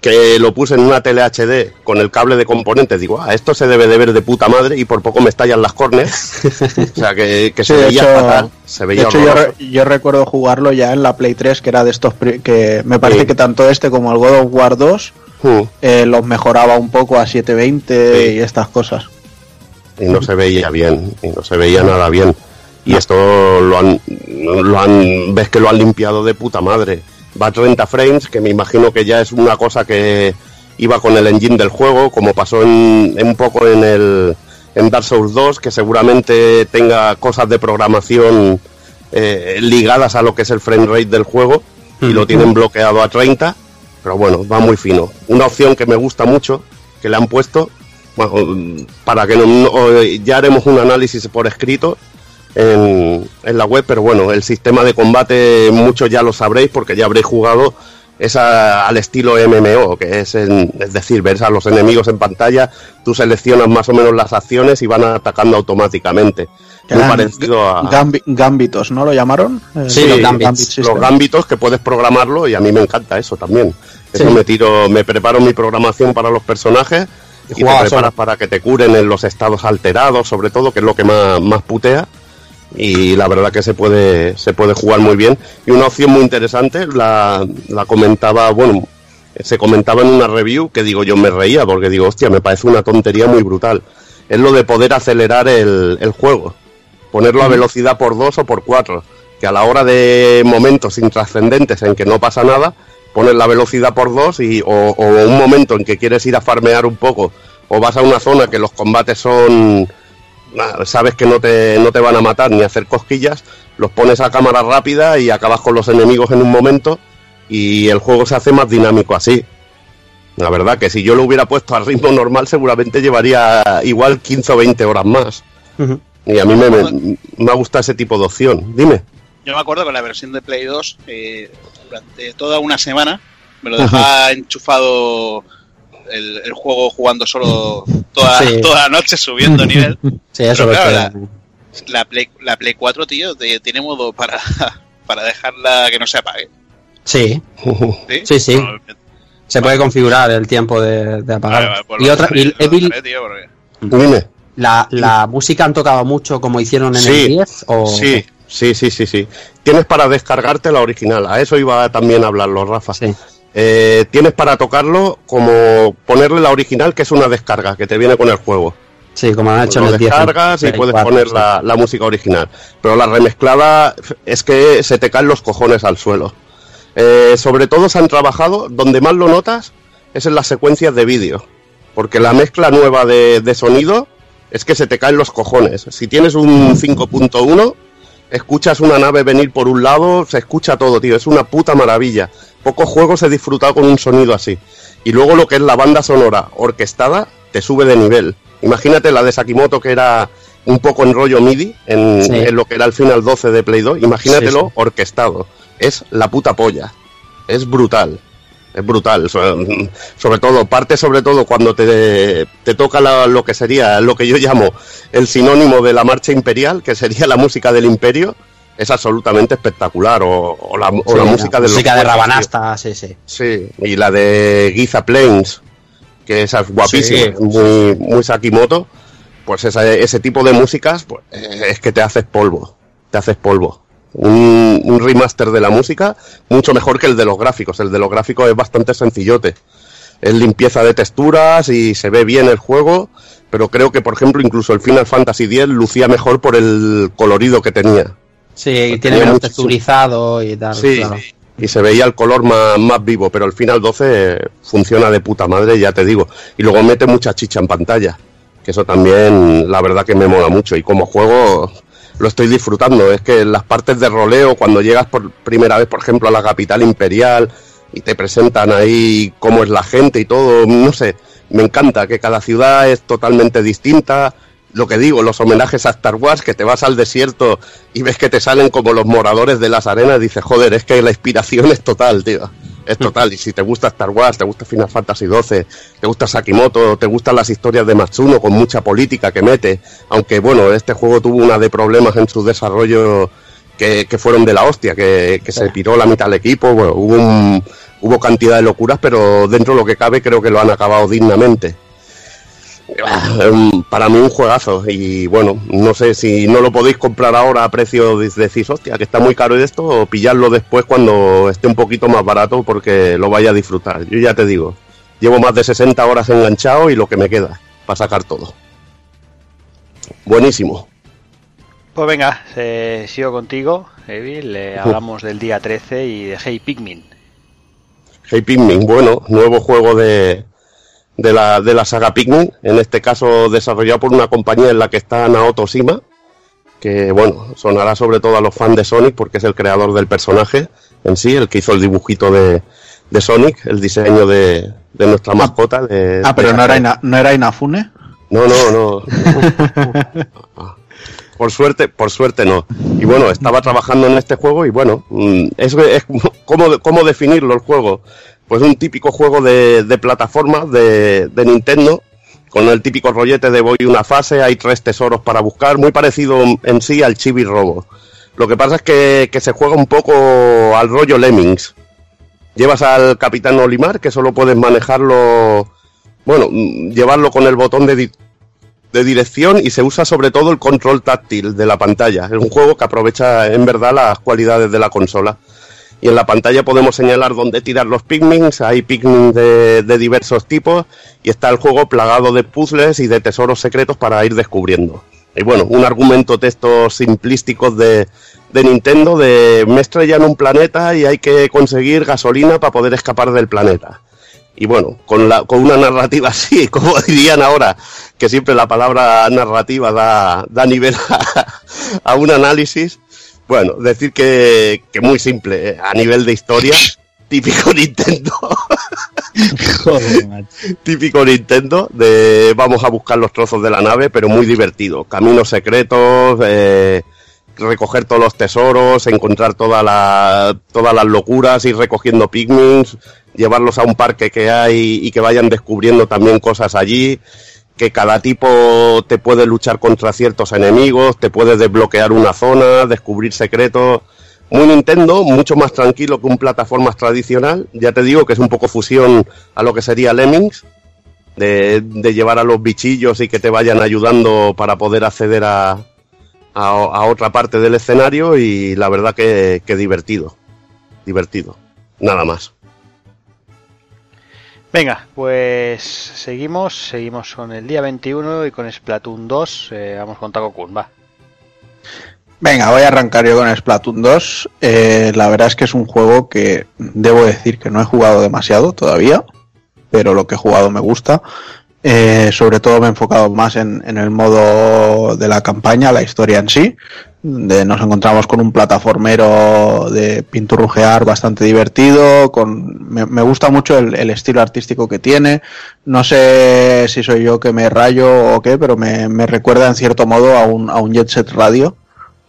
que lo puse en una tele HD con el cable de componentes, digo, ah, esto se debe de ver de puta madre y por poco me estallan las córneas. o sea, que, que se Sí, de veía hecho- fatal, se De veía hecho, yo, horroroso. re- yo recuerdo jugarlo ya en la Play 3, que era de estos que me parece Sí. que tanto este como el God of War 2 Hmm. eh, los mejoraba un poco a 720 Sí. y estas cosas. y no se veía bien, y no se veía nada bien. Y esto lo han, lo han, ves que lo han limpiado de puta madre. Va a 30 frames, que me imagino que ya es una cosa que iba con el engine del juego, como pasó en, en un poco en el en Dark Souls 2, que seguramente tenga cosas de programación eh, ligadas a lo que es el frame rate del juego, y lo tienen bloqueado a 30, pero bueno, va muy fino. Una opción que me gusta mucho, que le han puesto, bueno, para que no, no- ya haremos un análisis por escrito en, en la web, pero bueno, el sistema de combate muchos ya lo sabréis porque ya habréis jugado esa al estilo MMO, que es, en- es decir, ves a los enemigos en pantalla, tú seleccionas más o menos las acciones y van atacando automáticamente. Muy parecido a Gambi- Gambitos, ¿no lo llamaron? Eh, Sí, los Gambits. Los gambitos que puedes programarlo y a mí me encanta eso también. Eso Sí. me tiro, me preparo mi programación para los personajes y, te preparas solo. para que te curen en los estados alterados, sobre todo, que es lo que más, más putea. Y la verdad que se puede, se puede jugar muy bien. Y una opción muy interesante, la, la comentaba, bueno, se comentaba en una review que digo, yo me reía porque digo, hostia, me parece una tontería muy brutal. Es lo de poder acelerar el, el juego ponerlo a velocidad por 2 o por 4, que a la hora de momentos intrascendentes en que no pasa nada, pones la velocidad por 2 y o, o un momento en que quieres ir a farmear un poco o vas a una zona que los combates son sabes que no te, no te van a matar ni a hacer cosquillas, los pones a cámara rápida y acabas con los enemigos en un momento y el juego se hace más dinámico así. La verdad que si yo lo hubiera puesto al ritmo normal seguramente llevaría igual 15 o 20 horas más. Y a mí me, me, me ha gustado ese tipo de opción. Dime. Yo me acuerdo que la versión de Play 2, eh, durante toda una semana, me lo dejaba enchufado el, el juego jugando solo toda, Sí. toda la noche subiendo nivel. Sí, eso Pero claro, La Play, la Play 4, tío, te- tiene modo para, para dejarla que no se apague. Sí, Sí, Sí, sí. Bueno, se puede configurar el tiempo de, de apagar. vale, vale, pues y otra, y Evil, Dime. la, la música han tocado mucho como hicieron en Sí, el 10 o Sí, sí, sí, sí, sí. Tienes para descargarte la original. A eso iba también a hablarlo, Rafa. Sí. Eh, tienes para tocarlo como ponerle la original, que es una descarga, que te viene con el juego. Sí, como han hecho en lo el 10. descargas y puedes 4, poner sí. la, la música original. Pero la remezclada es que se te caen los cojones al suelo. Eh, sobre todo se han trabajado, donde más lo notas, es en las secuencias de vídeo. Porque la mezcla nueva de, de sonido es que se te caen los cojones. Si tienes un 5.1, escuchas una nave venir por un lado, se escucha todo, tío. Es una puta maravilla. Pocos juegos he disfrutado con un sonido así. Y luego lo que es la banda sonora orquestada, te sube de nivel. Imagínate la de Sakimoto que era un poco en rollo MIDI, en, Sí. en lo que era el Final 12 de Play 2. Imagínatelo Sí, sí. orquestado. Es la puta polla. Es brutal. Es brutal. So- Sobre todo, parte sobre todo cuando te, te toca la- lo que sería, lo que yo llamo el sinónimo de la marcha imperial, que sería la música del imperio. Es absolutamente espectacular. O, o la, o Sí, la música de los música de. Rabanasta, sí, sí. Sí, y la de Giza Plains, que esa es guapísima, Sí. muy, muy Sakimoto. Pues esa- ese tipo de músicas, pues, eh, es que te haces polvo, te haces polvo. Un, un remaster de la música mucho mejor que el de los gráficos. El de los gráficos es bastante sencillote. Es limpieza de texturas y se ve bien el juego, pero creo que, por ejemplo, incluso el Final Fantasy X lucía mejor por el colorido que tenía. Sí, tiene menos texturizado y tal. Sí, claro. y se veía el color más, más vivo, pero el Final 12 funciona de puta madre, ya te digo. Y luego mete mucha chicha en pantalla, que eso también, la verdad que me mola mucho. Y como juego lo estoy disfrutando. Es que las partes de roleo, cuando llegas por primera vez, por ejemplo, a la capital imperial y te presentan ahí cómo es la gente y todo, no sé, me encanta que cada ciudad es totalmente distinta. Lo que digo, los homenajes a Star Wars, que te vas al desierto y ves que te salen como los moradores de las arenas, dices, joder, es que la inspiración es total, tío. Es total. Y si te gusta Star Wars, te gusta Final Fantasy XII, te gusta Sakimoto, te gustan las historias de Matsuno con mucha política que mete, aunque bueno, este juego tuvo una de problemas en su desarrollo que, fueron de la hostia, que, que se piró la mitad del equipo, bueno, hubo un, hubo cantidad de locuras, pero dentro de lo que cabe creo que lo han acabado dignamente. Para mí un juegazo y bueno, no sé si no lo podéis comprar ahora a precio de decís, hostia, que está muy caro esto, o pillarlo después cuando esté un poquito más barato porque lo vaya a disfrutar. Yo ya te digo, llevo más de 60 horas enganchado y lo que me queda para sacar todo. Buenísimo. Pues venga, eh, sigo contigo, Evil. Le hablamos del día 13 y de Hey Pikmin. Hey Pikmin, bueno, nuevo juego de, de, la, de la saga Pikmin, en este caso desarrollado por una compañía en la que está Naoto Shima, que bueno, sonará sobre todo a los fans de Sonic porque es el creador del personaje en sí, el que hizo el dibujito de, de Sonic, el diseño de, de nuestra mascota. de- Ah, pero de- no era, Ina- no era Inafune. no, no, no. Por suerte, por suerte no. Y bueno, estaba trabajando en este juego y bueno, mm, es, es ¿cómo, cómo definirlo el juego? Pues un típico juego de, de plataformas de, de Nintendo, con el típico rollete de voy una fase, hay tres tesoros para buscar, muy parecido en sí al Chibi Robo. Lo que pasa es que, que se juega un poco al rollo Lemmings. Llevas al Capitán Olimar, que solo puedes manejarlo, bueno, llevarlo con el botón de, di- de dirección y se usa sobre todo el control táctil de la pantalla. Es un juego que aprovecha en verdad las cualidades de la consola. Y en la pantalla podemos señalar dónde tirar los Pikmins, hay Pikmin de, de diversos tipos y está el juego plagado de puzzles y de tesoros secretos para ir descubriendo. Y bueno, un argumento textos simplísticos de, de Nintendo de me estrella en un planeta y hay que conseguir gasolina para poder escapar del planeta. Y bueno, con, la, con una narrativa así, como dirían ahora, que siempre la palabra narrativa da, da nivel a un análisis, bueno, decir que, que muy simple, eh, a nivel de historia, típico Nintendo, Joder, macho. típico Nintendo, de vamos a buscar los trozos de la nave, pero muy divertido. Caminos secretos, eh, recoger todos los tesoros, encontrar toda la, todas las locuras, ir recogiendo pigmins, llevarlos a un parque que hay y que vayan descubriendo también cosas allí, que cada tipo te puede luchar contra ciertos enemigos, te puede desbloquear una zona, descubrir secretos. Muy Nintendo, mucho más tranquilo que un plataformas tradicional. Ya te digo que es un poco fusión a lo que sería Lemmings, de, de llevar a los bichillos y que te vayan ayudando para poder acceder a, a, a otra parte del escenario y la verdad que, que divertido. Divertido. Nada más. Venga, pues seguimos, seguimos con el día 21 y con Splatoon 2. eh, vamos con Taco Kun, va. Venga, voy a arrancar yo con Splatoon 2. Eh, la verdad es que es un juego que debo decir que no he jugado demasiado todavía, pero lo que he jugado me gusta. Eh, sobre todo me he enfocado más en, en el modo de la campaña, la historia en sí. De, nos encontramos con un plataformero de pinturrujear bastante divertido. Con, me, me gusta mucho el, el estilo artístico que tiene. No sé si soy yo que me rayo o qué, pero me, me recuerda en cierto modo a un, a un Jet Set Radio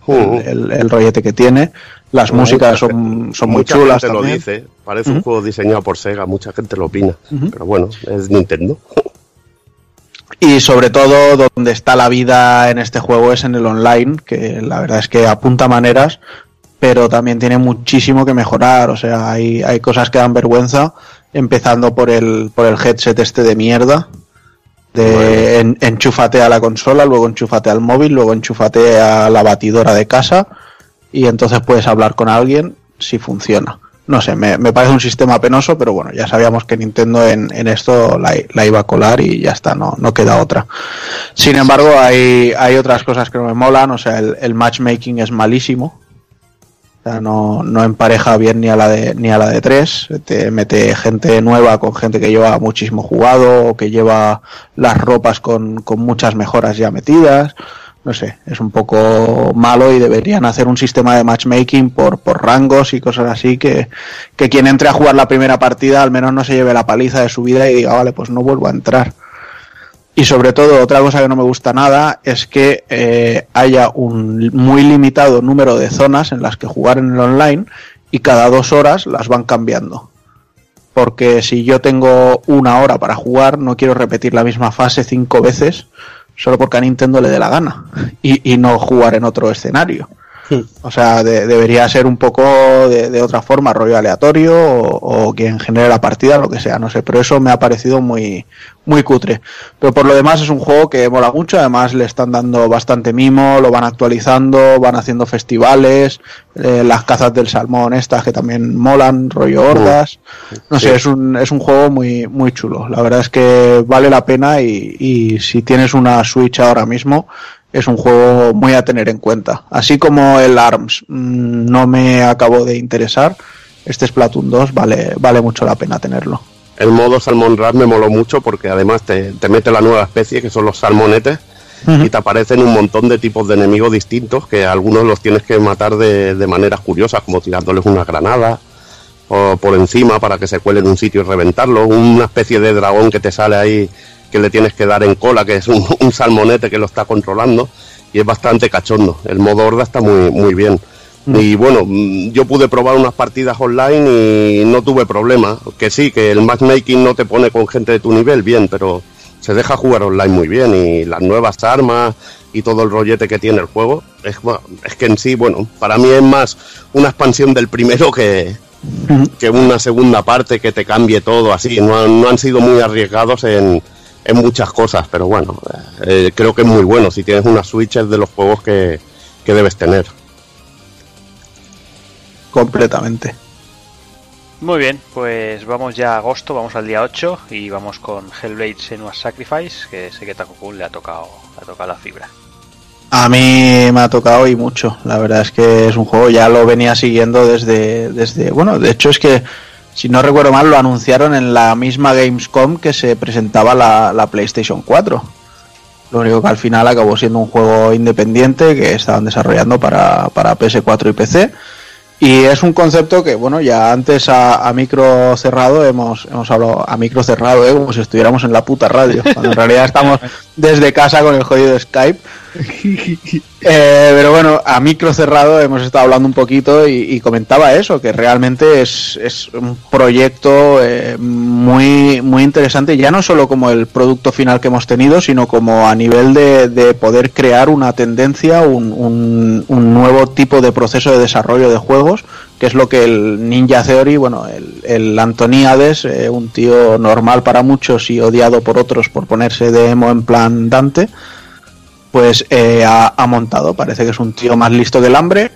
Uh, el, el rollete que tiene. Las mucha músicas son, son muy mucha chulas gente lo dice. Parece un juego diseñado por Sega. Mucha gente lo opina. Pero bueno, es Nintendo. Y sobre todo donde está la vida en este juego es en el online, que la verdad es que apunta maneras, pero también tiene muchísimo que mejorar. O sea, hay, hay cosas que dan vergüenza, empezando por el, por el headset este de mierda. De en- enchúfate a la consola, luego enchúfate al móvil, luego enchúfate a la batidora de casa y entonces puedes hablar con alguien si funciona. No sé, me, me parece un sistema penoso, pero bueno, ya sabíamos que Nintendo en, en esto la, la iba a colar y ya está, no, no queda otra. Sin embargo, hay, hay otras cosas que no me molan, o sea, el, el matchmaking es malísimo. O sea, no, no empareja bien ni a la de ni a la de tres. Te mete gente nueva con gente que lleva muchísimo jugado o que lleva las ropas con, con muchas mejoras ya metidas. No sé, es un poco malo y deberían hacer un sistema de matchmaking por, por rangos y cosas así que, que quien entre a jugar la primera partida al menos no se lleve la paliza de su vida y diga, vale, pues no vuelvo a entrar. Y sobre todo, otra cosa que no me gusta nada es que eh, haya un muy limitado número de zonas en las que jugar en el online y cada dos horas las van cambiando. Porque si yo tengo una hora para jugar, no quiero repetir la misma fase cinco veces solo porque a Nintendo le dé la gana y, y no jugar en otro escenario. O sea, de- debería ser un poco de, de otra forma, rollo aleatorio o, o quien genere la partida, lo que sea, no sé. Pero eso me ha parecido muy, muy cutre. Pero por lo demás es un juego que mola mucho, además le están dando bastante mimo, lo van actualizando, van haciendo festivales, eh, las cazas del salmón estas que también molan, rollo hordas. No sé, es un, es un juego muy, muy chulo. La verdad es que vale la pena y, y si tienes una Switch ahora mismo, es un juego muy a tener en cuenta. Así como el ARMS mm, no me acabó de interesar, este Splatoon 2 vale, vale mucho la pena tenerlo. El modo Salmon Rat me moló mucho porque además te, te mete la nueva especie que son los salmonetes y te aparecen un montón de tipos de enemigos distintos que algunos los tienes que matar de, de maneras curiosas como tirándoles una granada o por encima para que se cuele en un sitio y reventarlo, una especie de dragón que te sale ahí que le tienes que dar en cola, que es un, un salmonete que lo está controlando y es bastante cachondo. El modo horda está muy, muy bien. Y bueno, mm, yo pude probar unas partidas online y no tuve problema. Que sí, que el matchmaking no te pone con gente de tu nivel, bien, pero se deja jugar online muy bien y las nuevas armas y todo el rollete que tiene el juego. Es, es que en sí, bueno, para mí es más una expansión del primero que, que una segunda parte que te cambie todo así. No han, no han sido muy arriesgados en, en muchas cosas, pero bueno, eh, creo que es muy bueno. Si tienes una Switch es de los juegos que, que debes tener. Completamente. Muy bien, pues vamos ya a agosto, vamos al día 8 y vamos con Hellblade Senua's Sacrifice, que sé que Takokun le ha tocado, le ha tocado la fibra. A mí me ha tocado y mucho. La verdad es que es un juego, ya lo venía siguiendo desde, desde, bueno, de hecho es que, si no recuerdo mal, lo anunciaron en la misma Gamescom que se presentaba la, la PlayStation 4. Lo único que al final acabó siendo un juego independiente que estaban desarrollando para, para PS4 y PC. Y es un concepto que, bueno, ya antes a, a micro cerrado hemos, hemos hablado a micro cerrado, ¿eh? como si estuviéramos en la puta radio, cuando en realidad estamos desde casa con el jodido Skype. Eh, pero bueno, a micro cerrado hemos estado hablando un poquito y, comentaba eso, que realmente es, es un proyecto eh, muy, muy interesante, ya no solo como el producto final que hemos tenido, sino como a nivel de, de poder crear una tendencia, un, un- un nuevo tipo de proceso de desarrollo de juegos, que es lo que el Ninja Theory, bueno, el, el Antoniades, eh, un tío normal para muchos y odiado por otros por ponerse de emo en plan Dante, pues eh, ha, montado. Parece que es un tío más listo que el hambre.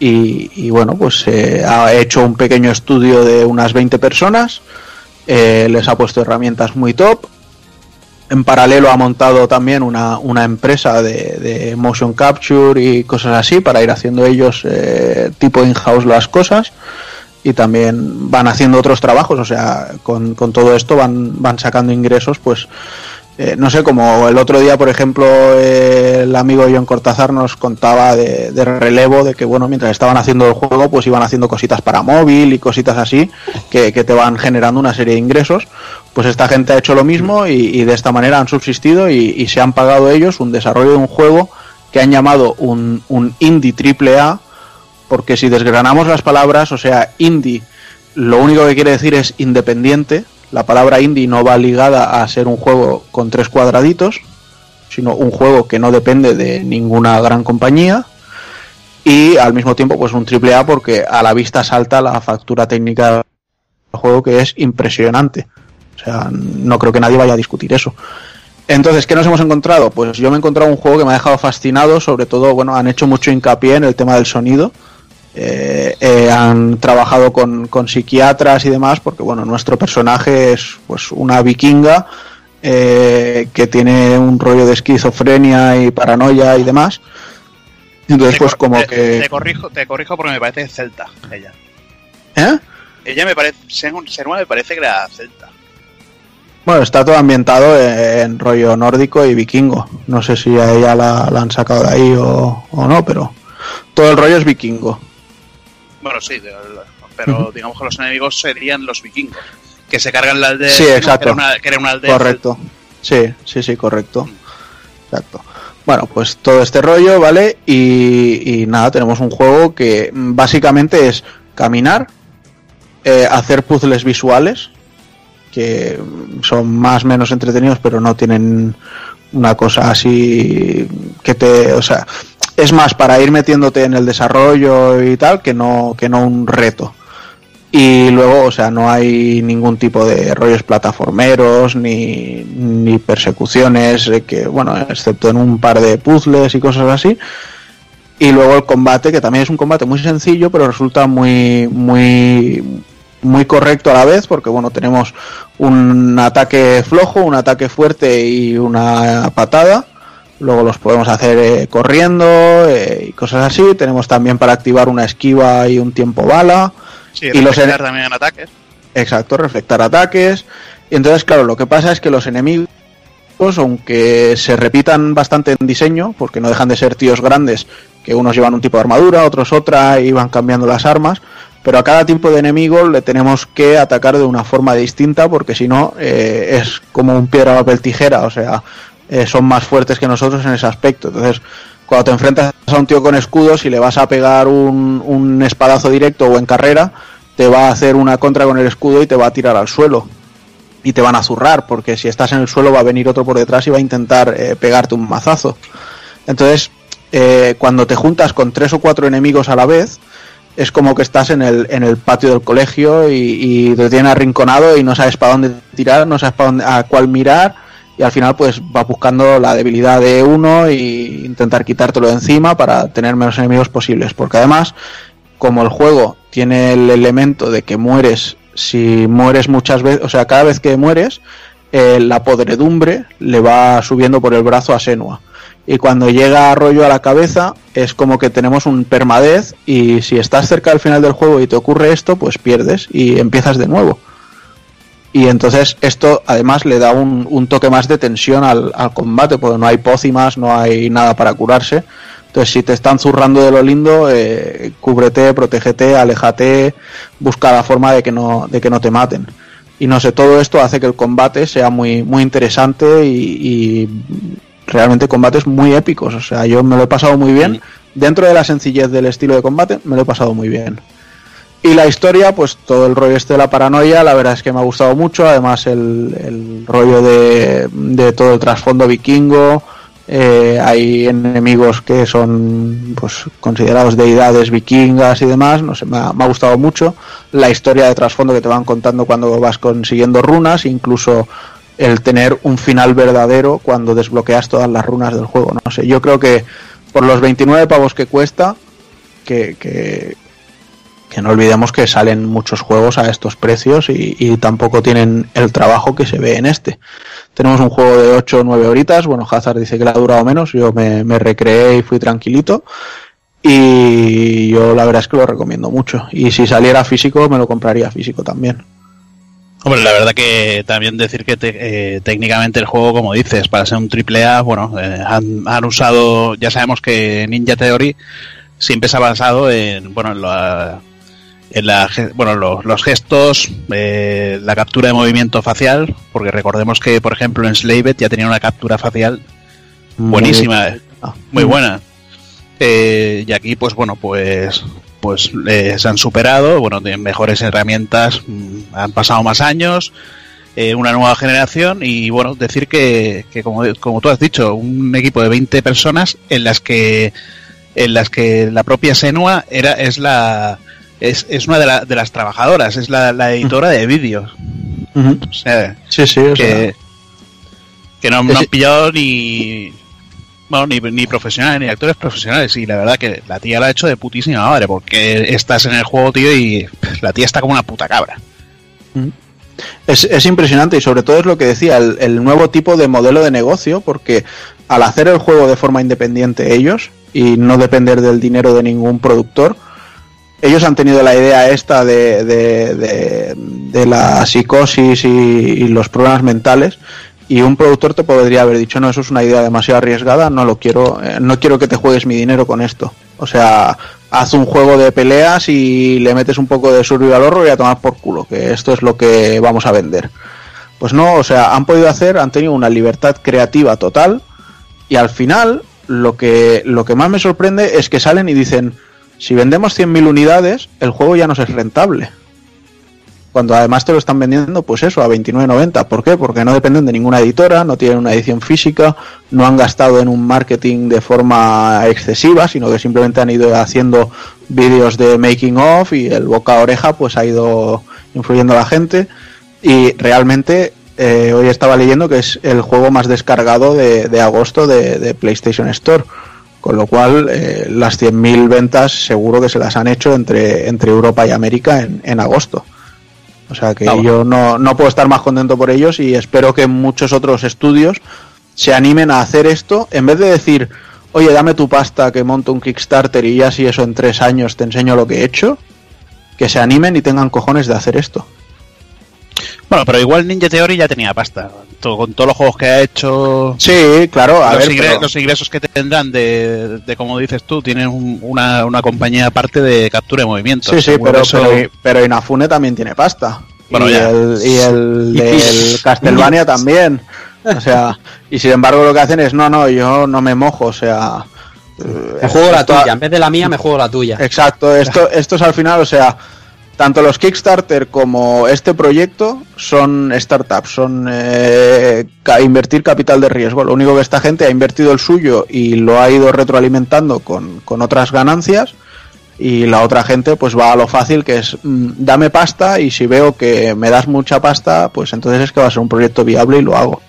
Y, y bueno, pues eh, ha hecho un pequeño estudio de unas 20 personas. eh, les ha puesto herramientas muy top. En paralelo ha montado también una, una empresa de, de motion capture y cosas así para ir haciendo ellos eh, tipo in-house las cosas. Y también van haciendo otros trabajos, o sea, con, con todo esto van, van sacando ingresos, pues eh, no sé, como el otro día, por ejemplo, eh, el amigo John Cortázar nos contaba de, relevo, de que, bueno, mientras estaban haciendo el juego, pues iban haciendo cositas para móvil y cositas así, que, que te van generando una serie de ingresos. Pues esta gente ha hecho lo mismo y, y de esta manera han subsistido y, y se han pagado ellos un desarrollo de un juego que han llamado un, un indie triple A, porque si desgranamos las palabras, o sea, indie, lo único que quiere decir es independiente. La palabra indie no va ligada a ser un juego con tres cuadraditos, sino un juego que no depende de ninguna gran compañía. Y al mismo tiempo, pues un triple A porque a la vista salta la factura técnica del juego que es impresionante. O sea, no creo que nadie vaya a discutir eso. Entonces, ¿qué nos hemos encontrado? Pues yo me he encontrado un juego que me ha dejado fascinado, sobre todo, bueno, han hecho mucho hincapié en el tema del sonido. Eh, eh, han trabajado con, con psiquiatras y demás, porque bueno, nuestro personaje es pues una vikinga eh, que tiene un rollo de esquizofrenia y paranoia y demás. Entonces, Te pues como te, que... te corrijo, te corrijo porque me parece celta, ella. ¿Eh? Ella me parece, Senua me parece que era celta. Bueno, está todo ambientado en rollo nórdico y vikingo. No sé si a ella la, la han sacado de ahí o, o no, pero todo el rollo es vikingo. Bueno, sí, pero digamos que los enemigos serían los vikingos, que se cargan la aldea. Sí, que exacto. era una, que era una aldea Correcto. Sí, sí, sí, correcto. Exacto. Bueno, pues todo este rollo, ¿vale? Y, y nada, tenemos un juego que mm, básicamente es caminar, eh, hacer puzzles visuales, que mm, son más o menos entretenidos, pero no tienen una cosa así que te, o sea, es más para ir metiéndote en el desarrollo y tal que no, que no un reto. Y luego, o sea, no hay ningún tipo de rollos plataformeros ni, ni persecuciones, eh, que bueno, excepto en un par de puzzles y cosas así. Y luego el combate, que también es un combate muy sencillo, pero resulta muy, muy, muy correcto a la vez, porque bueno, tenemos un ataque flojo, un ataque fuerte y una patada. Luego los podemos hacer eh, corriendo eh, y cosas así. Tenemos también para activar una esquiva y un tiempo bala. Sí, Y los ene- también en ataques. Exacto, reflectar ataques. Y entonces, claro, lo que pasa es que los enemigos, aunque se repitan bastante en diseño, porque no dejan de ser tíos grandes, que unos llevan un tipo de armadura, otros otra, y van cambiando las armas, pero a cada tipo de enemigo le tenemos que atacar de una forma distinta, porque si no, eh, es como un piedra, papel, tijera, o sea, eh, son más fuertes que nosotros en ese aspecto. Entonces, cuando te enfrentas a un tío con escudos y le vas a pegar un, un espadazo directo o en carrera, te va a hacer una contra con el escudo y te va a tirar al suelo. Y te van a zurrar, porque si estás en el suelo va a venir otro por detrás y va a intentar eh, pegarte un mazazo. Entonces, eh, cuando te juntas con tres o cuatro enemigos a la vez, es como que estás en el, en el patio del colegio y, y te tienen arrinconado y no sabes para dónde tirar, no sabes para dónde, a cuál mirar y al final pues vas buscando la debilidad de uno y intentar quitártelo de encima para tener menos enemigos posibles. Porque además, como el juego tiene el elemento de que mueres, si mueres muchas veces, o sea, cada vez que mueres, eh, la podredumbre le va subiendo por el brazo a Senua. Y cuando llega rollo a la cabeza, es como que tenemos un permadez y si estás cerca del final del juego y te ocurre esto, pues pierdes y empiezas de nuevo. Y entonces esto además le da un, un toque más de tensión al, al combate, porque no hay pócimas, no hay nada para curarse. Entonces si te están zurrando de lo lindo, eh, cúbrete, protégete, aléjate, busca la forma de que no, de que no te maten. Y no sé, todo esto hace que el combate sea muy, muy interesante y, y realmente combates muy épicos. O sea, yo me lo he pasado muy bien. Dentro de la sencillez del estilo de combate, me lo he pasado muy bien. Y la historia, pues todo el rollo este de la paranoia, la verdad es que me ha gustado mucho. Además, el, el rollo de, de todo el trasfondo vikingo. Eh, hay enemigos que son pues considerados deidades vikingas y demás. No sé, me ha, me ha gustado mucho. La historia de trasfondo que te van contando cuando vas consiguiendo runas, incluso el tener un final verdadero cuando desbloqueas todas las runas del juego. No sé, yo creo que por los 29 pavos que cuesta, que, que, que no olvidemos que salen muchos juegos a estos precios y, tampoco tienen el trabajo que se ve en este. Tenemos un juego de 8 o 9 horitas, bueno, Hazard dice que le ha durado menos, yo me, recreé y fui tranquilito. Y yo la verdad es que lo recomiendo mucho. Y si saliera físico, me lo compraría físico también. Hombre, la verdad que también decir que eh, técnicamente el juego, como dices, para ser un triple A, bueno, eh, han, han usado, ya sabemos que Ninja Theory siempre se ha basado en, bueno, en la, en la bueno, los, los gestos, eh, la captura de movimiento facial, porque recordemos que, por ejemplo, en Slaved ya tenía una captura facial buenísima, eh, Ah. muy buena. Eh, y aquí, pues bueno, pues pues eh, se han superado, bueno, tienen mejores herramientas, mm, han pasado más años, eh, una nueva generación y bueno, decir que, que como, como tú has dicho, un equipo de 20 personas en las que en las que la propia Senua era es la es, es una de, la- de las trabajadoras, es la, la editora de vídeos. Ujú. O sea, Sí, sí, que, que no, han pillado ni bueno, ni, ni profesionales ni actores profesionales y la verdad que la tía la ha hecho de putísima madre porque estás en el juego tío y la tía está como una puta cabra Es, es impresionante y sobre todo es lo que decía, el, el nuevo tipo de modelo de negocio, porque al hacer el juego de forma independiente ellos y no depender del dinero de ningún productor, ellos han tenido la idea esta de, de, de- la psicosis y, y los problemas mentales y un productor te podría haber dicho no eso es una idea demasiado arriesgada no lo quiero eh, no quiero que te juegues mi dinero con esto o sea haz un juego de peleas y le metes un poco de survival horror y a tomar por culo que esto es lo que vamos a vender. Pues no o sea han podido hacer han tenido una libertad creativa total y al final lo que lo que más me sorprende es que salen y dicen si vendemos 100.000 unidades el juego ya nos es rentable cuando además te lo están vendiendo, pues eso, a 29.90. ¿Por qué? Porque no dependen de ninguna editora, no tienen una edición física, no han gastado en un marketing de forma excesiva, sino que simplemente han ido haciendo vídeos de making of y el boca a oreja pues ha ido influyendo a la gente y realmente eh, hoy estaba leyendo que es el juego más descargado de, de agosto de PlayStation Store. Con lo cual, eh, las 100.000 ventas seguro que se las han hecho entre, entre Europa y América en, en agosto. O sea que Ah, yo no, no puedo estar más contento por ellos y espero que muchos otros estudios se animen a hacer esto en vez de decir, oye, dame tu pasta que monto un Kickstarter y ya si eso en tres años te enseño lo que he hecho, que se animen y tengan cojones de hacer esto. Bueno, pero igual Ninja Theory ya tenía pasta. Con todos los juegos que ha hecho, Sí, claro, a los, ver, pero- los ingresos que tendrán de, de como dices tú, tienen un- una, una compañía aparte de captura de movimiento. Sí, sí, pero, eso- pero, pero Inafune también tiene pasta. Bueno, y, ya. el, y el del Castlevania también. O sea, y sin embargo lo que hacen es, no, no, yo no me mojo, o sea... eh, Me juego la esto- tuya, en vez de la mía me juego la tuya. Exacto, esto, esto es al final, o sea, tanto los Kickstarter como este proyecto son startups, son eh, invertir capital de riesgo. Lo único que esta gente ha invertido el suyo y lo ha ido retroalimentando con, con otras ganancias y la otra gente pues va a lo fácil que es mm, dame pasta y si veo que me das mucha pasta pues entonces es que va a ser un proyecto viable y lo hago.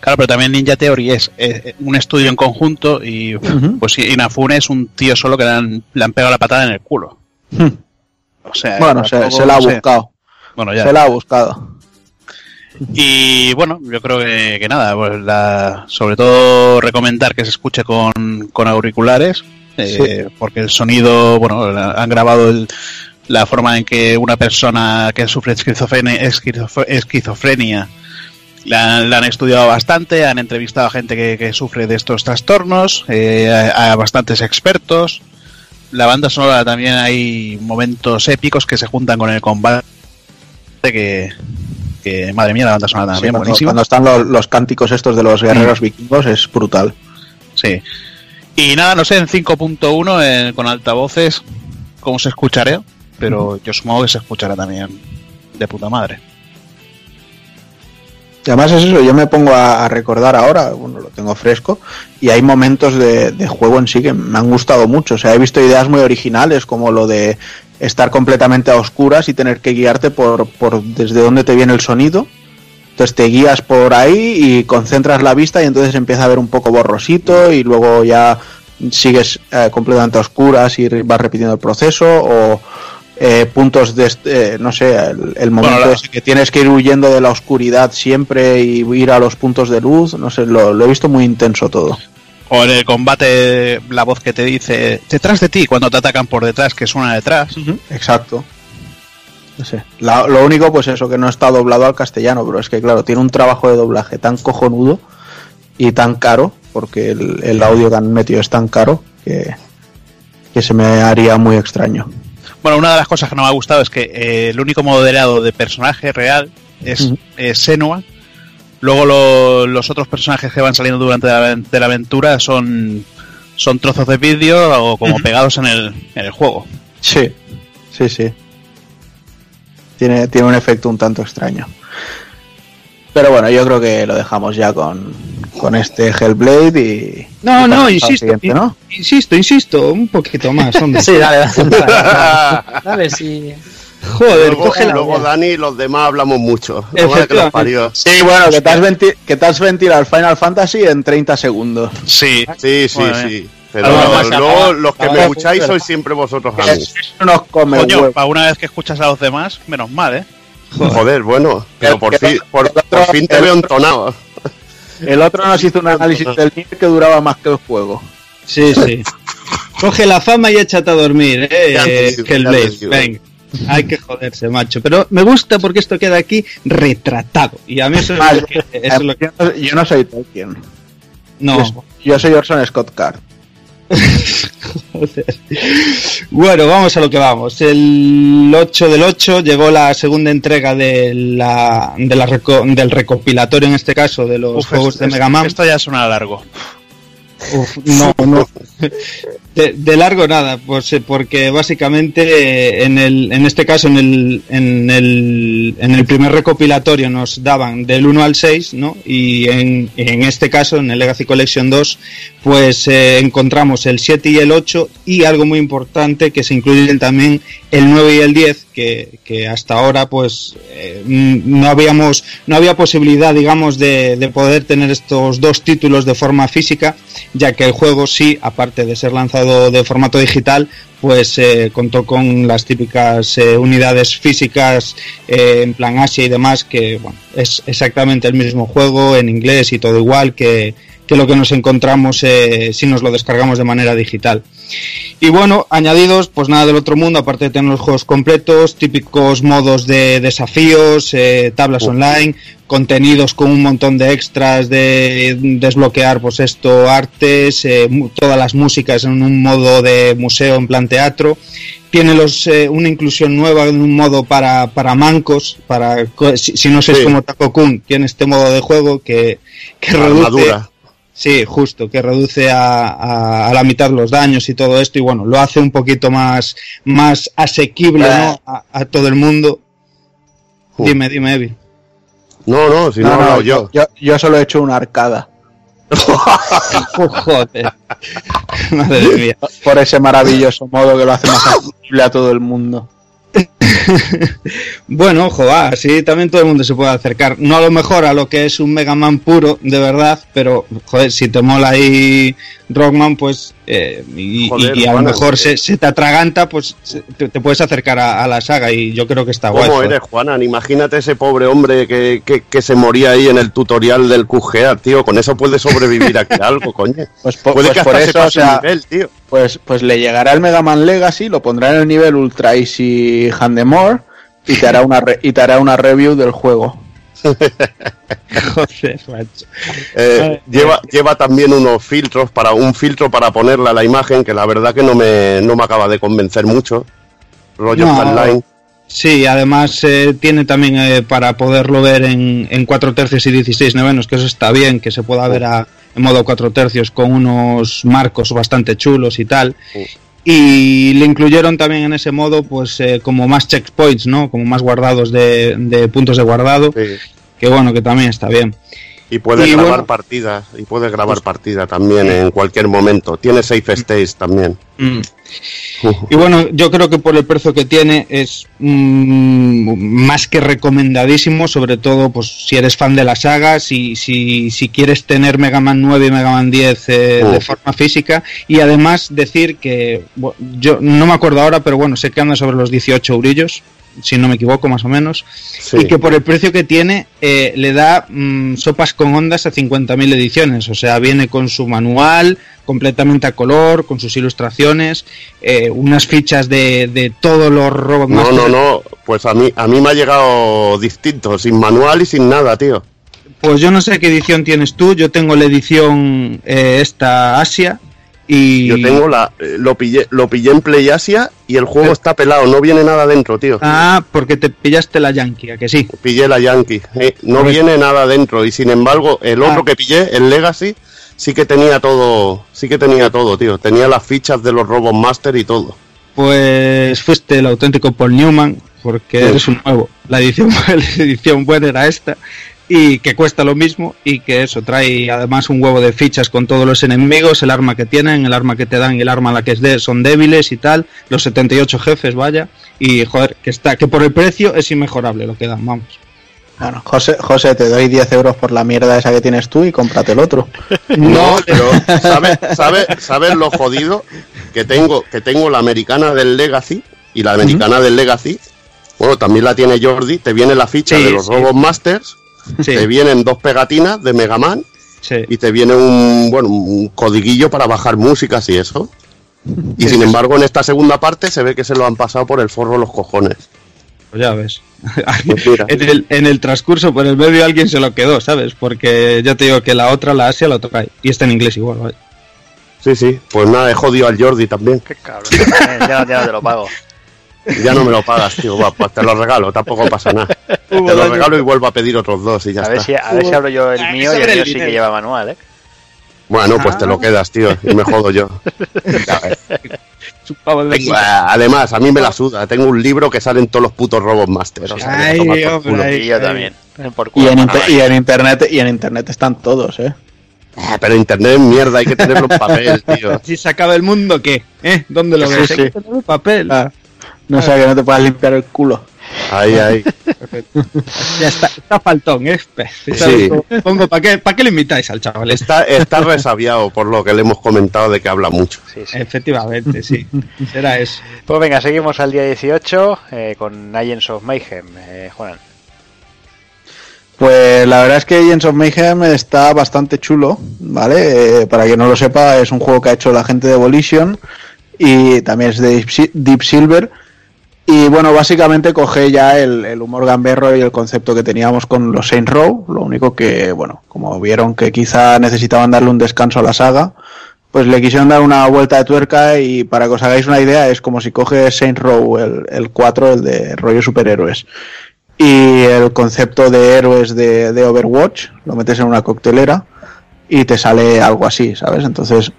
Claro, pero también Ninja Theory es eh, un estudio en conjunto y Ujú. pues sí, Inafune es un tío solo que le han, le han pegado la patada en el culo. O sea, Bueno, se, la ha buscado, Bueno, ya. se la ha buscado. Y bueno, yo creo que, que nada, pues la, sobre todo recomendar que se escuche con, con auriculares, eh, porque el sonido, bueno, han grabado el- la forma en que una persona que sufre esquizofrenia, esquizof- esquizofrenia la, la han estudiado bastante, han entrevistado a gente que, que sufre de estos trastornos, eh, a, a bastantes expertos. La banda sonora también hay momentos épicos que se juntan con el combate que, que madre mía, la banda sonora Sí, también, cuando, buenísima. cuando están los, los cánticos estos de los guerreros vikingos es brutal. Sí. Y nada, no sé, en 5.1 eh, con altavoces, cómo se escuchará, pero yo supongo que se escuchará también de puta madre. Además es eso, yo me pongo a, a recordar ahora, bueno, lo tengo fresco, y hay momentos de, de juego en sí que me han gustado mucho. O sea, he visto ideas muy originales, como lo de estar completamente a oscuras y tener que guiarte por, por desde dónde te viene el sonido. Entonces te guías por ahí y concentras la vista y entonces empieza a ver un poco borrosito y luego ya sigues eh, completamente a oscuras y vas repitiendo el proceso o eh, puntos de, este- eh, no sé, el, el momento Bueno, la- ese que tienes que ir huyendo de la oscuridad siempre y ir a los puntos de luz, no sé, lo, lo he visto muy intenso todo. O en el combate, la voz que te dice detrás de ti cuando te atacan por detrás, que suena detrás. Exacto. No sé. La- lo único, pues eso, que no está doblado al castellano, pero es que, claro, tiene un trabajo de doblaje tan cojonudo y tan caro, porque el, el audio que han metido es tan caro que, que se me haría muy extraño. Bueno, una de las cosas que no me ha gustado es que eh, el único moderado de personaje real es eh, Senua. Luego lo- los otros personajes que van saliendo durante la, de la aventura son, son trozos de vídeo o como pegados en el, en el juego. Sí, sí, sí. Tiene, tiene un efecto un tanto extraño. Pero bueno, yo creo que lo dejamos ya con, con este Hellblade y... No, y no, insisto, ¿no? insisto, insisto, un poquito más. hombre. Sí, dale, dale. dale, dale, sí. Joder, luego, coge la... luego Dani y los demás hablamos mucho. Que los parió. Sí, bueno, que te, has que te has ventilado el Final Fantasy en 30 segundos. Sí, Sí, sí, Bueno, sí. Pero luego los que me escucháis sois siempre vosotros a mí. Coño, para una vez que escuchas a los demás, menos mal, ¿eh? Joder, bueno, pero por fin, por, por fin te veo entonado. El otro nos hizo un análisis del Nier que duraba más que el juego. Sí, sí. Coge la fama y échate a dormir, eh, digo. Venga. Hay que joderse, macho. Pero me gusta porque esto queda aquí retratado. Y a mí eso es lo que... Eso es lo que Yo no- Yo no soy Tolkien. no. Yo soy Orson Scott Card. Bueno, vamos a lo que vamos. El 8 del 8 llegó la segunda entrega de la, de la reco- del recopilatorio, en este caso, de los Uf, juegos es- de Mega Man. Esto ya suena largo. Uf, no, no. De, largo nada, pues eh, porque básicamente eh, en el, en este caso en el, en el, en el primer recopilatorio nos daban del 1 al 6, ¿no? Y en, en este caso, en el Legacy Collection 2, pues eh, encontramos el 7 y el 8 y algo muy importante que se incluyen también el 9 y el 10, que, que hasta ahora pues eh, no habíamos, no había posibilidad, digamos, de, de poder tener estos dos títulos de forma física, ya que el juego sí, aparte de ser lanzado de formato digital, pues eh, contó con las típicas eh, unidades físicas eh, en plan Asia y demás, que bueno, es exactamente el mismo juego en inglés y todo igual que, que lo que nos encontramos eh, si nos lo descargamos de manera digital. Y bueno, añadidos, pues nada del otro mundo, aparte de tener los juegos completos, típicos modos de desafíos, eh, tablas online, contenidos con un montón de extras de desbloquear, pues esto, artes, eh, todas las músicas en un modo de museo en plan teatro. Tiene los, eh, una inclusión nueva en un modo para, para mancos, para si, si no sois Sí. como Taco Kun, tiene este modo de juego que, que reduce, armadura. Sí, justo, que reduce a, a- a la mitad los daños y todo esto, y bueno, lo hace un poquito más, más asequible ¿no? a, a todo el mundo. Uh. Dime, dime, Evi. No, no, si no, No, no, no, yo. yo, yo solo he hecho una arcada. Oh, joder. Madre mía. Por ese maravilloso modo que lo hace más accesible a todo el mundo. Bueno, ojo, así también todo el mundo se puede acercar. No a lo mejor a lo que es un Mega Man puro, de verdad, pero, joder, si te mola ahí Rockman, pues, eh, y, Joder, y- y a lo mejor eh. se, se te atraganta, pues se- te, te puedes acercar a, a la saga y yo creo que está guay. ¿Cómo eres, Juanan? Imagínate ese pobre hombre que, que, que se moría ahí en el tutorial del QGEAR, tío. Con eso puede sobrevivir aquí algo, coño. Pues, po- Puede pues que por eso, o sea, nivel, tío. pues, pues le llegará el Mega Man Legacy, lo pondrá en el nivel Ultra Easy Handemore y te hará una re- y te hará una review del juego. Joder, macho. Eh, lleva, lleva también unos filtros para un filtro para ponerle a la imagen que la verdad que no me, no me acaba de convencer mucho. Rollo No. timeline. Sí, además eh, tiene también eh, para poderlo ver en, en 4 tercios y 16 novenos, que eso está bien, que se pueda ver a- en modo 4 tercios con unos marcos bastante chulos y tal. Y le incluyeron también en ese modo, pues eh, como más checkpoints, ¿no? Como más guardados de, de puntos de guardado, Sí. que bueno, que también está bien. Y puedes Y grabar bueno- partidas. Y puedes grabar partida también en cualquier momento. Tiene safe states también. Mm. Y bueno, yo creo que por el precio que tiene es mm, más que recomendadísimo, sobre todo pues si eres fan de la saga, si, si, si quieres tener Mega Man 9 y Mega Man 10 eh, Oh. de forma física. Y además decir que yo no me acuerdo ahora, pero bueno, sé que anda sobre los 18 eurillos, si no me equivoco más o menos. Sí. Y que por el precio que tiene eh, le da mm, sopas con ondas a 50.000 ediciones. O sea, viene con su manual completamente a color, con sus ilustraciones, eh, unas fichas de, de todos los robots No, no, no. Pues a mí, a mí me ha llegado distinto, sin manual y sin nada, tío. Pues yo no sé qué edición tienes tú. Yo tengo la edición eh, esta Asia y Yo tengo la, eh, lo pillé, lo pillé en Play Asia y el juego Pero- está pelado, no viene nada dentro, tío. ah porque te pillaste la Yankee, ¿a que sí. Pillé la Yankee, eh, no viene nada dentro y sin embargo el otro Ah. que pillé, el Legacy, sí que tenía todo, sí que tenía todo, tío. Tenía las fichas de los Robot Master y todo. Pues fuiste el auténtico Paul Newman, porque Sí. eres un nuevo. La edición, la edición buena era esta, y que cuesta lo mismo, y que eso trae además un huevo de fichas con todos los enemigos, el arma que tienen, el arma que te dan y el arma a la que es de, son débiles y tal, los 78 jefes, vaya, y joder, que está, que por el precio es inmejorable lo que dan, vamos. Bueno, José, José, te doy 10 euros por la mierda esa que tienes tú y cómprate el otro. No, pero ¿sabes sabe, sabes lo jodido? Que tengo, que tengo la americana del Legacy y la americana del Legacy. Bueno, también la tiene Jordi. Te viene la ficha Sí, de los sí. Robot Masters. Sí, Te vienen dos pegatinas de Mega Man sí. y te viene un bueno un codiguillo para bajar músicas y eso. Y sin embargo, en esta segunda parte se ve que se lo han pasado por el forro los cojones. Pues ya ves. Pues en, el, en el transcurso por el medio alguien se lo quedó, ¿sabes? Porque ya te digo que la otra, la Asia, la toca y está en inglés igual, ¿vale? Sí, sí. Pues nada, he jodido al Jordi también. Qué cabrón. eh, ya, ya te lo pago. Ya no me lo pagas, tío. Va, pues te lo regalo, tampoco pasa nada. Te lo regalo y vuelvo a pedir otros dos y ya A ver, está. si, a ver si abro yo el mío y el mío sí que lleva manual, ¿eh? Bueno, pues te lo quedas, tío, y me jodo yo. A ver. Tengo- además, a mí me la suda. Tengo un libro que salen todos los putos Robot Masters. o sea, Ay, por culo. Y yo también. Y en, inter- y en internet y en internet están todos, ¿eh? Ah, Pero internet es mierda, hay que tenerlo en papel, tío. Si se acaba el mundo, ¿qué? ¿Eh? ¿Dónde lo Sí, ves? sí. Hay que tener el papel. Ah, no sé que no te puedas limpiar el culo. Ahí, ahí. Ya está, está faltón, ¿eh? Sí. Pongo, ¿para qué, ¿para qué le invitáis al chaval? Está, está resabiado por lo que le hemos comentado de que habla mucho. Sí, sí. Efectivamente, sí. Será eso. Pues venga, seguimos al día 18 eh, con Agents of Mayhem. Eh, Juan. Pues la verdad es que Agents of Mayhem está bastante chulo, ¿vale? Eh, para quien no lo sepa, es un juego que ha hecho la gente de Volition y también es de Deep Silver. Y bueno, básicamente coge ya el, el humor gamberro y el concepto que teníamos con los Saints Row. Lo único que, bueno, como vieron que quizá necesitaban darle un descanso a la saga, pues le quisieron dar una vuelta de tuerca y para que os hagáis una idea es como si coges Saints Row, el, el 4, el de rollo superhéroes, y el concepto de héroes de, de Overwatch, lo metes en una coctelera y te sale algo así, ¿sabes? Entonces,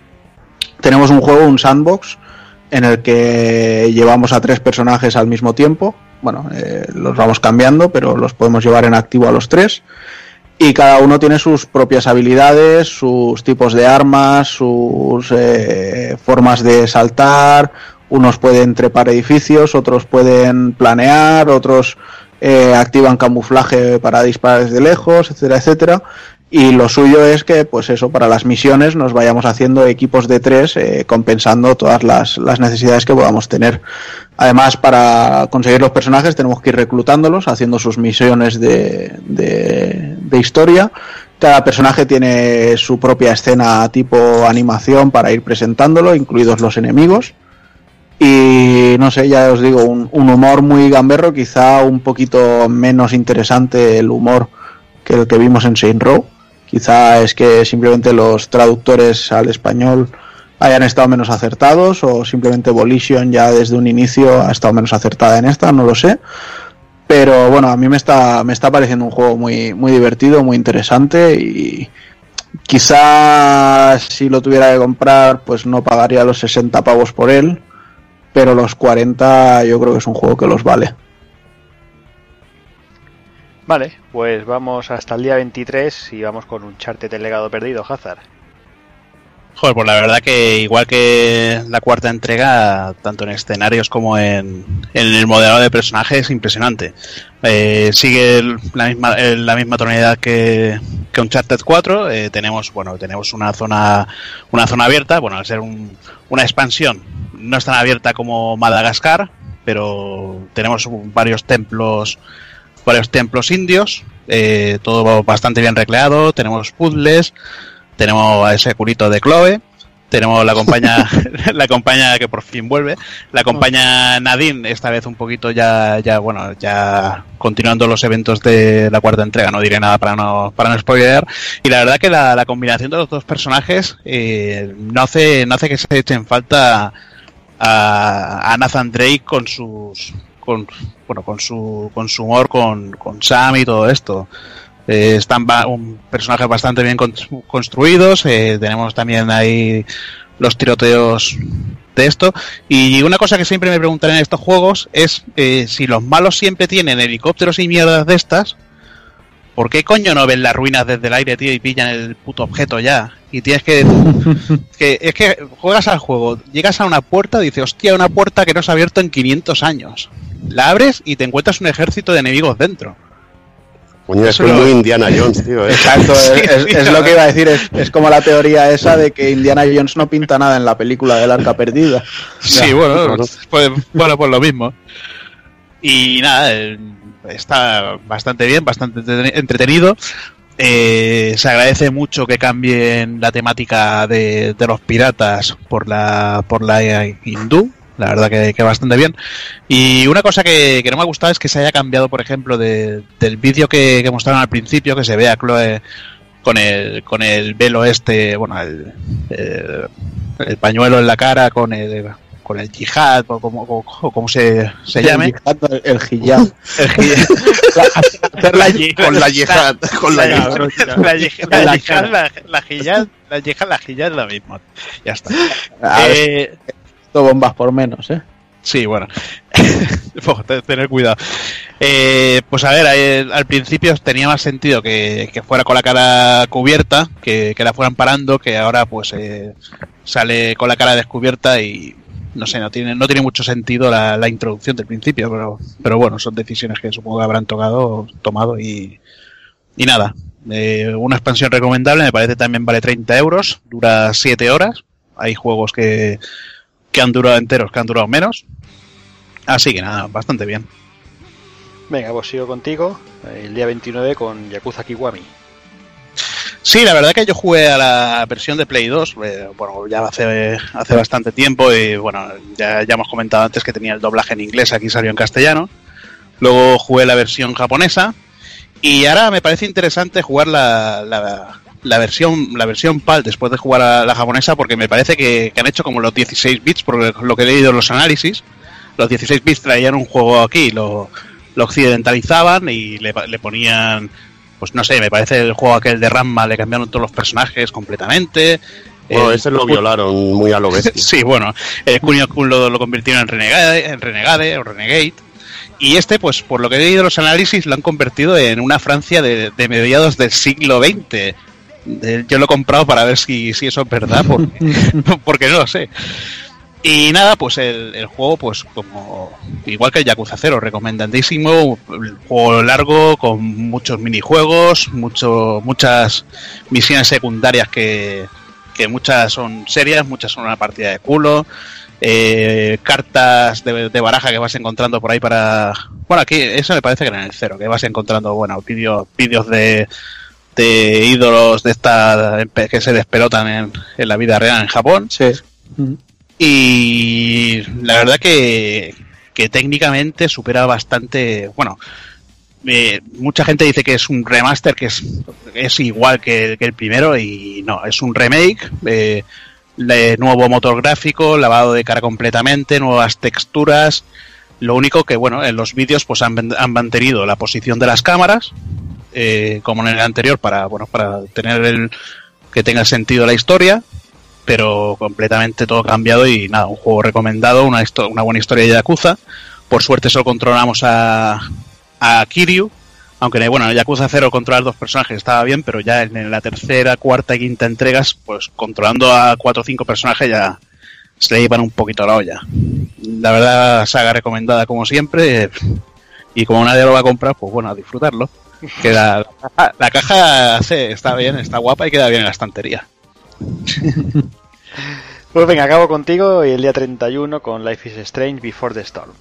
tenemos un juego, un sandbox, en el que llevamos a tres personajes al mismo tiempo. Bueno, eh, los vamos cambiando, pero los podemos llevar en activo a los tres. Y cada uno tiene sus propias habilidades, sus tipos de armas, sus eh, formas de saltar. Unos pueden trepar edificios, otros pueden planear, otros eh, activan camuflaje para disparar desde lejos, etcétera, etcétera. Y lo suyo es que, pues eso, para las misiones nos vayamos haciendo equipos de tres, eh, compensando todas las, las necesidades que podamos tener. Además, para conseguir los personajes tenemos que ir reclutándolos, haciendo sus misiones de, de, de historia. Cada personaje tiene su propia escena tipo animación para ir presentándolo, incluidos los enemigos. Y no sé, ya os digo, un, un humor muy gamberro, quizá un poquito menos interesante el humor que el que vimos en Saint Row. Quizá es que simplemente los traductores al español hayan estado menos acertados o simplemente Volition ya desde un inicio ha estado menos acertada en esta, no lo sé. Pero bueno, a mí me está, me está pareciendo un juego muy, muy divertido, muy interesante y quizá si lo tuviera que comprar pues no pagaría los 60 pavos por él, pero los 40 yo creo que es un juego que los vale. Vale, pues vamos hasta el día 23 y vamos con un charte del legado perdido, Hazard. Joder, pues la verdad que igual que la cuarta entrega, tanto en escenarios como en, en el modelado de personajes, es impresionante. Eh, sigue la misma la misma tonalidad que, que Uncharted 4. eh, tenemos bueno tenemos una zona una zona abierta. Bueno, al ser un- una expansión, no es tan abierta como Madagascar, pero tenemos varios templos varios templos indios. eh, todo bastante bien recreado. Tenemos puzzles tenemos a ese culito de Chloe, tenemos la compañía, la compañía que por fin vuelve, la compañía Nadine, esta vez un poquito ya, ya, bueno, ya continuando los eventos de la cuarta entrega, no diré nada para no, para no spoilear, y la verdad que la, la combinación de los dos personajes eh, no hace, no hace que se echen falta a, a Nathan Drake con sus, con, bueno, con su, con su humor, con, con Sam y todo esto. Eh, están ba- un personajes bastante bien con- construidos. eh, tenemos también ahí los tiroteos de esto. Y una cosa que siempre me preguntan en estos juegos es eh, si los malos siempre tienen helicópteros y mierdas de estas. ¿Por qué coño no ven las ruinas desde el aire, tío, y pillan el puto objeto ya? Y tienes que, que. Es que juegas al juego, llegas a una puerta y dices, hostia, una puerta que no se ha abierto en 500 años. La abres y te encuentras un ejército de enemigos dentro. Coño, es Indiana Jones, tío. ¿eh? Exacto, es, Sí, es- sí, es la lo que iba a decir, es, es como la teoría esa de que Indiana Jones no pinta nada en la película del arca perdida. Sí, Ya, bueno, claro. pues, bueno, pues lo mismo. Y nada, eh, está bastante bien, bastante entreten- entretenido. Eh, se agradece mucho que cambien la temática de, de los piratas por la por la hindú. La verdad que, que bastante bien. Y una cosa que, que no me ha gustado es que se haya cambiado, por ejemplo, de- del vídeo que, que mostraron al principio, que se ve a Chloe con el, con el velo este, bueno, el, el- el pañuelo en la cara, con el, con el yihad o como, o- como se, se llame. El, el hijab. El la Con la yihad, con la la, yihad. la yihad, la, La yihad, la, la yihad, la yihad, la yihad mismo. Ya está. Eh, bombas por menos, ¿eh? Sí, bueno. Te- tener cuidado. Eh, pues a ver, eh, al principio tenía más sentido que, que fuera con la cara cubierta, que, que la fueran parando, que ahora pues eh, sale con la cara descubierta y no sé, no tiene, no tiene mucho sentido la, la introducción del principio, pero, pero bueno, son decisiones que supongo que habrán tocado, tomado y, y nada. Eh, una expansión recomendable, me parece también vale 30 euros, dura 7 horas. Hay juegos que, que han durado enteros, que han durado menos. Así que nada, bastante bien. Venga, pues sigo contigo. El día 29 con Yakuza Kiwami. Sí, la verdad que yo jugué a la versión de Play 2, eh, bueno, ya hace, hace bastante tiempo y bueno, ya, ya hemos comentado antes que tenía el doblaje en inglés, aquí salió en castellano. Luego jugué la versión japonesa y ahora me parece interesante jugar la, la, la versión la versión PAL después de jugar a la japonesa porque me parece que, que han hecho como los 16 bits, por lo que he leído en los análisis. Los 16 bits traían un juego aquí, lo, lo occidentalizaban y le, le ponían pues no sé, me parece el juego aquel de Ramma, le cambiaron todos los personajes completamente. Bueno, El- ese lo violaron muy a lo bestia. Sí, bueno, el Kunio Kun lo, lo convirtieron en Renegade, en Renegade o Renegade. Y este, pues por lo que he leído los análisis, lo han convertido en una Francia de, de mediados del siglo XX. Yo lo he comprado para ver si, si eso es verdad, porque, porque no lo sé. Y nada, pues el, el juego, pues como igual que el Yakuza 0, recomendadísimo. El juego largo, con muchos minijuegos, mucho, muchas misiones secundarias que, que muchas son serias, muchas son una partida de culo. eh, cartas de, de baraja que vas encontrando por ahí para. Bueno, aquí eso me parece que era en el cero, que vas encontrando, bueno, vídeos vídeos de, de ídolos de esta que se despelotan en, en la vida real en Japón. Sí. Y la verdad que, que técnicamente supera bastante. Bueno, eh, mucha gente dice que es un remaster que es, es igual que, que el primero y no, es un remake. eh, de nuevo motor gráfico, lavado de cara completamente, nuevas texturas. Lo único que, bueno, en los vídeos pues han, han mantenido la posición de las cámaras, eh, como en el anterior, para, bueno, para tener el que tenga sentido la historia, pero completamente todo cambiado y nada, un juego recomendado, una, una buena historia de Yakuza. Por suerte solo controlamos a, a Kiryu, aunque bueno, en Yakuza 0 controlar dos personajes estaba bien, pero ya en la tercera, cuarta y quinta entregas, pues controlando a cuatro o cinco personajes ya se le iban un poquito la olla. La verdad, saga recomendada como siempre, y como nadie lo va a comprar, pues bueno, a disfrutarlo. Que la, la caja hace- está bien, está guapa y queda bien en la estantería. Pues venga, acabo contigo y el día 31 con Life is Strange Before the Storm.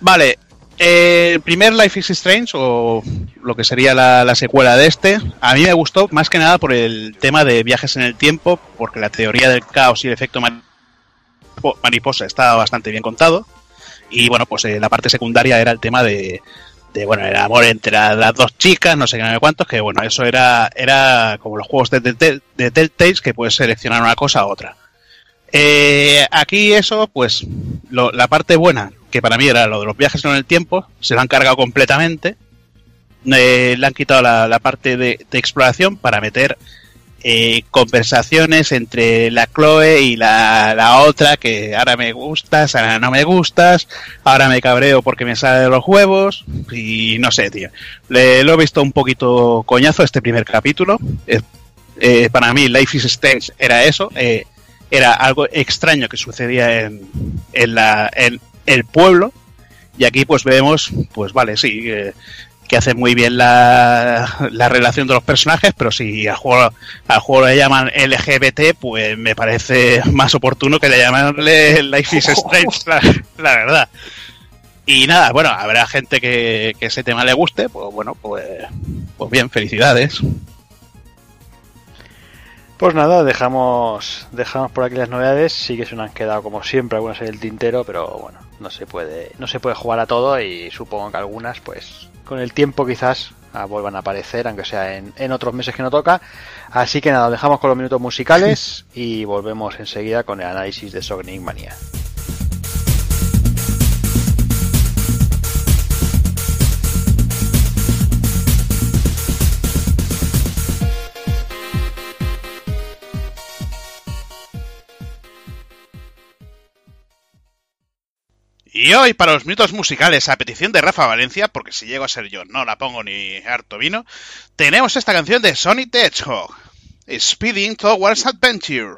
Vale, eh, el primer Life is Strange, o lo que sería la, la secuela de este, a mí me gustó más que nada por el tema de viajes en el tiempo, porque la teoría del caos y el efecto mari- mariposa está bastante bien contado. Y bueno, pues eh, la parte secundaria era el tema de, de, bueno, el amor entre la- las dos chicas, no sé qué, no sé cuántos, que bueno, eso era, era como los juegos de, de que puedes seleccionar una cosa u otra. Eh, aquí eso, pues lo- la parte buena, que para mí era lo de los viajes en el tiempo, se lo han cargado completamente. Eh, le han quitado la, parte de exploración para meter eh, conversaciones entre la Chloe y la, la otra, que ahora me gustas, ahora no me gustas, ahora me cabreo porque me sale de los huevos, y no sé, tío. Le, lo he visto un poquito coñazo este primer capítulo. Eh, eh, para mí, Life is Strange era eso. eh, era algo extraño que sucedía en, en, la, en el pueblo. Y aquí pues vemos, pues vale, sí, eh, que hace muy bien la, la relación de los personajes, pero si al juego, al juego le llaman LGBT, pues me parece más oportuno que le llamarle Life is Strange, la, la verdad. Y nada, bueno, habrá gente que, que ese tema le guste, pues bueno, pues, pues bien, felicidades. Pues nada, dejamos dejamos por aquí las novedades. Sí que se nos han quedado como siempre algunas en el tintero, pero bueno, no se puede no se puede jugar a todo y supongo que algunas pues con el tiempo quizás a- vuelvan a aparecer, aunque sea en, en otros meses que no toca. Así que nada, os dejamos con los minutos musicales y volvemos enseguida con el análisis de Sonic Mania. Y hoy, para los minutos musicales, a petición de Rafa Valencia, porque si llego a ser yo no la pongo ni harto vino, tenemos esta canción de Sonic the Hedgehog, Speeding Towards Adventure.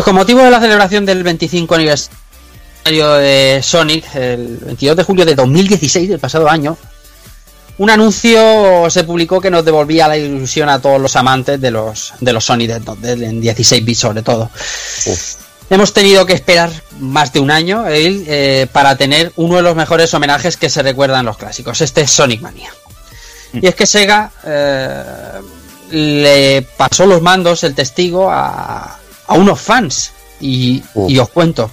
Pues con motivo de la celebración del 25 aniversario de Sonic, el 22 de julio de 2016, del pasado año, un anuncio se publicó que nos devolvía la ilusión a todos los amantes de los, de los Sonic en 16 bits sobre todo. Hemos tenido que esperar más de un año eh, para tener uno de los mejores homenajes que se recuerdan los clásicos. Este es Sonic Mania. Y es que Sega eh, le pasó los mandos el testigo a, a unos fans. Y, Uh. y os cuento.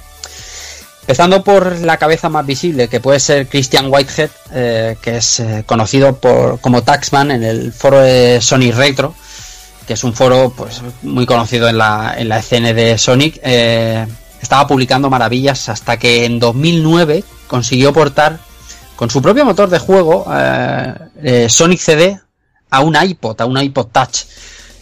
Empezando por la cabeza más visible, que puede ser Christian Whitehead, eh, que es eh, conocido por, como Taxman en el foro de Sonic Retro, que es un foro pues, muy conocido en la, en la escena de Sonic. eh, estaba publicando maravillas hasta que en 2009 consiguió portar con su propio motor de juego Sonic CD a un iPod, a un iPod Touch.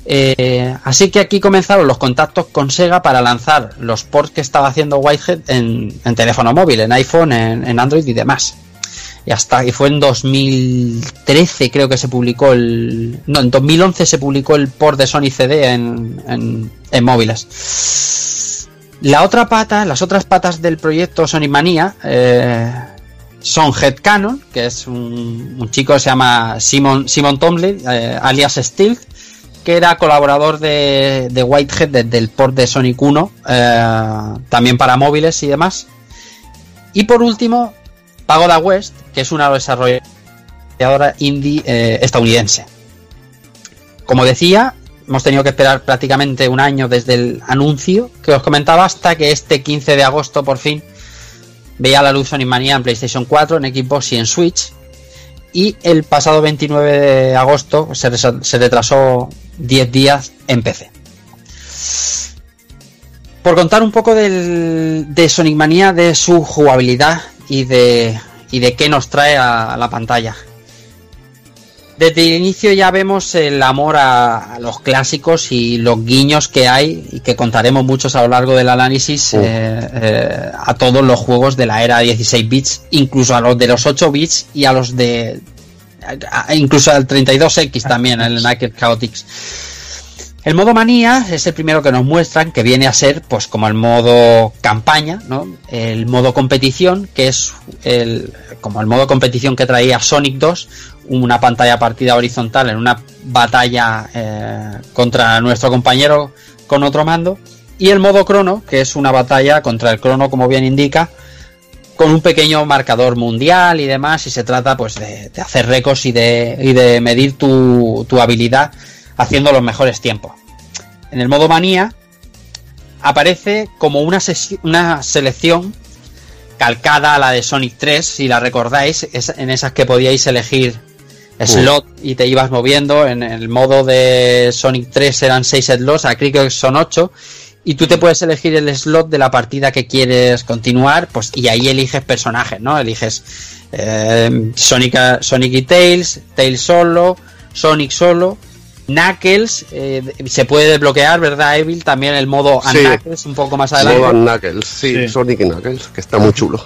Eh, así que aquí comenzaron los contactos con Sega para lanzar los ports que estaba haciendo Whitehead en, teléfono móvil, en iPhone, en, Android y demás. Y hasta y fue en 2013 creo que se publicó el... No, en 2011 se publicó el port de Sony CD en, móviles. La otra pata, las otras patas del proyecto Sonic Mania eh, son Headcanon, que es un, un chico que se llama Simon, Simon Tomlin, eh, alias Stealth, que era colaborador de, Whitehead desde el port de Sonic 1, eh, también para móviles y demás. Y por último, Pagoda West, que es una desarrolladora indie eh, estadounidense. Como decía, hemos tenido que esperar prácticamente un año desde el anuncio que os comentaba hasta que este 15 de agosto por fin veía la luz Sonic Mania en PlayStation 4, en Xbox y en Switch. Y el pasado 29 de agosto se retrasó 10 días en PC. Por contar un poco del, de Sonic Mania, de su jugabilidad y de, y de qué nos trae a, a la pantalla. Desde el inicio ya vemos el amor a, a los clásicos y los guiños que hay y que contaremos muchos a lo largo del análisis Uh. eh, eh, a todos los juegos de la era 16 bits, incluso a los de los 8 bits y a los de incluso al 32X también, el Naked Chaotix. El modo manía es el primero que nos muestran, que viene a ser pues como el modo campaña, ¿no? El modo competición, que es el, como el modo competición que traía Sonic 2, una pantalla partida horizontal en una batalla eh, contra nuestro compañero con otro mando. Y el modo crono, que es una batalla contra el crono, como bien indica, con un pequeño marcador mundial y demás, y se trata pues de, de hacer récords y de, y de medir tu, tu habilidad haciendo los mejores tiempos. En el modo manía aparece como una, una selección calcada a la de Sonic 3, si la recordáis, es en esas que podíais elegir slot y te ibas moviendo. En el modo de Sonic 3 eran 6 slots, aquí creo que son 8. Y tú te puedes elegir el slot de la partida que quieres continuar, pues y ahí eliges personajes, ¿no? Eliges eh, Sonic, Sonic y Tails, Tails solo, Sonic solo, Knuckles, eh, se puede desbloquear, ¿verdad, Evil? También el modo Sí. Knuckles un poco más adelante. Modo Knuckles, sí, Sí. Sonic y Knuckles, que está muy chulo.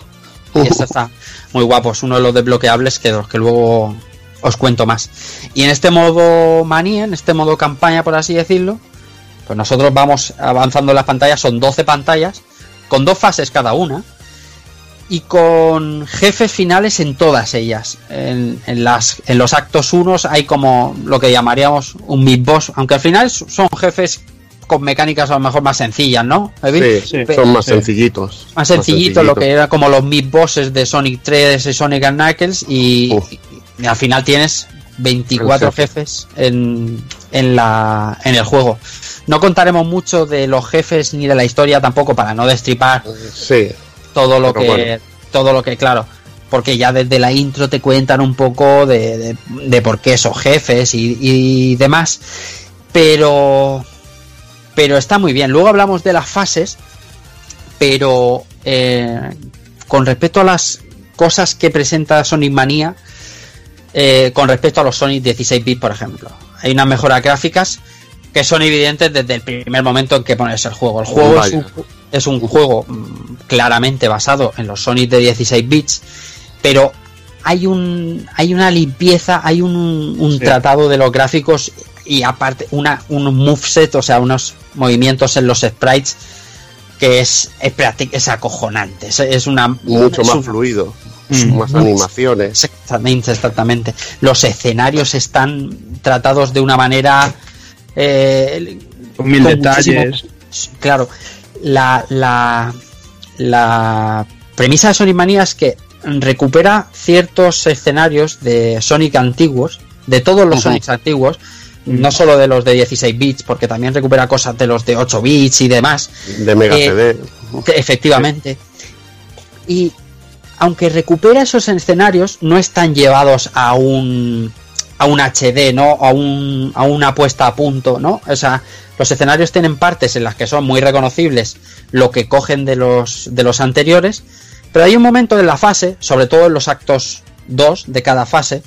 Y este está muy guapo, es uno de los desbloqueables que los que luego os cuento más. Y en este modo manía, en este modo campaña, por así decirlo, pues nosotros vamos avanzando en las pantallas, son 12 pantallas, con dos fases cada una, y con jefes finales en todas ellas. En, en las, en los actos unos hay como lo que llamaríamos un mid boss, aunque al final son jefes con mecánicas a lo mejor más sencillas, ¿no? Sí, Sí. son más sencillitos. más sencillito, lo que era como los mid bosses de Sonic 3 y Sonic and Knuckles y al final tienes 24 El jefe. jefes en, en, la, en el juego. No contaremos mucho de los jefes ni de la historia tampoco para no destripar Sí, todo lo que bueno. todo lo que claro porque ya desde la intro te cuentan un poco de, de- de por qué son jefes y, y demás pero pero está muy bien luego hablamos de las fases pero eh, con respecto a las cosas que presenta Sonic Mania eh, con respecto a los Sonic 16 bits por ejemplo hay unas mejoras gráficas que son evidentes desde el primer momento en que pones el juego el juego es un, es un juego mm, claramente basado en los Sonic de 16 bits, pero hay un hay una limpieza, hay un, un Sí. tratado de los gráficos y aparte una un moveset, o sea, unos movimientos en los sprites que es es, es acojonante, es, es una mucho es más un- fluido. Más animaciones. Exactamente, exactamente. Los escenarios están tratados de una manera eh, Con mil con detalles. Claro, la, la, la premisa de Sonic Mania es que recupera ciertos escenarios de Sonic antiguos, de todos los. Sonics antiguos, no solo de los de 16 bits, porque también recupera cosas de los de 8 bits y demás. De Mega Eh, CD. efectivamente. Y aunque recupera esos escenarios, no están llevados a un a un HD, ¿no? A, un, a una puesta a punto, ¿no? O sea, los escenarios tienen partes en las que son muy reconocibles lo que cogen de los, de los anteriores, pero hay un momento en la fase, sobre todo en los actos 2 de cada fase,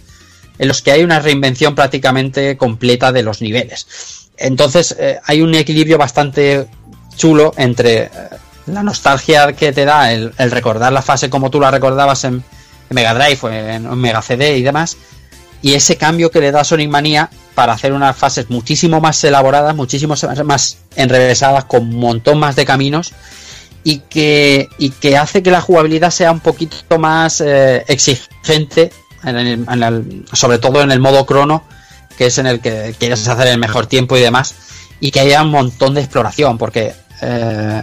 en los que hay una reinvención prácticamente completa de los niveles. Entonces eh, hay un equilibrio bastante chulo entre eh, la nostalgia que te da el, el recordar la fase como tú la recordabas en, Mega Drive en, en Mega CD y demás, y ese cambio que le da Sonic Mania para hacer unas fases muchísimo más elaboradas, muchísimo más enrevesadas, con un montón más de caminos y que, y que hace que la jugabilidad sea un poquito más eh, exigente, en el- sobre todo en el modo crono, que es en el que quieres hacer el mejor tiempo y demás, y que haya un montón de exploración, porque eh,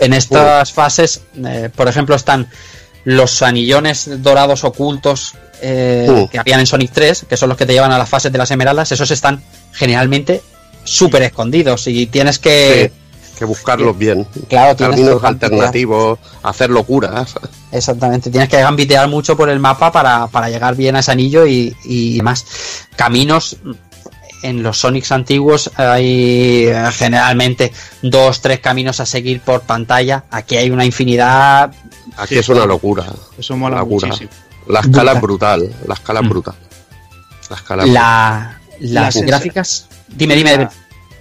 en estas fases, eh, por ejemplo, están los anillones dorados ocultos eh, Uh. que habían en Sonic 3, que son los que te llevan a las fases de las esmeraldas, esos están generalmente súper escondidos y tienes que... Que buscarlos bien. Claro, Caminos alternativos, hacer locuras. Exactamente, tienes que gambitear mucho por el mapa para, para llegar bien a ese anillo y, y demás. Caminos en los Sonics antiguos hay eh, generalmente dos, tres caminos a seguir por pantalla. Aquí hay una infinidad. Aquí es una locura. Eso mola Locura. muchísimo. La escala Brutal. es brutal. La escala es Mm. brutal. La escala es brutal. La, las Las- gráficas. Dime, dime.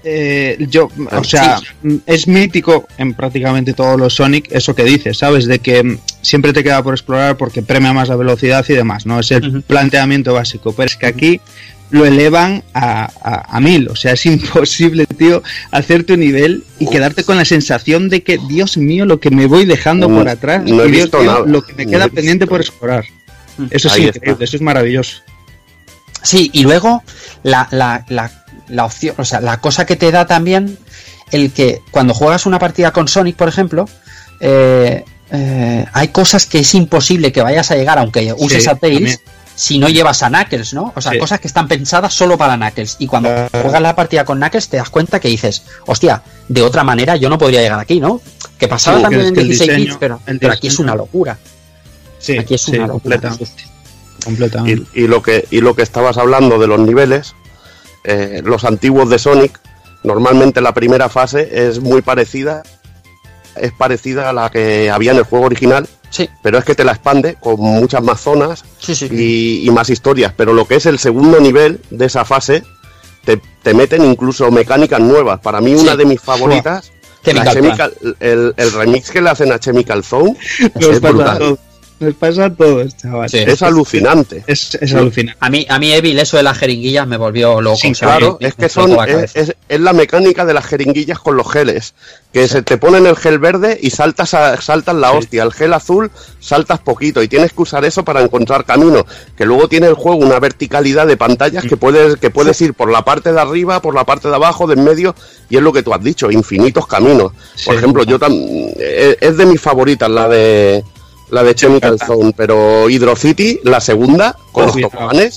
Eh, yo, o sea, es mítico en prácticamente todos los Sonic eso que dices, ¿sabes? De que siempre te queda por explorar porque premia más la velocidad y demás, ¿no? Es el planteamiento básico, pero es que aquí lo elevan a, a- a mil, o sea, es imposible, tío, hacerte un nivel y quedarte con la sensación de que, Dios mío, lo que me voy dejando Mm, por atrás, no he y Dios visto mío, nada. lo que me queda pendiente por explorar. Eso es Ahí increíble, está. eso es maravilloso. Sí, y luego la, la, la, la opción, o sea, la cosa que te da también el que cuando juegas una partida con Sonic, por ejemplo, eh, eh, hay cosas que es imposible que vayas a llegar aunque uses Sí, a Tails también. Si no llevas a Knuckles, ¿no? O sea, Sí. cosas que están pensadas solo para Knuckles. Y cuando juegas la partida con Knuckles te das cuenta que dices, hostia, de otra manera yo no podría llegar aquí, ¿no? Que pasaba Sí, también que en que el 16 diseño- bits, pero, pero aquí es una locura. Sí, Aquí es sí, una locura. completamente. completamente. Y, y lo que y lo que estabas hablando de los niveles, eh, los antiguos de Sonic, normalmente la primera fase es muy parecida, es parecida a la que había en el juego original, Sí, pero es que te la expande con muchas más zonas sí, sí. y, y más historias. Pero lo que es el segundo nivel de esa fase, te, te meten incluso mecánicas nuevas. Para mí, una de mis favoritas, la Chemical el, el remix que le hacen a Chemical Zone, es brutal. Nos pasa a todos, chaval. Sí. es alucinante. Es, es alucinante. A mí, a mí Evil, eso de las jeringuillas me volvió loco. Sí, Claro, me- es que son la es, cabeza. es- es la mecánica de las jeringuillas con los geles, que se te ponen el gel verde y saltas a- saltas la hostia, el gel azul saltas poquito y tienes que usar eso para encontrar camino, que luego tiene el juego una verticalidad de pantallas que puedes que puedes ir por la parte de arriba, por la parte de abajo, de en medio y es lo que tú has dicho, infinitos caminos. Sí. Por ejemplo, yo tam- eh, es de mis favoritas la de la de Chemical Zone, pero Hydro City, la segunda con los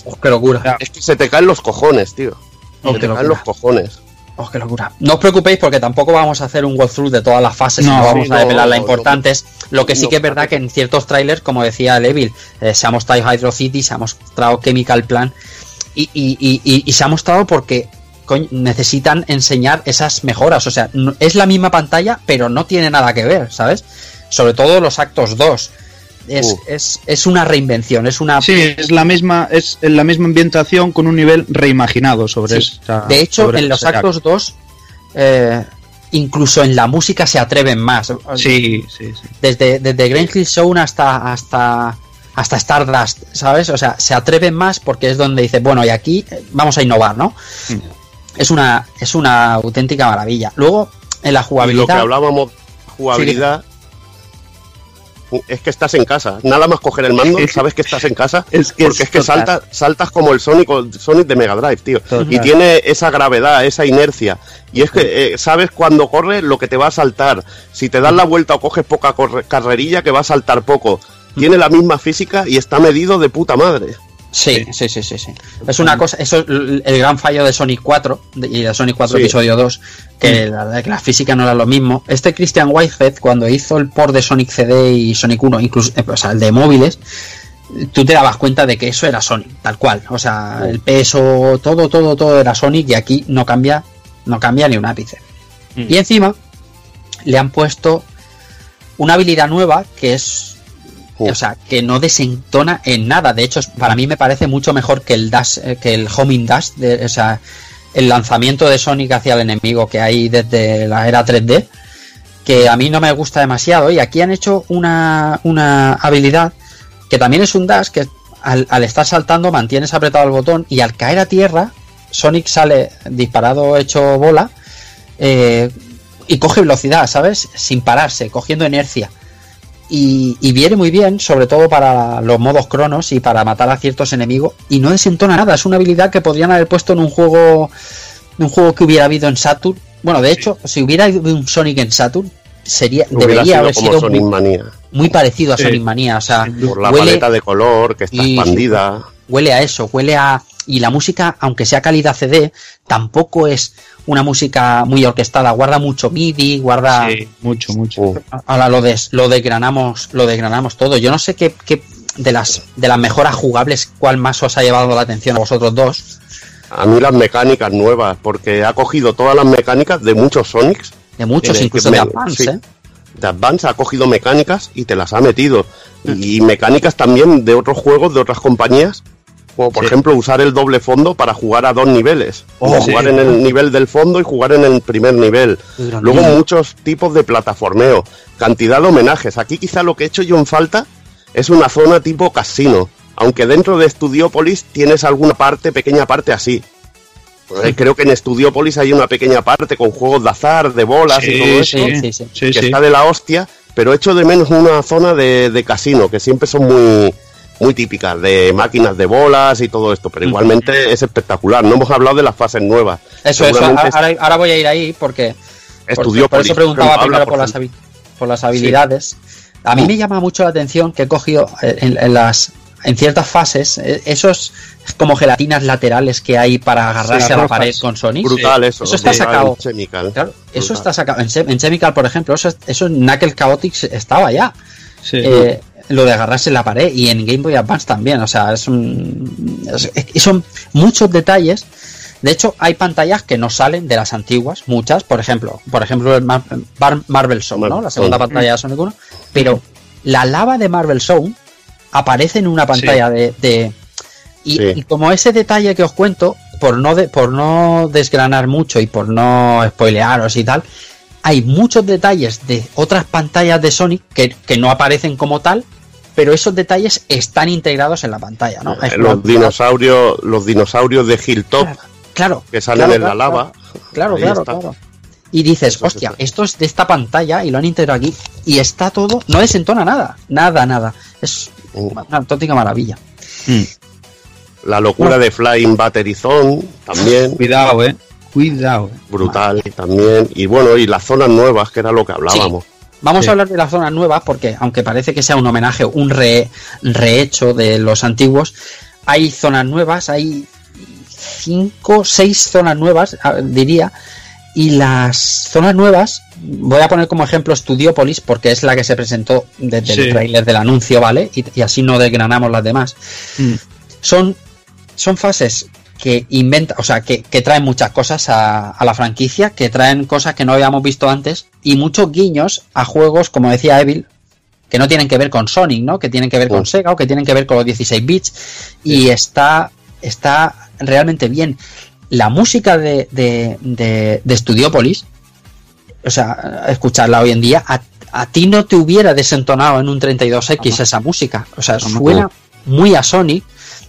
Oh, qué locura. es que se te caen los cojones, tío. Oh, Se te caen locura. los cojones. Oh, qué locura. No os preocupéis porque tampoco vamos a hacer un walkthrough de todas las fases, No, no, vamos sí, a develar no, las no, importantes. Lo que sí no, que es verdad que en ciertos trailers, como decía Levil, eh, se ha mostrado Hydro City, se ha mostrado Chemical Plan y, y- y- y- y se ha mostrado porque coño, necesitan enseñar esas mejoras. O sea, es la misma pantalla, pero no tiene nada que ver, ¿sabes? Sobre todo los actos 2. Es, Uh. es, es una reinvención, es una Sí, es la misma, es la misma ambientación con un nivel reimaginado sobre Sí. De hecho, sobre en los actos 2, eh, incluso en la música se atreven más. Sí, sí, sí. Desde, desde Green Hill Zone hasta, hasta, hasta Stardust, ¿sabes? O sea, se atreven más porque es donde dice, bueno, y aquí eh, vamos a innovar, ¿no? Mm. Es una, es una auténtica maravilla. Luego, en la Y lo que jugabilidad. hablábamos, jugabilidad, es que estás en casa. Nada más coger el mando, sabes que estás en casa. Es que porque es que saltas, saltas como el Sonic, Sonic de Mega Drive, tío. Total. Y tiene esa gravedad, esa inercia. Y es que eh, sabes cuando corre lo que te va a saltar. Si te das la vuelta o coges poca carrerilla, que va a saltar poco. Tiene la misma física y está medido de puta madre. Sí, sí, sí, sí, sí. Es una cosa, eso es el gran fallo de Sonic 4 de- y de Sonic 4 Sí. episodio 2, que la, que la física no era lo mismo. Este Christian Whitehead, cuando hizo el port de Sonic CD y Sonic 1, incluso, eh, o sea, el de móviles, tú te dabas cuenta de que eso era Sonic, tal cual. O sea, el peso, todo, todo, todo era Sonic y aquí no cambia, no cambia ni un ápice. Y encima le han puesto una habilidad nueva que es. O sea, que no desentona en nada. De hecho, para mí me parece mucho mejor que el dash, eh, que el homing dash, o sea, el lanzamiento de Sonic hacia el enemigo que hay desde la era 3D, que a mí no me gusta demasiado. Y aquí han hecho una, una habilidad que también es un dash que al, al estar saltando mantienes apretado el botón y al caer a tierra, Sonic sale disparado hecho bola eh, y coge velocidad, ¿sabes? Sin pararse, cogiendo inercia y, y viene muy bien, sobre todo para los modos cronos y para matar a ciertos enemigos. Y no desentona nada, es una habilidad que podrían haber puesto en un juego, en un juego que hubiera habido en Saturn. Bueno, de hecho, si hubiera habido un Sonic en Saturn, sería Hubiera debería sido haber como sido Sonic muy, Manía. muy parecido a Sí. Sonic Manía. O sea, Por la huele, paleta de color que está expandida. huele a eso, huele a. Y la música, aunque sea calidad CD, tampoco es una música muy orquestada. Guarda mucho MIDI, guarda. Sí, mucho, mucho. Ahora lo des, lo desgranamos, lo desgranamos todo. Yo no sé qué, qué de las de las mejoras jugables, cuál más os ha llevado la atención a vosotros dos. a mí las mecánicas nuevas, porque ha cogido todas las mecánicas de muchos Sonics. De muchos, Eh, incluso de Advance, sí. ¿eh? De Advance ha cogido mecánicas y te las ha metido. Y mecánicas también de otros juegos, de otras compañías. Como por Sí. ejemplo usar el doble fondo para jugar a dos niveles. Oh, O jugar sí. en el nivel del fondo y jugar en el primer nivel. Luego muchos tipos de plataformeo. Cantidad de homenajes. Aquí quizá lo que he hecho yo en falta es una zona tipo casino. Aunque dentro de Studiopolis tienes alguna parte, pequeña parte así. Eh, Creo que en Studiopolis hay una pequeña parte con juegos de azar, de bolas y todo eso Sí, sí, sí. Sí, que está de la hostia, pero echo de menos una zona de, de casino, que siempre son muy muy típicas, de máquinas de bolas y todo esto, pero igualmente es espectacular. No hemos hablado de las fases nuevas. Eso, eso. Ahora, ahora voy a ir ahí porque por, estudió por eso preguntaba Habla, primero por, las, ejemplo. habi- por las habilidades. A mí me llama mucho la atención que he cogido eh, en, en las en ciertas fases eh, esos como gelatinas laterales que hay para agarrarse Sí, a la las pared con Sonic. Brutal eso. Eso está sacado. Chemical. Claro, eso está sacado. En Chemical, por ejemplo, eso, eso en Knuckle Chaotix estaba ya. Sí. Eh, lo de agarrarse en la pared y en Game Boy Advance también. O sea, es un. es- son muchos detalles. De hecho, hay pantallas que no salen de las antiguas, muchas. Por ejemplo, por ejemplo, el Mar- Marvel Zone, ¿no? La segunda pantalla de Sonic 1. Pero la lava de Marvel Zone aparece en una pantalla de. de- y, Sí. y como ese detalle que os cuento, por no, de- por no desgranar mucho y por no spoilearos y tal, hay muchos detalles de otras pantallas de Sonic que, que no aparecen como tal, pero esos detalles están integrados en la pantalla, ¿no? Los dinosaurios, los dinosaurios de Hilltop Claro, que salen claro, en la lava. Claro, claro, está. claro. Y dices, hostia, eso. esto es de esta pantalla y lo han integrado aquí. Y está todo, no desentona nada, nada, nada. Es Uh. una auténtica maravilla. Mm. La locura de Flying Battery Zone también. Cuidado, eh. Cuidado. eh. brutal también. Y bueno, y las zonas nuevas, que era lo que hablábamos. Vamos Sí. a hablar de las zonas nuevas porque, aunque parece que sea un homenaje, un re- rehecho de los antiguos, hay zonas nuevas, hay cinco, seis zonas nuevas, ah, diría, y las zonas nuevas, voy a poner como ejemplo Studiopolis porque es la que se presentó desde Sí. el trailer del anuncio, ¿vale? Y, y así no desgranamos las demás. Mm. Son, son fases que inventa, o sea, que, que traen muchas cosas a, a la franquicia, que traen cosas que no habíamos visto antes y muchos guiños a juegos, como decía Evil, que no tienen que ver con Sonic, ¿no? Que tienen que ver con. Sega o que tienen que ver con los 16 bits y está, está realmente bien. La música de, de, de, de Studiopolis, o sea, escucharla hoy en día, a, a ti no te hubiera desentonado en un 32X esa música. O sea, suena muy a Sonic,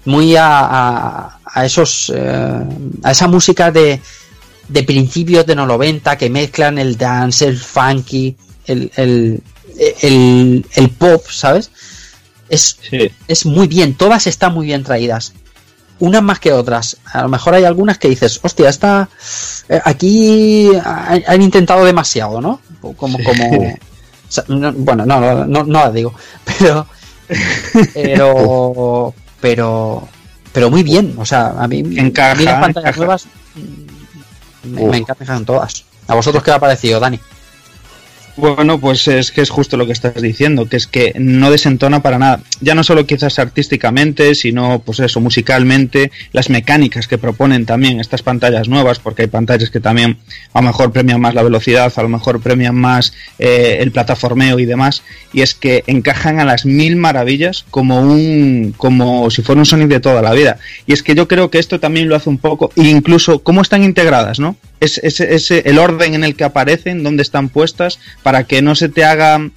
muy a, a, a esos eh, a esa música de, de principios de los 90 que mezclan el dance, el funky, el, el, el, el pop, ¿sabes? Es, Sí. es muy bien, todas están muy bien traídas. Unas más que otras. A lo mejor hay algunas que dices, hostia, esta. eh, aquí han, intentado demasiado, ¿no? Como, Sí. como. bueno, no, no, no, no las digo. Pero. Pero. Pero. Pero muy bien. O sea, a mí, Encaja, a mí las pantallas encaja. nuevas mm, me, me encajan todas. ¿A vosotros qué os ha parecido, Dani? Bueno, pues es que es justo lo que estás diciendo, que es que no desentona para nada. Ya no solo quizás artísticamente, sino pues eso, musicalmente, las mecánicas que proponen también estas pantallas nuevas, porque hay pantallas que también a lo mejor premian más la velocidad, a lo mejor premian más eh, el plataformeo y demás, y es que encajan a las mil maravillas como un como si fuera un Sonic de toda la vida. Y es que yo creo que esto también lo hace un poco, e incluso cómo están integradas, ¿no? Es, ese ese- el orden en el que aparecen, dónde están puestas, para que no se te haga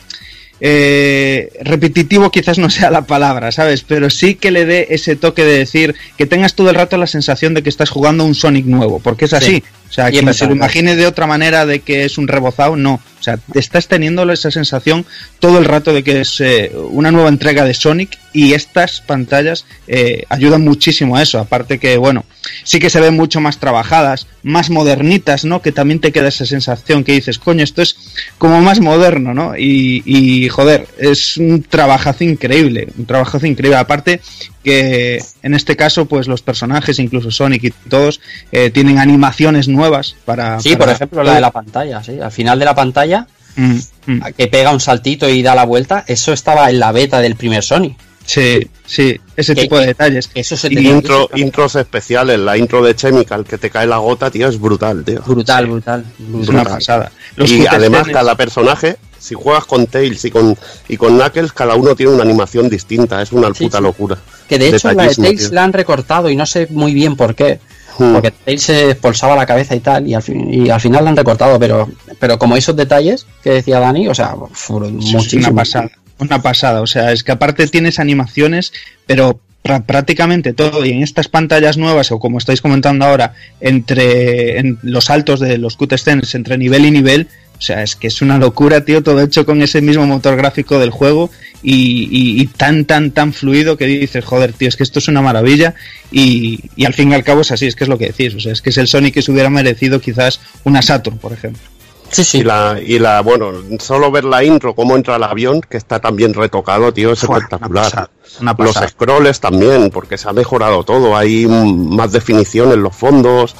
eh, repetitivo quizás no sea la palabra, ¿sabes? Pero sí que le dé ese toque de decir que tengas todo el rato la sensación de que estás jugando un Sonic nuevo, porque es así. Sí. O sea, quien se lo imagine de otra manera de que es un rebozado, no. O sea, te estás teniendo esa sensación todo el rato de que es eh, una nueva entrega de Sonic y estas pantallas eh, ayudan muchísimo a eso. Aparte que, bueno, sí que se ven mucho más trabajadas, más modernitas, ¿no? Que también te queda esa sensación que dices, coño, esto es como más moderno, ¿no? Y, y joder, es un trabajazo increíble, un trabajazo increíble. Aparte que en este caso, pues los personajes, incluso Sonic y todos, eh, tienen animaciones nuevas para... Sí, por ejemplo, la de la pantalla, sí. Al final de la pantalla, Mm, mm. que pega un saltito y da la vuelta, eso estaba en la beta del primer Sony. Sí, sí, ese Que- tipo de detalles. Eso se Y Intro, que- intros especiales, la intro de Chemical que te cae la gota, tío, es brutal, tío. Brutal, brutal. Es brutal. una pasada. Los y además cada personaje, si juegas con Tails y con, y con Knuckles, cada uno tiene una animación distinta, es una Sí, puta sí. locura. Que de hecho la de Tails tío. la han recortado y no sé muy bien por qué. Hmm. Porque Tails se expulsaba la cabeza y tal, y al, fin, y al final la han recortado, pero, pero como esos detalles que decía Dani, o sea, fueron. Una pasada, una pasada. O sea, es que aparte tienes animaciones, pero prácticamente todo. Y en estas pantallas nuevas, o como estáis comentando ahora, entre en los saltos de los cutscenes, entre nivel y nivel, o sea, es que es una locura, tío, todo hecho con ese mismo motor gráfico del juego y, y- y tan, tan, tan fluido que dices, joder, tío, es que esto es una maravilla y, y al fin y al cabo es así, es que es lo que decís, o sea, es que es el Sonic que se hubiera merecido quizás una Saturn, por ejemplo. Sí, sí. Y la, y la, bueno, solo ver la intro, cómo entra el avión, que está también retocado, tío, es una espectacular. pasada, una Los scrolls también, porque se ha mejorado todo, hay más definición en los fondos,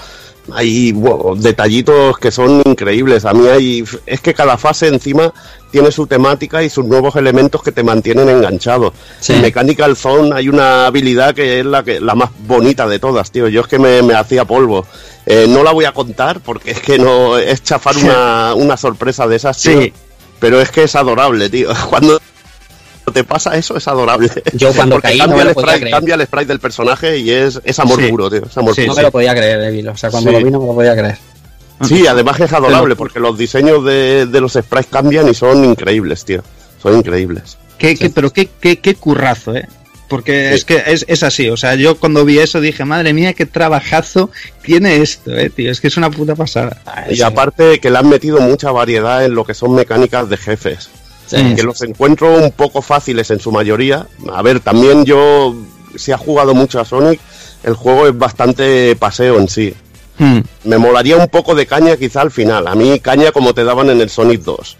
hay wow, detallitos que son increíbles. A mí hay, es que cada fase encima tiene su temática y sus nuevos elementos que te mantienen enganchado. Sí. En Mechanical Zone hay una habilidad que es la que la más bonita de todas, tío. Yo es que me, me hacía polvo. Eh, no la voy a contar porque es que no es chafar una, una sorpresa de esas, tío. Sí. Pero es que es adorable, tío. Cuando te pasa eso es adorable. Yo cuando Porque caí no cambia, me lo el podía sprite, creer. cambia el sprite del personaje y es, es amor Sí. puro, tío. Es amor Sí, No me lo podía creer, Evil. O sea, cuando Sí. lo vi no me lo podía creer. Sí, además es adorable porque los diseños de, de los sprites cambian y son increíbles, tío. Son increíbles. Qué, qué- pero qué, qué, qué currazo, ¿eh? Porque Sí. es que es, es así, o sea, yo cuando vi eso dije, madre mía, qué trabajazo tiene esto, eh, tío, es que es una puta pasada. Y aparte que le han metido mucha variedad en lo que son mecánicas de jefes. Sí, que los encuentro un poco fáciles en su mayoría. A ver, también yo, si ha jugado mucho a Sonic, el juego es bastante paseo en sí. Hmm. Me molaría un poco de caña quizá al final. A mí caña como te daban en el Sonic 2.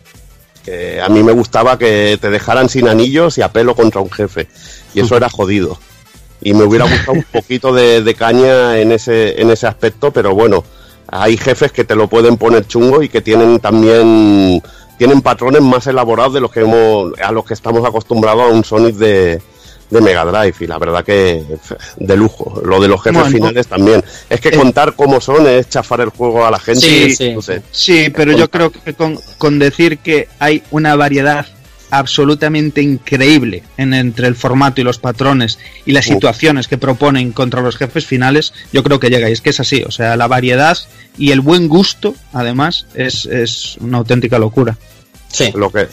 Que a mí me gustaba que te dejaran sin anillos y a pelo contra un jefe. Y eso era jodido. Y me hubiera gustado un poquito de, de caña en ese, en ese aspecto, pero bueno, hay jefes que te lo pueden poner chungo y que tienen también tienen patrones más elaborados de los que hemos, a los que estamos acostumbrados a un Sonic de, de Mega Drive y la verdad que de lujo. Lo de los jefes Bueno. finales también. Es que Eh. contar cómo son es chafar el juego a la gente. Sí, y, sí, no sé. Sí, pero yo creo que con, con decir que hay una variedad absolutamente increíble en, entre el formato y los patrones y las Uh. situaciones que proponen contra los jefes finales, yo creo que llega. Y es que es así, o sea, la variedad y el buen gusto, además, es, es una auténtica locura. Sí. lo que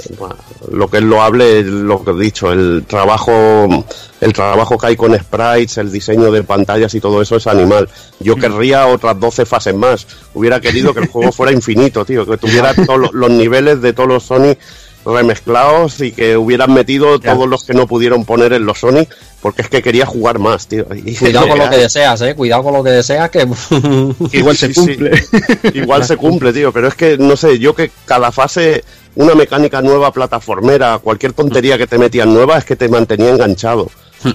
lo que es loable es lo que he dicho el trabajo el trabajo que hay con sprites el diseño de pantallas y todo eso es animal yo querría otras 12 fases más hubiera querido que el juego fuera infinito tío que tuviera todos los- niveles de todos los Sony remezclados y que hubieran metido Ya. todos los que no pudieron poner en los Sony porque es que quería jugar más tío Y- Cuidado con lo que deseas, eh. Cuidado con lo que deseas, que. Igual se Sí, sí. cumple. Igual se cumple, tío, pero es que no sé, yo que cada fase, una mecánica nueva, plataformera, cualquier tontería que te metían nueva es que te mantenía enganchado.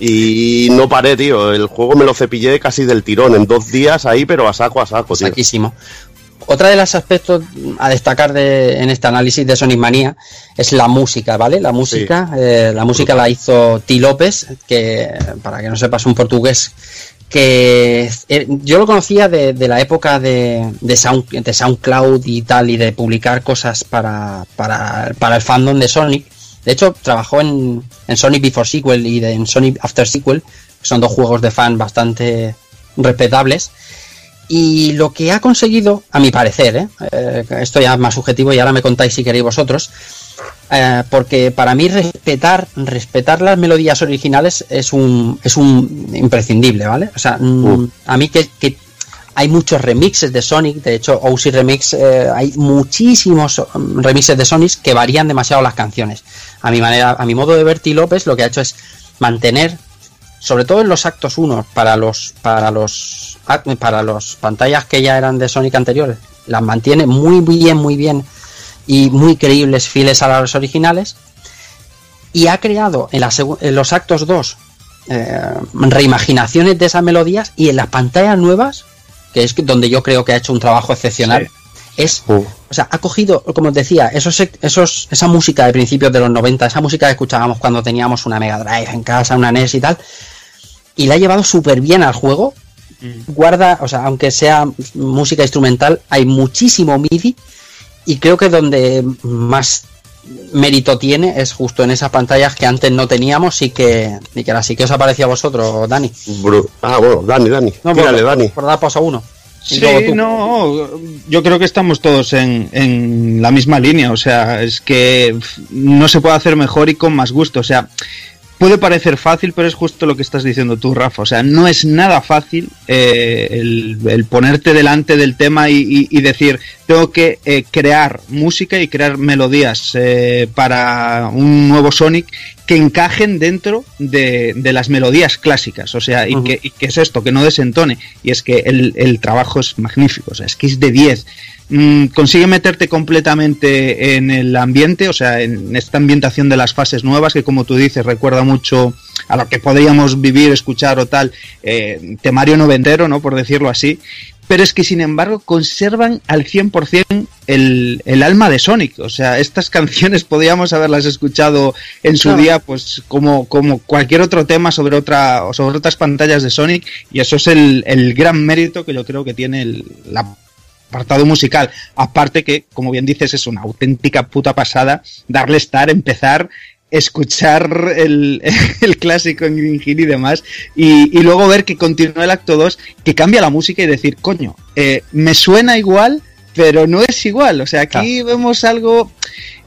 Y no paré, tío. El juego me lo cepillé casi del tirón en dos días ahí, pero a saco a saco, tío. Saquísimo. Otra de los aspectos a destacar de, en este análisis de Sonic Manía es la música, ¿vale? La música, eh, la música la hizo T. López, que para que no sepas un portugués, que eh, yo lo conocía de, la época de, Sound, de SoundCloud y tal, y de publicar cosas para, para, para el fandom de Sonic. De hecho, trabajó en, Sonic Before Sequel y en Sonic After Sequel, que son dos juegos de fan bastante respetables. Y lo que ha conseguido, a mi parecer, ¿eh? Eh, esto ya es más subjetivo y ahora me contáis si queréis vosotros, eh, porque para mí respetar, respetar las melodías originales es un, es un imprescindible, ¿vale? O sea, mm, a mí que, que hay muchos remixes de Sonic, de hecho, OC Remix, eh, hay muchísimos mm, remixes de Sonic que varían demasiado las canciones. A mi manera, a mi modo de ver, T. López lo que ha hecho es mantener sobre todo en los actos 1 para los para los para los pantallas que ya eran de Sonic anteriores las mantiene muy bien muy bien y muy creíbles fieles a las originales y ha creado en, la en los actos 2 eh, reimaginaciones de esas melodías y en las pantallas nuevas que es donde yo creo que ha hecho un trabajo excepcional es Uh, o sea, ha cogido, como os decía, esos, esos, esa música de principios de los 90, esa música que escuchábamos cuando teníamos una Mega Drive en casa, una NES y tal, y la ha llevado súper bien al juego. Guarda, o sea, aunque sea música instrumental, hay muchísimo MIDI y creo que donde más mérito tiene es justo en esas pantallas que antes no teníamos y que, y que así que os ha parecido a vosotros, Dani. bru- ah, bueno, Dani, Dani. No, Tírale, por, Dani. por dar paso a uno. Sí, no, yo creo que estamos todos en, en la misma línea, o sea, es que no se puede hacer mejor y con más gusto, o sea, puede parecer fácil, pero es justo lo que estás diciendo tú, Rafa, o sea, no es nada fácil eh, el, el ponerte delante del tema y, y- y decir, tengo que eh, crear música y crear melodías eh, para un nuevo Sonic que encajen dentro de, de las melodías clásicas, o sea, y, que, y que es esto, que no desentone, y es que el, el trabajo es magnífico, o sea, es que es de 10. Mm, consigue meterte completamente en el ambiente, o sea, en esta ambientación de las fases nuevas, que como tú dices, recuerda mucho a lo que podríamos vivir, escuchar o tal, eh, temario noventero, ¿no? Por decirlo así. Pero es que, sin embargo, conservan al 100% el, el alma de Sonic. O sea, estas canciones podríamos haberlas escuchado en su Claro. día, pues como, como cualquier otro tema sobre, otra, sobre otras pantallas de Sonic. Y eso es el, el gran mérito que yo creo que tiene el, la apartado musical. Aparte que, como bien dices, es una auténtica puta pasada darle estar, empezar, escuchar el, el clásico en Green Hill y demás, y, y luego ver que continúa el acto 2, que cambia la música y decir, coño, eh, me suena igual, pero no es igual. O sea, aquí vemos algo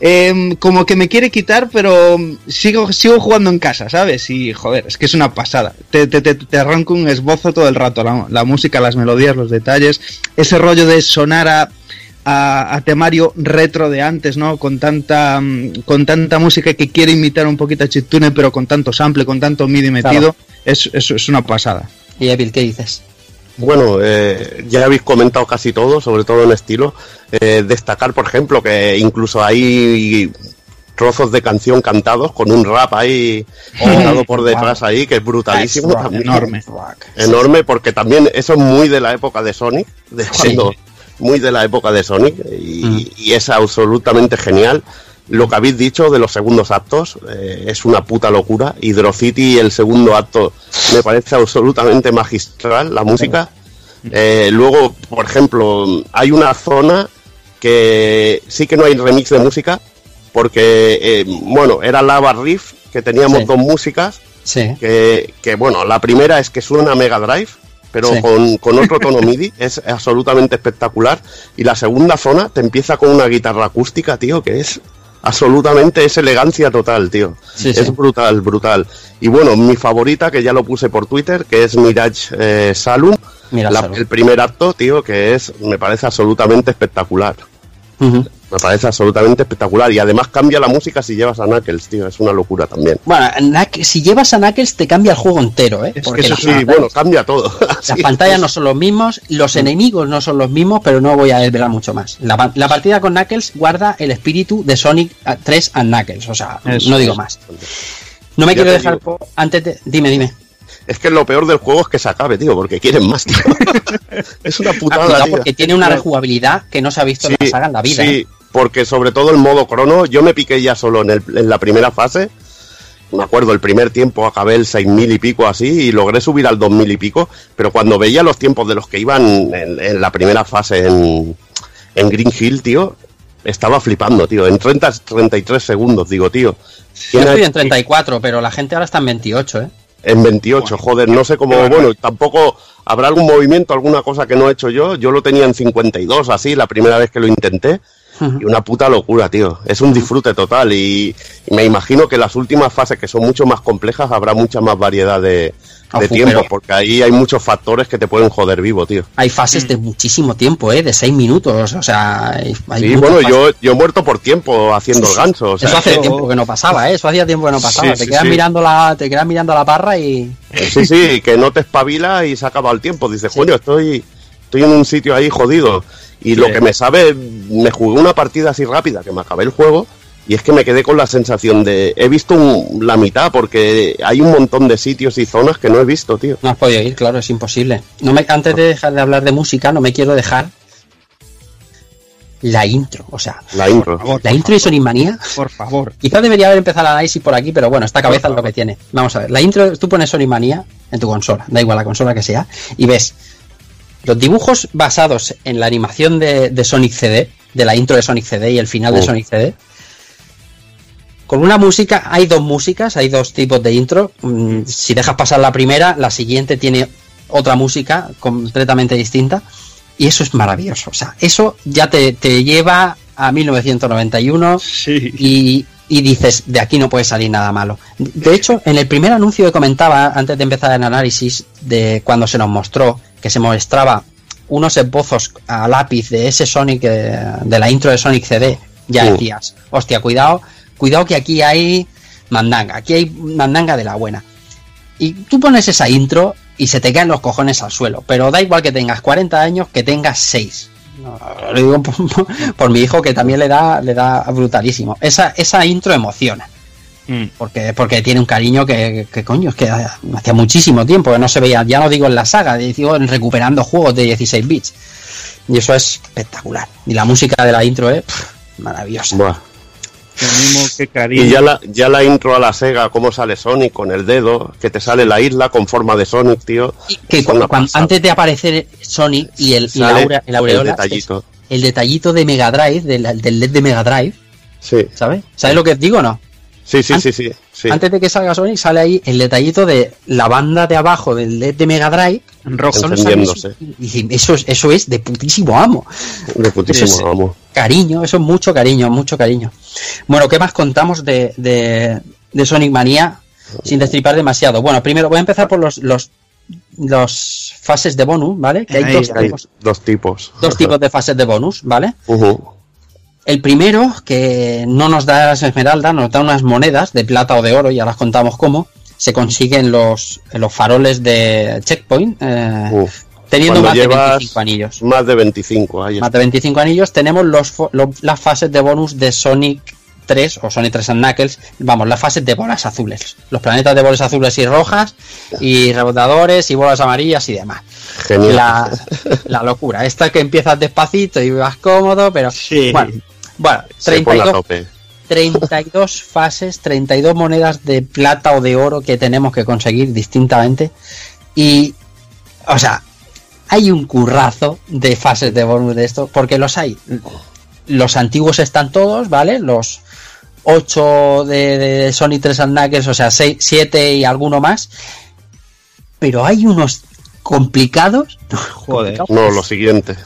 em, como que me quiere quitar, pero sigo, sigo jugando en casa, ¿sabes? Y joder, es que es una pasada. Te, te, te, te arranca un esbozo todo el rato, la, la música, las melodías, los detalles, ese rollo de sonar a, a, a temario retro de antes, ¿no? Con tanta, mm, con tanta música que quiere imitar un poquito a chiptune, pero con tanto sample, con tanto MIDI metido, es, es, es una pasada. Y Evil, ¿qué dices? Bueno, eh, ya habéis comentado casi todo, sobre todo en estilo. Eh, destacar, por ejemplo, que incluso hay trozos de canción cantados con un rap ahí dado por detrás ahí, que es brutalísimo. Rock, también. enorme. Enorme, porque también eso es muy de la época de Sonic, de cuando, muy de la época de Sonic, y, y es absolutamente genial. Lo que habéis dicho de los segundos actos eh, es una puta locura. Hydrocity, el segundo acto, me parece absolutamente magistral, la música. Eh, luego, por ejemplo, hay una zona que sí que no hay remix de música, porque, eh, bueno, era Lava Riff, que teníamos Sí. dos músicas, Sí. que, que, bueno, la primera es que suena Mega Drive, pero Sí. con, con otro tono MIDI, es absolutamente espectacular. Y la segunda zona te empieza con una guitarra acústica, tío, que es absolutamente, es elegancia total, tío. Sí, es sí. brutal, brutal. Y bueno, mi favorita, que ya lo puse por Twitter, que es Mirage eh, Salum, la- Salum. el primer acto, tío, que es, me parece absolutamente espectacular. Me parece absolutamente espectacular. Y además cambia la música si llevas a Knuckles, tío. Es una locura también. Bueno, si llevas a Knuckles te cambia el juego entero, ¿eh? Es Porque que eso Sí, pantallas- bueno, cambia todo. las Sí. pantallas no son los mismos, los enemigos no son los mismos, pero no voy a desvelar mucho más. La, la partida con Knuckles guarda el espíritu de Sonic 3 and Knuckles, o sea, Eso no digo más. No me quiero dejar... digo. Antes de... Dime, dime. Es que lo peor del juego es que se acabe, tío, porque quieren más, tío. es una Ah, putada, cuidado, tío. porque tiene una rejugabilidad que no se ha visto en la saga en la vida. Sí, ¿eh? Porque sobre todo el modo crono, yo me piqué ya solo en, el- en la primera fase. Me acuerdo, el primer tiempo acabé el 6000 y pico así y logré subir al 2000 y pico, pero cuando veía los tiempos de los que iban en, en la primera fase en, en Green Hill, tío, estaba flipando, tío. En 30, 33 segundos, digo, tío. Yo ¿Quién ha estoy en 34, pero la gente ahora está en 28, ¿eh? en 28, joder, no sé cómo, bueno, tampoco habrá algún movimiento, alguna cosa que no he hecho yo. Yo lo tenía en 52, así, la primera vez que lo intenté. Y una puta locura, tío. Es un disfrute total. Y, y me imagino que las últimas fases, que son mucho más complejas, habrá mucha más variedad de, tiempo, porque ahí hay muchos factores que te pueden joder vivo, tío. Hay fases de muchísimo tiempo, ¿eh? De 6 minutos, o sea... Hay, Sí, bueno, fases. yo, yo he muerto por tiempo haciendo el ganso. o sea, Eso hace tiempo que no pasaba, ¿eh? Eso hacía tiempo que no pasaba. Sí, te sí, quedas sí. mirando la, te quedas mirando la parra y Sí, sí, que no te espabila y se acaba el tiempo. Dices, coño, estoy, estoy en un sitio ahí jodido. Y lo que me sabe, me jugué una partida así rápida, que me acabé el juego, y es que me quedé con la sensación de, he visto un- la mitad, porque hay un montón de sitios y zonas que no he visto, tío. no has podido ir, claro, es imposible. No me, antes de dejar de hablar de música, no me quiero dejar la intro, o sea, La intro. la intro de Sonic Manía. Por favor. Quizás debería haber empezado el análisis por aquí, pero bueno, esta cabeza es lo que tiene. Vamos a ver, la intro, tú pones Sonic Manía en tu consola, da igual la consola que sea, y ves los dibujos basados en la animación de, de Sonic CD, de la intro de Sonic CD y el final de Oh. Sonic CD. Con una música, hay dos músicas, hay dos tipos de intro. Mm, Si dejas pasar la primera, la siguiente tiene otra música completamente distinta. Y eso es maravilloso. O sea, eso ya te, te lleva a 1991 Sí. y, y dices, de aquí no puede salir nada malo. De hecho, en el primer anuncio que comentaba, antes de empezar el análisis, de cuando se nos mostró que se mostraba unos esbozos a lápiz de ese Sonic, eh, de la intro de Sonic CD, ya Sí. decías, hostia, cuidado, cuidado que aquí hay mandanga, aquí hay mandanga de la buena. Y tú pones esa intro y se te caen los cojones al suelo, pero da igual que tengas 40 años, que tengas 6. No, lo digo por, por- por mi hijo que también le da, le da brutalísimo. Esa, esa intro emociona. Mm. Porque, porque tiene un cariño que, que coño, es que hacía muchísimo tiempo que no se veía, ya no digo en la saga, digo en recuperando juegos de 16 bits. Y eso es espectacular. Y la música de la intro es pff, maravillosa. Buah. Cariño. Y ya la, ya la intro a la Sega, cómo sale Sonic con el dedo, que te sale la isla con forma de Sonic, tío. Que antes de aparecer Sonic y el, y la Sale aura- el aureola, el detallito. es el detallito de Mega Drive, del, del LED de Mega Drive, Sí, ¿sabes? ¿Sabes lo que os digo o no? Sí, sí, An- sí, sí. sí. Antes de que salga Sonic sale ahí el detallito de la banda de abajo del LED de Mega Drive. En rojo. Y eso es, eso es de putísimo amo. De putísimo, Eso es- vamos. Cariño, eso es mucho cariño, mucho cariño. Bueno, ¿qué más contamos de, de, de Sonic Manía sin destripar demasiado? Bueno, primero voy a empezar por los, los, los fases de bonus, ¿vale? Que hay Ahí, dos, Hay tipos, dos tipos. dos tipos de fases de bonus, ¿vale? Ujú. El primero, que no nos da las esmeraldas, nos da unas monedas de plata o de oro, ya las contamos cómo, se consiguen los, los faroles de checkpoint, eh, Uf. teniendo Cuando más de llevas 25 anillos. Más de 25, ahí Más de 25 anillos, tenemos los, fo- lo- las fases de bonus de Sonic 3 o Sonic 3 and Knuckles, vamos, las fases de bolas azules, los planetas de bolas azules y rojas, y rebotadores y bolas amarillas y demás. Genial. La, la locura, esta que empiezas despacito y vas cómodo, pero Sí. bueno, bueno, Se pone a 32, tope. 32 fases, 32 monedas de plata o de oro que tenemos que conseguir distintamente. Y, o sea, hay un currazo de fases de bonus de esto, porque los hay. Los antiguos están todos, ¿vale? Los 8 de, de Sonic 3 and Knuckles, o sea, 7 y alguno más. Pero hay unos complicados. Joder. No, lo siguiente.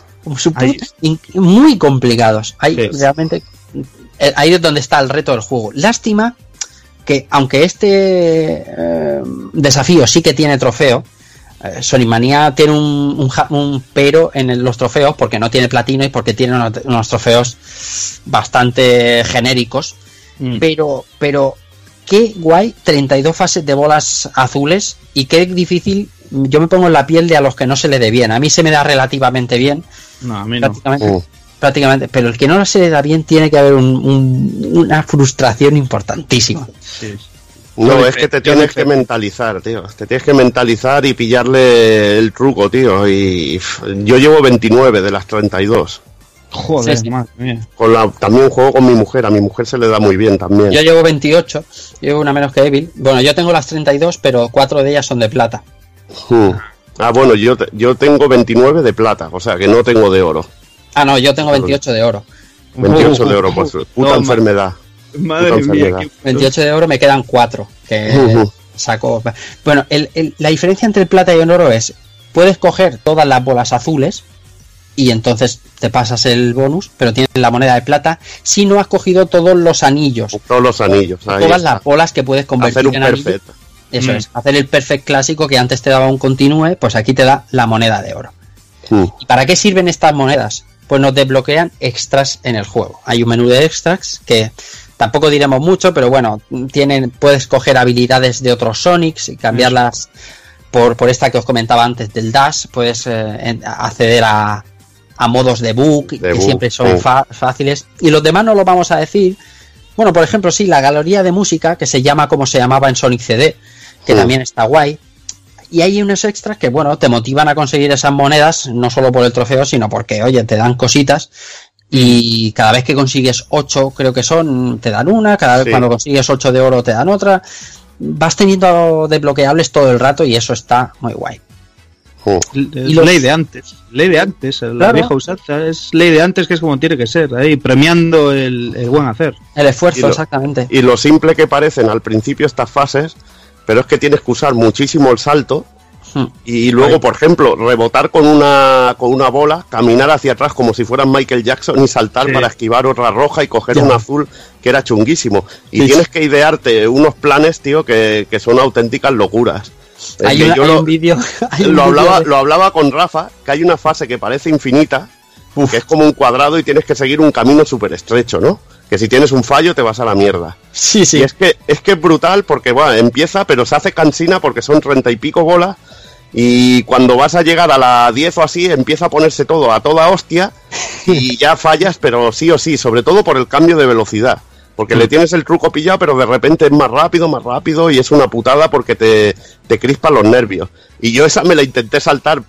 Muy complicados. Hay Sí. realmente eh, ahí es donde está el reto del juego. Lástima que aunque este eh, desafío sí que tiene trofeo, eh, Sonic Mania tiene un, un ja- un pero en el- los trofeos porque no tiene platino y porque tiene unos, unos trofeos bastante genéricos. Mm. Pero, pero qué guay, 32 fases de bolas azules y qué difícil. Yo me pongo en la piel de a los que no se le dé bien. A mí se me da relativamente bien, No, a mí no. prácticamente, prácticamente, pero el que no se le da bien tiene que haber un- un- una frustración importantísima. Sí. No, es que te tienes que mentalizar, tío. Te tienes que mentalizar y pillarle el truco, tío. Y yo llevo 29 de las 32. Joder, Sí, sí. madre mía. Con la, también juego con mi mujer, a mi mujer se le da muy bien también. Yo llevo 28, llevo una menos que Evil. Bueno, yo tengo las 32, pero cuatro de ellas son de plata. Hmm. Ah, bueno, yo, te- yo tengo 29 de plata, o sea que no tengo de oro. Ah, no, yo tengo 28 de oro. 28 de oro, por su puta enfermedad. Madre Puta mía, enfermedad. qué- 28 de oro me quedan 4 que saco. Bueno, el- el- la diferencia entre el plata y el oro es, puedes coger todas las bolas azules y entonces te pasas el bonus, pero tienes la moneda de plata si no has cogido todos los anillos, Todos los anillos. ahí todas está. las bolas que puedes convertir Hacer un en anillos. perfecto. Eso Mm. es, hacer el perfect clásico que antes te daba un continúe, pues aquí te da la moneda de oro. Hmm. ¿Y para qué sirven estas monedas? Pues nos desbloquean extras en el juego. Hay un menú de extras que tampoco diremos mucho, pero bueno, tienen, puedes coger habilidades de otros Sonics y cambiarlas por, por esta que os comentaba antes del Dash. Puedes eh, acceder a, a modos de book, que siempre son fa- fáciles. Y los demás no lo vamos a decir. Bueno, por ejemplo, sí, la galería de música, que se llama como se llamaba en Sonic CD, que Sí. también está guay. Y hay unos extras que, bueno, te motivan a conseguir esas monedas, no solo por el trofeo, sino porque, oye, te dan cositas. Y cada vez que consigues 8, creo que son, te dan una, cada vez Sí. cuando consigues 8 de oro te dan otra. Vas teniendo desbloqueables todo el rato y eso está muy guay. Es los- ley de antes, ley de antes, la Claro. vieja usanza, es ley de antes que es como tiene que ser, ahí premiando el, el buen hacer. El esfuerzo, Y lo- exactamente. Y lo simple que parecen al principio estas fases, pero es que tienes que usar muchísimo el salto Hmm. y luego, por ejemplo, rebotar con una, con una bola, caminar hacia atrás como si fueras Michael Jackson y saltar Sí. para esquivar otra roja y coger un azul que era chunguísimo. Y Sí, tienes que idearte unos planes, tío, que, que son auténticas locuras. Hay, que una- yo hay lo- un vídeo. lo hablaba, de- lo hablaba con Rafa, que hay una fase que parece infinita, que es como un cuadrado y tienes que seguir un camino súper estrecho, ¿no? Que si tienes un fallo te vas a la mierda. Sí, sí. Y es que, es que es brutal porque, bueno, empieza, pero se hace cansina porque son treinta y pico bolas. Y cuando vas a llegar a la 10 o así, empieza a ponerse todo a toda hostia y ya fallas, pero sí o sí, sobre todo por el cambio de velocidad. Porque le tienes el truco pillado, pero de repente es más rápido, más rápido y es una putada porque te, te crispan los nervios. Y yo esa me la intenté saltar,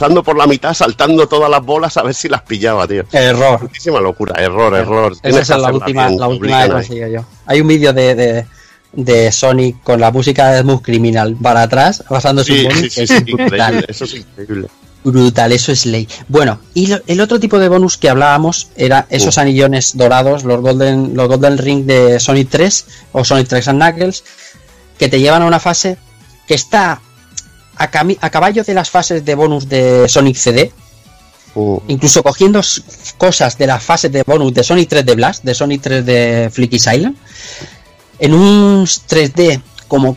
pasando por la mitad, saltando todas las bolas a ver si las pillaba, tío. Error. Muchísima locura, error, error. Esa es la última, bien, la última que yo. Hay un vídeo de, de, de Sonic con la música de Smooth Criminal para atrás, basándose Sí, en bonus, sí, es brutal. increíble, eso es increíble. Brutal, eso es ley. Bueno, y lo- el otro tipo de bonus que hablábamos era esos Uh. anillones dorados, los Golden, los Golden Ring de Sonic 3 o Sonic 3 and Knuckles, que te llevan a una fase que está a, caballo de las fases de bonus de Sonic CD, Uh, incluso cogiendo cosas de las fases de bonus de Sonic 3 de Blast, de Sonic 3 de Flicky Island, en un 3D como,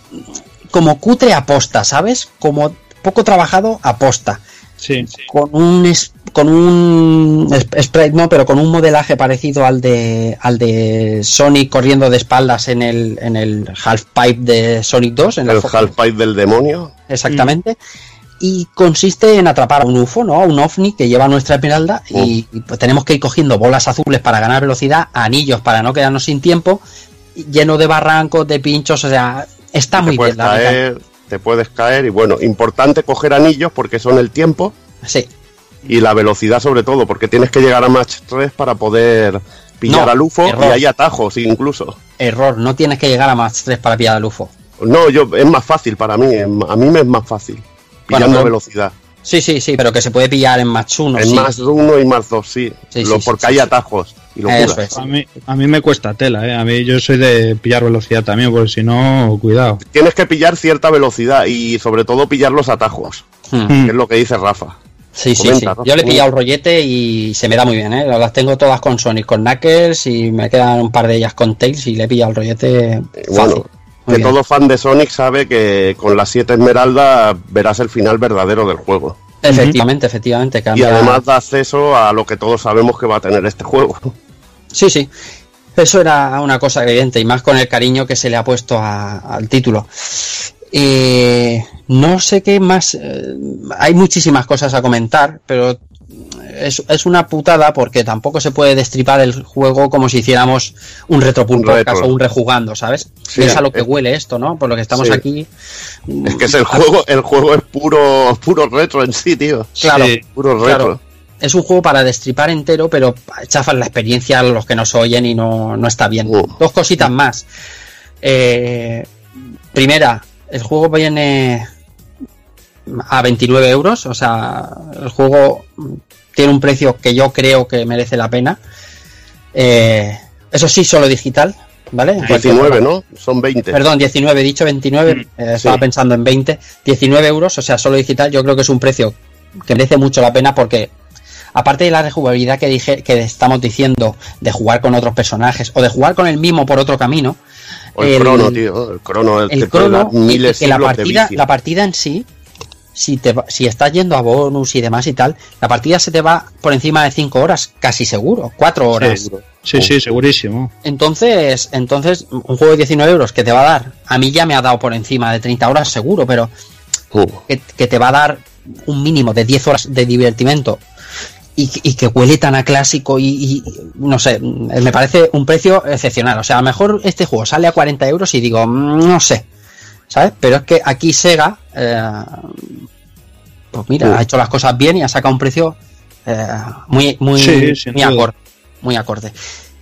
como cutre aposta, ¿sabes? Como poco trabajado aposta. Sí, con un es- con un sprite no pero con un modelaje parecido al de al de Sonic corriendo de espaldas en el en el half pipe de Sonic 2 en el foto- Half-Pipe del demonio. exactamente. Y consiste en atrapar a un UFO no a un ovni que lleva nuestra esmeralda y, y, pues, tenemos que ir cogiendo bolas azules para ganar velocidad anillos para no quedarnos sin tiempo lleno de barrancos de pinchos o sea está muy bien caer, te puedes caer y bueno, importante coger anillos porque son el tiempo. Sí y la velocidad sobre todo, porque tienes que llegar a match 3 para poder pillar No, al UFO error. y hay atajos incluso. error no tienes que llegar a más 3 para pillar al UFO No, yo es más fácil para mí, a mí me es más fácil pillando pero- velocidad. Sí, sí, sí, pero que se puede pillar en match 1. en sí. más 1 y más 2, sí, Sí, Lo- sí, porque sí, hay sí. atajos y Eso es. A mí, a mí me cuesta tela, ¿eh? A mí yo soy de pillar velocidad también, porque si no, cuidado. Tienes que pillar cierta velocidad y sobre todo pillar los atajos, Hmm. que es lo que dice Rafa. Sí, sí, Comenta, sí. Yo le he pillado el rollete y se me da muy bien, ¿eh? Las tengo todas con Sonic, con Knuckles y me quedan un par de ellas con Tails y le he pillado el rollete fácil. Bueno, Muy que bien. todo fan de Sonic sabe que con las 7 esmeraldas verás el final verdadero del juego. Efectivamente, efectivamente. Y Cambia... además da acceso a lo que todos sabemos que va a tener este juego. Sí, sí. Eso era una cosa evidente y más con el cariño que se le ha puesto a- al título. Eh, no sé qué más. eh, hay muchísimas cosas a comentar, pero es, es una putada porque tampoco se puede destripar el juego como si hiciéramos un retropul Un podcast retro. o un rejugando, ¿sabes? Sí, es a lo que eh. huele esto, ¿no? Por lo que estamos Sí. aquí. Es que es el juego, el juego es puro, puro retro en sí, tío. Claro, Sí, Puro retro. claro. Es un juego para destripar entero, pero chafan la experiencia a los que nos oyen y no, no está bien. Uh. Dos cositas más. Eh, primera, el juego viene a 29 euros, o sea, el juego tiene un precio que yo creo que merece la pena. Eh, eso sí, solo digital, ¿vale? En cualquier 19, forma. ¿no? Son 20. Perdón, 19, he dicho 29, eh, estaba sí. pensando en 20. 19 euros, o sea, solo digital, yo creo que es un precio que merece mucho la pena porque, aparte de la rejugabilidad que, dije, que estamos diciendo, de jugar con otros personajes o de jugar con el mismo por otro camino, O el, crono, tío. El crono te el puede crono, miles que la de partida, la partida en sí, si, te, va- si estás yendo a bonus y demás y tal, la partida se te va por encima de 5 horas, casi seguro, 4 horas. Sí, sí, segurísimo. Entonces, entonces, un juego de 19 euros que te va a dar, a mí ya me ha dado por encima de 30 horas seguro, pero Uh, que, que te va a dar un mínimo de 10 horas de divertimento y, y que huele tan a clásico y, y, no sé, me parece un precio excepcional. O sea, a lo mejor este juego sale a 40 euros y digo, mm, no sé, ¿sabes? Pero es que aquí Sega, eh, pues mira, Sí. ha hecho las cosas bien y ha sacado un precio eh, muy, muy, Sí, muy acorde. Muy acorde.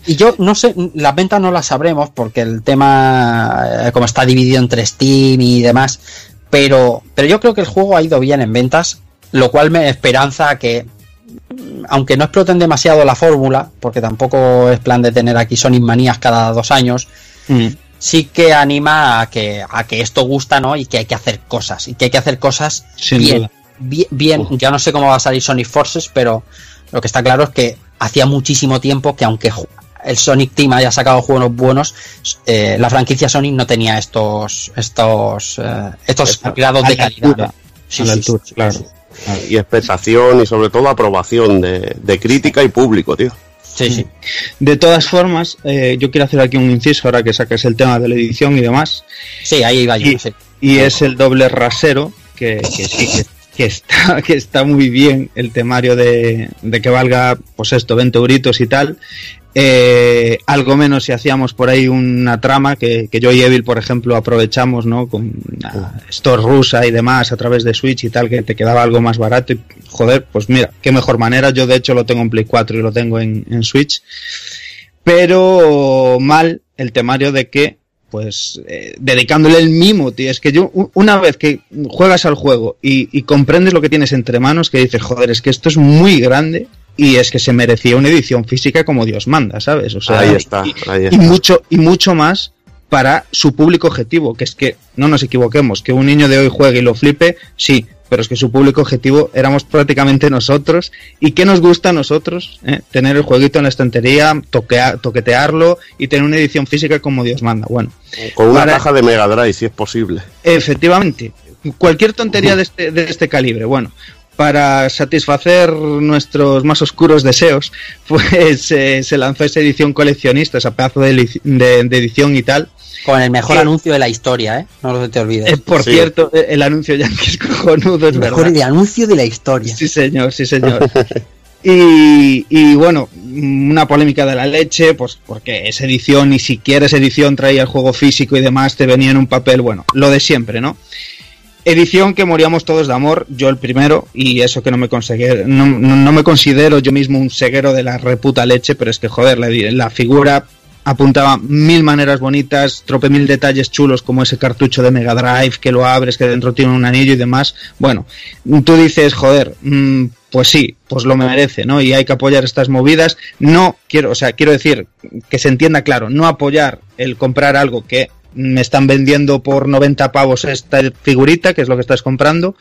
Y yo no sé, las ventas no las sabremos porque el tema, eh, como está dividido entre Steam y demás, pero, pero yo creo que el juego ha ido bien en ventas, lo cual me esperanza a que, aunque no exploten demasiado la fórmula, porque tampoco es plan de tener aquí Sonic manías cada dos años, Mm. sí que anima a que, a que esto gusta, ¿no? Y que hay que hacer cosas, y que hay que hacer cosas Sin bien, duda. bien, bien. Ya no sé cómo va a salir Sonic Forces, pero lo que está claro es que hacía muchísimo tiempo que aunque el Sonic Team haya sacado juegos buenos, eh, la franquicia Sonic no tenía estos estos eh, estos grados de calidad. Sí, a la sí, altura, sí, claro. sí. Y expectación y sobre todo aprobación de, de crítica y público, tío. Sí, sí. De todas formas, eh, yo quiero hacer aquí un inciso ahora que saques el tema de la edición y demás. Sí, ahí iba yo. Y- sí. Y es el doble rasero, que, que sí, que, que está, que está muy bien el temario de, de que valga, pues esto, 20 euritos y tal. Eh, algo menos si hacíamos por ahí una trama que, que yo y Evil, por ejemplo, aprovechamos, ¿no? Con store rusa y demás a través de Switch y tal, que te quedaba algo más barato. Y, joder, pues mira, qué mejor manera. Yo, de hecho, lo tengo en Play 4 y lo tengo en, en Switch. Pero mal el temario de que pues eh, dedicándole el mimo, tío. Es que yo, una vez que juegas al juego y, y comprendes lo que tienes entre manos, que dices, joder, es que esto es muy grande y es que se merecía una edición física como Dios manda, ¿sabes? O sea, ahí está, y, ahí y está. mucho, y mucho más para su público objetivo, que es que, no nos equivoquemos, que un niño de hoy juegue y lo flipe, sí, pero es que su público objetivo éramos prácticamente nosotros. ¿Y qué nos gusta a nosotros? eh? Tener el jueguito en la estantería, toquea- toquetearlo y tener una edición física como Dios manda. Bueno, Con una para- caja de Mega Drive, si es posible. Efectivamente, cualquier tontería de este, de este calibre, bueno, para satisfacer nuestros más oscuros deseos, pues eh, se lanzó esa edición coleccionista, esa pedazo de, de- de edición y tal. Con el mejor Eh, anuncio de la historia, ¿eh? No lo te olvides. Eh, por Sí. cierto, eh, el anuncio ya es cojonudo, es el verdad. mejor de anuncio de la historia. Sí, señor, sí, señor. Y, y bueno, una polémica de la leche, pues porque esa edición, ni siquiera esa edición traía el juego físico y demás, te venía en un papel, bueno, lo de siempre, ¿no? Edición que moríamos todos de amor, yo el primero, y eso que no me considero, no, no- me considero yo mismo un ceguero de la reputa leche, pero es que joder, la, la figura apuntaba mil maneras bonitas, trope mil detalles chulos como ese cartucho de Mega Drive que lo abres, que dentro tiene un anillo y demás. Bueno, tú dices, joder, mm, pues sí, pues lo merece, ¿no? Y hay que apoyar estas movidas. No quiero, o sea, quiero decir que se entienda claro, no apoyar el comprar algo que me están vendiendo por 90 pavos esta figurita, que es lo que estás comprando,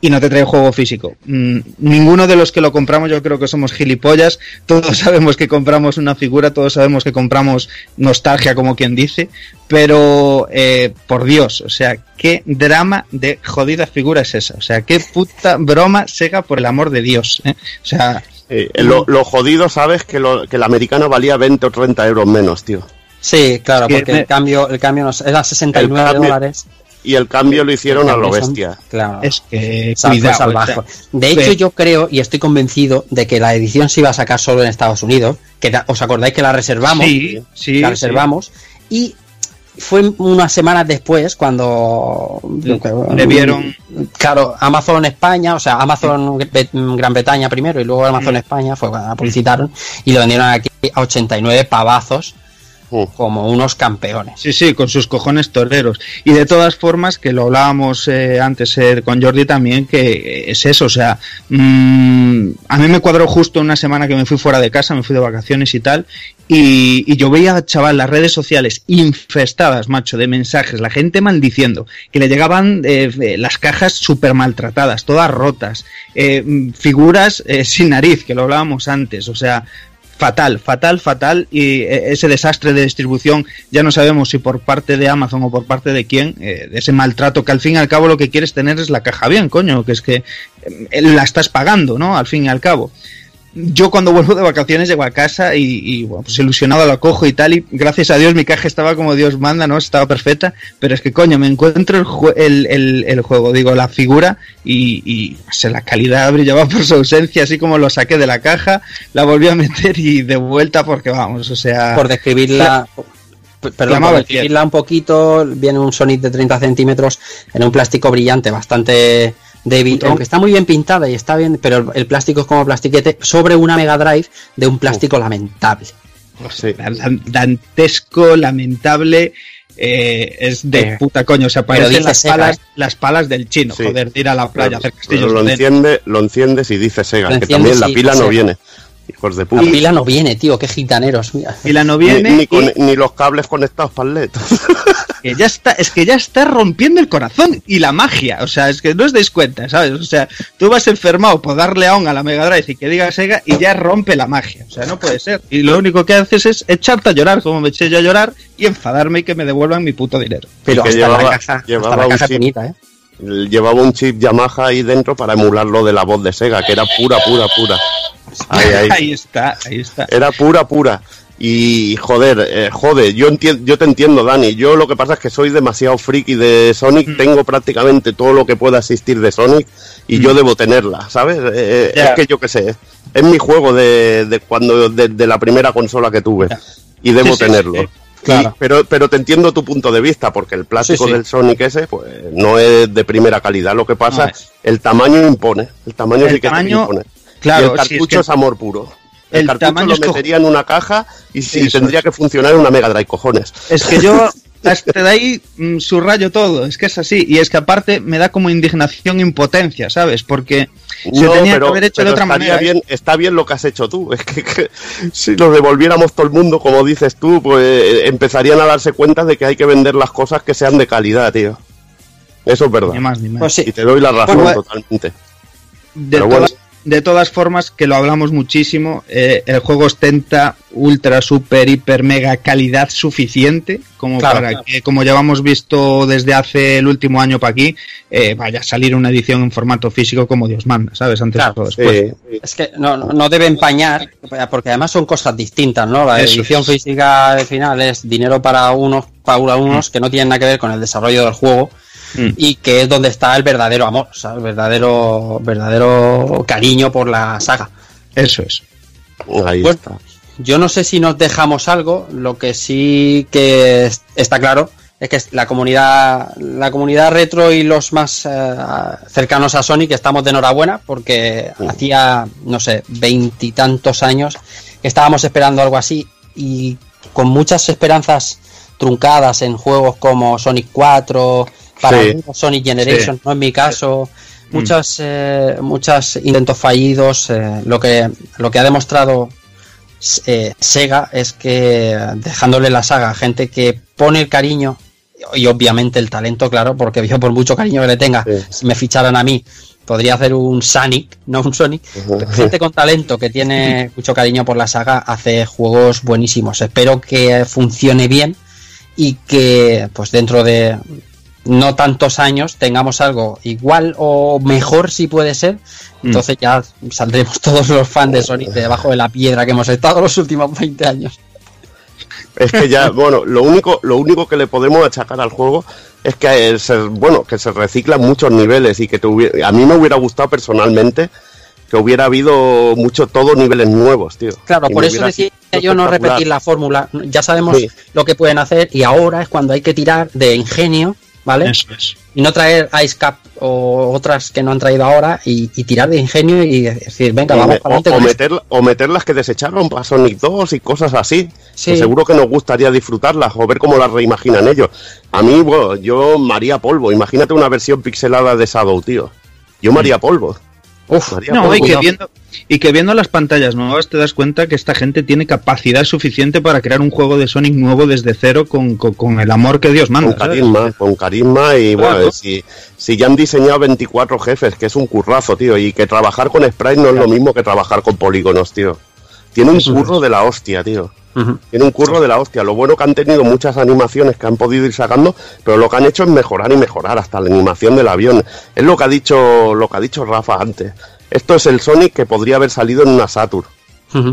y no te trae juego físico. Mm, ninguno de los que lo compramos yo creo que somos gilipollas. Todos sabemos que compramos una figura, todos sabemos que compramos nostalgia, como quien dice. Pero, eh, por Dios, o sea, qué drama de jodida figura es esa. O sea, qué puta broma Sega por el amor de Dios. ¿eh? O sea, Eh, lo, lo jodido, sabes, que, lo, que valía 20 o 30 euros menos, tío. Sí, claro, porque me- el cambio, el cambio nos, era 69 El cambio- dólares. y el cambio lo hicieron a lo bestia. Claro. Es que cuidado, salvaje. o sea, De hecho, sí. yo creo y estoy convencido de que la edición se iba a sacar solo en Estados Unidos. Que os acordáis que la reservamos. Sí, sí, la sí. reservamos. Y fue unas semanas después cuando Le vieron- Claro, Amazon España, o sea, Amazon Gran Bretaña primero y luego Amazon España fue cuando la publicitaron y lo vendieron aquí a 89 pavazos Como unos campeones. Sí, sí, con sus cojones toreros. Y de todas formas, que lo hablábamos eh, antes eh, con Jordi también, que es eso, o sea, mm, a mí me cuadró justo una semana que me fui fuera de casa, me fui de vacaciones y tal, y, y yo veía, chaval, las redes sociales infestadas, macho, de mensajes, la gente maldiciendo, que le llegaban eh, eh, las cajas súper maltratadas, todas rotas, mm, figuras eh, sin nariz, que lo hablábamos antes, o sea, fatal, fatal, fatal y eh, ese desastre de distribución ya no sabemos si por parte de Amazon o por parte de quién, eh, ese maltrato que al fin y al cabo lo que quieres tener es la caja bien, coño, que es que eh, la estás pagando, ¿no? Al fin y al cabo. Yo cuando vuelvo de vacaciones llego a casa y, y, bueno, pues ilusionado la cojo y tal y gracias a Dios mi caja estaba como Dios manda, ¿no? Estaba perfecta, pero es que coño, me encuentro el, jue- el, el- el juego, digo, la figura y, y la calidad brillaba por su ausencia, así como lo saqué de la caja, la volví a meter y de vuelta porque vamos, o sea... por describirla perdón, por describirla un poquito viene un Sonic de 30 centímetros en un plástico brillante bastante débil Puto. aunque está muy bien pintada y está bien pero el, plástico es como plastiquete sobre una Mega Drive de un plástico lamentable Sí. dan- dantesco, lamentable, eh, es de Eh, puta coño, o sea, pero parecen las Sega, palas, ¿eh? las palas del chino, Sí. joder, de ir a la playa, a hacer Pero castillos lo de- enciende, lo enciendes y dice Sega, Lo que también la pila Sega. no viene. Hijos de la puta. pila no viene tío qué gitaneros mira. Y la no Ni, viene ni con- ni los cables conectados para el LED. que ya está, es que ya está rompiendo el corazón y la magia, o sea, es que no os dais cuenta, ¿sabes? O sea, tú vas enfermado por darle a a la Mega Drive y que diga Sega y ya rompe la magia, o sea, no puede ser. Y lo único que haces es echarte a llorar, como me eché yo a llorar, y enfadarme y que me devuelvan mi puto dinero. pero hasta llevaba- la caja llevaba hasta la un caja chip. finita, ¿eh? Llevaba un chip Yamaha ahí dentro para emular lo de la voz de Sega, que era pura, pura, pura. Ahí, ahí. ahí está, ahí está. Era pura, pura. Y joder, eh, joder, yo, yo te entiendo, Dani. Yo lo que pasa es que soy demasiado friki de Sonic. Mm. Tengo prácticamente todo lo que pueda existir de Sonic y yo debo tenerla, ¿sabes? Eh, eh, Mm. Es que yo qué sé. Es mi juego de, de cuando de, de la primera consola que tuve y debo Sí, tenerlo. sí, claro. Y- pero, pero te entiendo tu punto de vista, porque el plástico Sí, sí. del Sonic ese, pues no es de primera calidad. Lo que pasa No es el tamaño impone. El tamaño El sí que tamaño, impone. Claro, y el es cartucho que- es amor puro. El, el cartucho tamaño lo es metería en una caja y, sí, tendría es. que funcionar en una Mega Drive, cojones. Es que yo hasta de ahí mm, subrayo todo, es que es así. Y es que aparte me da como indignación e impotencia, ¿sabes? Porque se No, tenía pero- que haber hecho de otra manera. ¿eh? Bien, está bien lo que has hecho tú. Es que, que si lo devolviéramos todo el mundo, como dices tú, pues eh, empezarían a darse cuenta de que hay que vender las cosas que sean de calidad, tío. Eso es verdad. Ni más ni menos. Pues sí. Y te doy la razón totalmente. de, pero bueno. De todas formas, que lo hablamos muchísimo, eh, el juego ostenta ultra, super, hiper, mega calidad suficiente como Claro, para claro. que, como ya hemos visto desde hace el último año para aquí, eh, vaya a salir una edición en formato físico como Dios manda, ¿sabes? Antes Claro, o después. Sí, Es que no, no- no debe empañar, porque además son cosas distintas, ¿no? La Eso edición es. física al final es dinero para unos, para unos que no tienen nada que ver con el desarrollo del juego Mm. y que es donde está el verdadero amor, o sea, el verdadero, verdadero cariño por la saga. Eso es. ahí está. Yo no sé si nos dejamos algo, lo que sí que es- está claro es que la comunidad, la comunidad retro y los más eh, cercanos a Sonic estamos de enhorabuena porque hacía, no sé, veintitantos años que estábamos esperando algo así y con muchas esperanzas truncadas en juegos como Sonic 4, para Sí. algunos Sonic Generation, no en mi caso, Mm. muchas, eh, muchos intentos fallidos, eh, lo que lo que ha demostrado eh, Sega es que dejándole la saga a gente que pone el cariño y obviamente el talento, claro, porque yo por mucho cariño que le tenga, Sí. si me ficharan a mí, podría hacer un Sonic, no un Sonic. Gente con talento que tiene mucho cariño por la saga hace juegos buenísimos. Espero que funcione bien y que pues dentro de no tantos años tengamos algo igual o mejor si puede ser. Entonces ya saldremos todos los fans de Sonic de debajo de la piedra que hemos estado los últimos 20 años. Es que ya, bueno, lo único, lo único que le podemos achacar al juego es que se, bueno, que se reciclan muchos niveles y que te hubiera- a mí me hubiera gustado personalmente que hubiera habido mucho todos niveles nuevos, tío. Claro, Y por eso decía yo no repetir la fórmula. Ya sabemos Sí. lo que pueden hacer y ahora es cuando hay que tirar de ingenio, ¿vale? Eso es. Y no traer Ice Cap o otras que no han traído ahora y, y tirar de ingenio y decir, venga, o, vamos me- para adelante o- o meter, o meter las que desecharon para Sonic 2 y cosas así. Sí. Que seguro que nos gustaría disfrutarlas o ver cómo las reimaginan ellos. A mí, bueno, yo me haría polvo. Imagínate una versión pixelada de Shadow, tío. Yo me haría polvo. Uf, No, y que, viendo, y que viendo las pantallas nuevas te das cuenta que esta gente tiene capacidad suficiente para crear un juego de Sonic nuevo desde cero con, con- con el amor que Dios Con manda. ¿sabes? carisma, con carisma y Claro. bueno, si, si ya han diseñado 24 jefes, que es un currazo, tío, y que trabajar con sprite no es lo mismo que trabajar con polígonos, tío. Tiene un curro de la hostia, tío. Tiene un curro de la hostia. Lo bueno que han tenido muchas animaciones que han podido ir sacando, pero lo que han hecho es mejorar y mejorar hasta la animación del avión. Es lo que ha dicho, lo que ha dicho Rafa antes. Esto es el Sonic que podría haber salido en una Saturn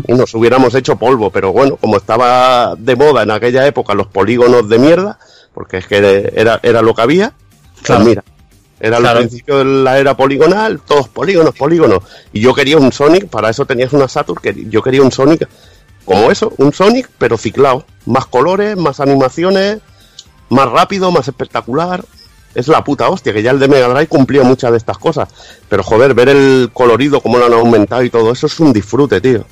y nos hubiéramos hecho polvo, pero bueno, como estaba de moda en aquella época los polígonos de mierda, porque es que era, era lo que había, pues Claro. mira, era Claro. el principio de la era poligonal, todos polígonos, polígonos, y yo quería un Sonic, para eso tenías una Saturn, que yo quería un Sonic como eso, un Sonic, pero ciclado, más colores, más animaciones, más rápido, más espectacular. Es la puta hostia, que ya el de Mega Drive cumplía muchas de estas cosas. Pero joder, ver el colorido, cómo lo han aumentado y todo eso es un disfrute, tío.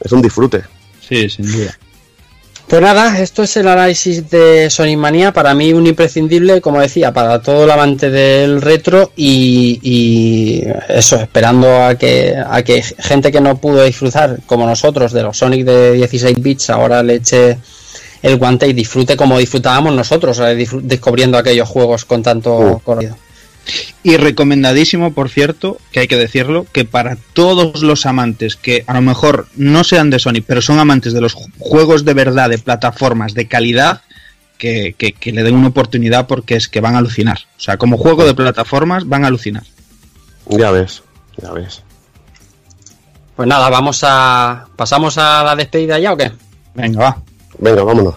Es un disfrute. Sí, sin duda. Pues nada, esto es el análisis de Sonic Manía. Para mí, un imprescindible, como decía, para todo el amante del retro. Y, y eso, esperando a que, a que gente que no pudo disfrutar, como nosotros, de los Sonic de 16 bits, ahora le eche el guante y disfrute como disfrutábamos nosotros, eh, descubriendo aquellos juegos con tanto Uh. colorido. Y recomendadísimo, por cierto, que hay que decirlo, que para todos los amantes que a lo mejor no sean de Sonic, pero son amantes de los ju- juegos de verdad, de plataformas, de calidad, que, que- que le den una oportunidad porque es que van a alucinar. O sea, como juego de plataformas van a alucinar. Ya ves, ya ves. Pues nada, vamos a. ¿Pasamos a la despedida ya o qué? Venga, va. Venga, vámonos.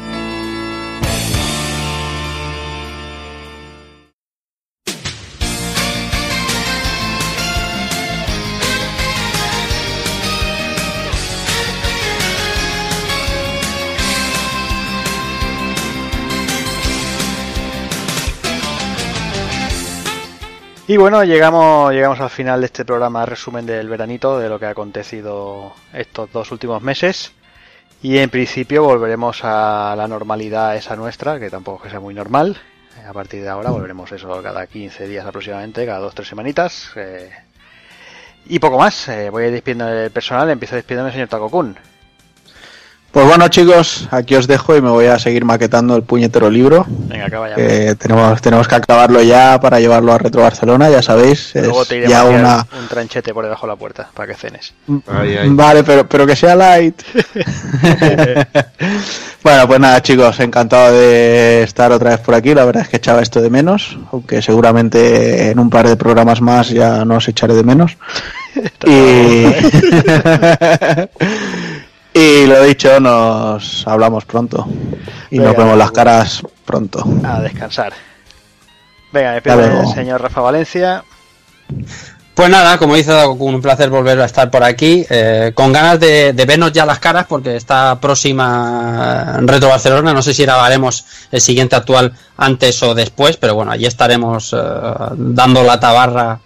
Y bueno, llegamos, llegamos al final de este programa resumen del veranito, de lo que ha acontecido estos dos últimos meses. Y en principio volveremos a la normalidad esa nuestra, que tampoco es que sea muy normal. A partir de ahora volveremos eso cada 15 días aproximadamente, cada 2-3 semanitas. eh, y poco más. eh, voy a ir despidiendo el personal, empiezo despidiéndome señor Takokun. Pues bueno, chicos, aquí os dejo y me voy a seguir maquetando el puñetero libro. Venga, acaba ya. que tenemos, tenemos que acabarlo ya para llevarlo a Retro Barcelona, ya sabéis. Es Luego te iremos ya una. un tranchete por debajo de la puerta para que cenes. Ay, ay. Vale, pero, pero que sea light. bueno, pues nada, chicos, encantado de estar otra vez por aquí. La verdad es que echaba esto de menos, aunque seguramente en un par de programas más ya no os echaré de menos. y... y lo dicho, nos hablamos pronto. Y nos vemos las bueno. caras pronto. A descansar. Venga, del luego. señor Rafa Valencia. Pues nada, como dice un placer volver a estar por aquí, eh, con ganas de, de vernos ya las caras, porque está próxima Retro Barcelona, no sé si grabaremos el siguiente actual antes o después, pero bueno, allí estaremos eh, dando la tabarra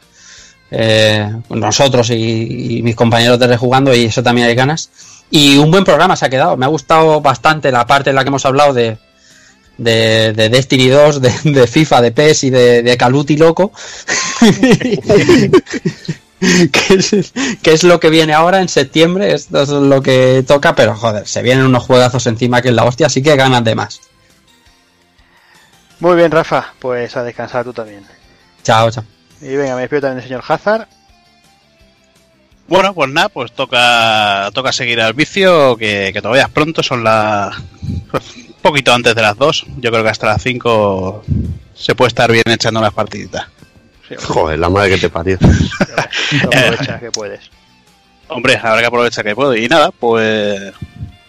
eh, nosotros y, y mis compañeros de Rejugando, y eso también hay ganas. Y un buen programa se ha quedado, me ha gustado bastante la parte en la que hemos hablado de, de, de Destiny 2, de, de FIFA, de PES y de, de Caluti loco. que, es, que es lo que viene ahora en septiembre, esto es lo que toca, pero joder, se vienen unos juegazos encima que es la hostia, así que ganas de más. Muy bien, Rafa, pues a descansar tú también. Chao, chao. Y venga, me despido también del señor Hazard. Bueno, pues nada, pues toca toca seguir al vicio, que, que todavía es pronto, son las... un poquito antes de las 2. Yo creo que hasta las 5 se puede estar bien echando unas partiditas. Sí, Joder, la madre que te parió. aprovecha que puedes. Hombre, habrá que aprovechar que puedo. Y nada, pues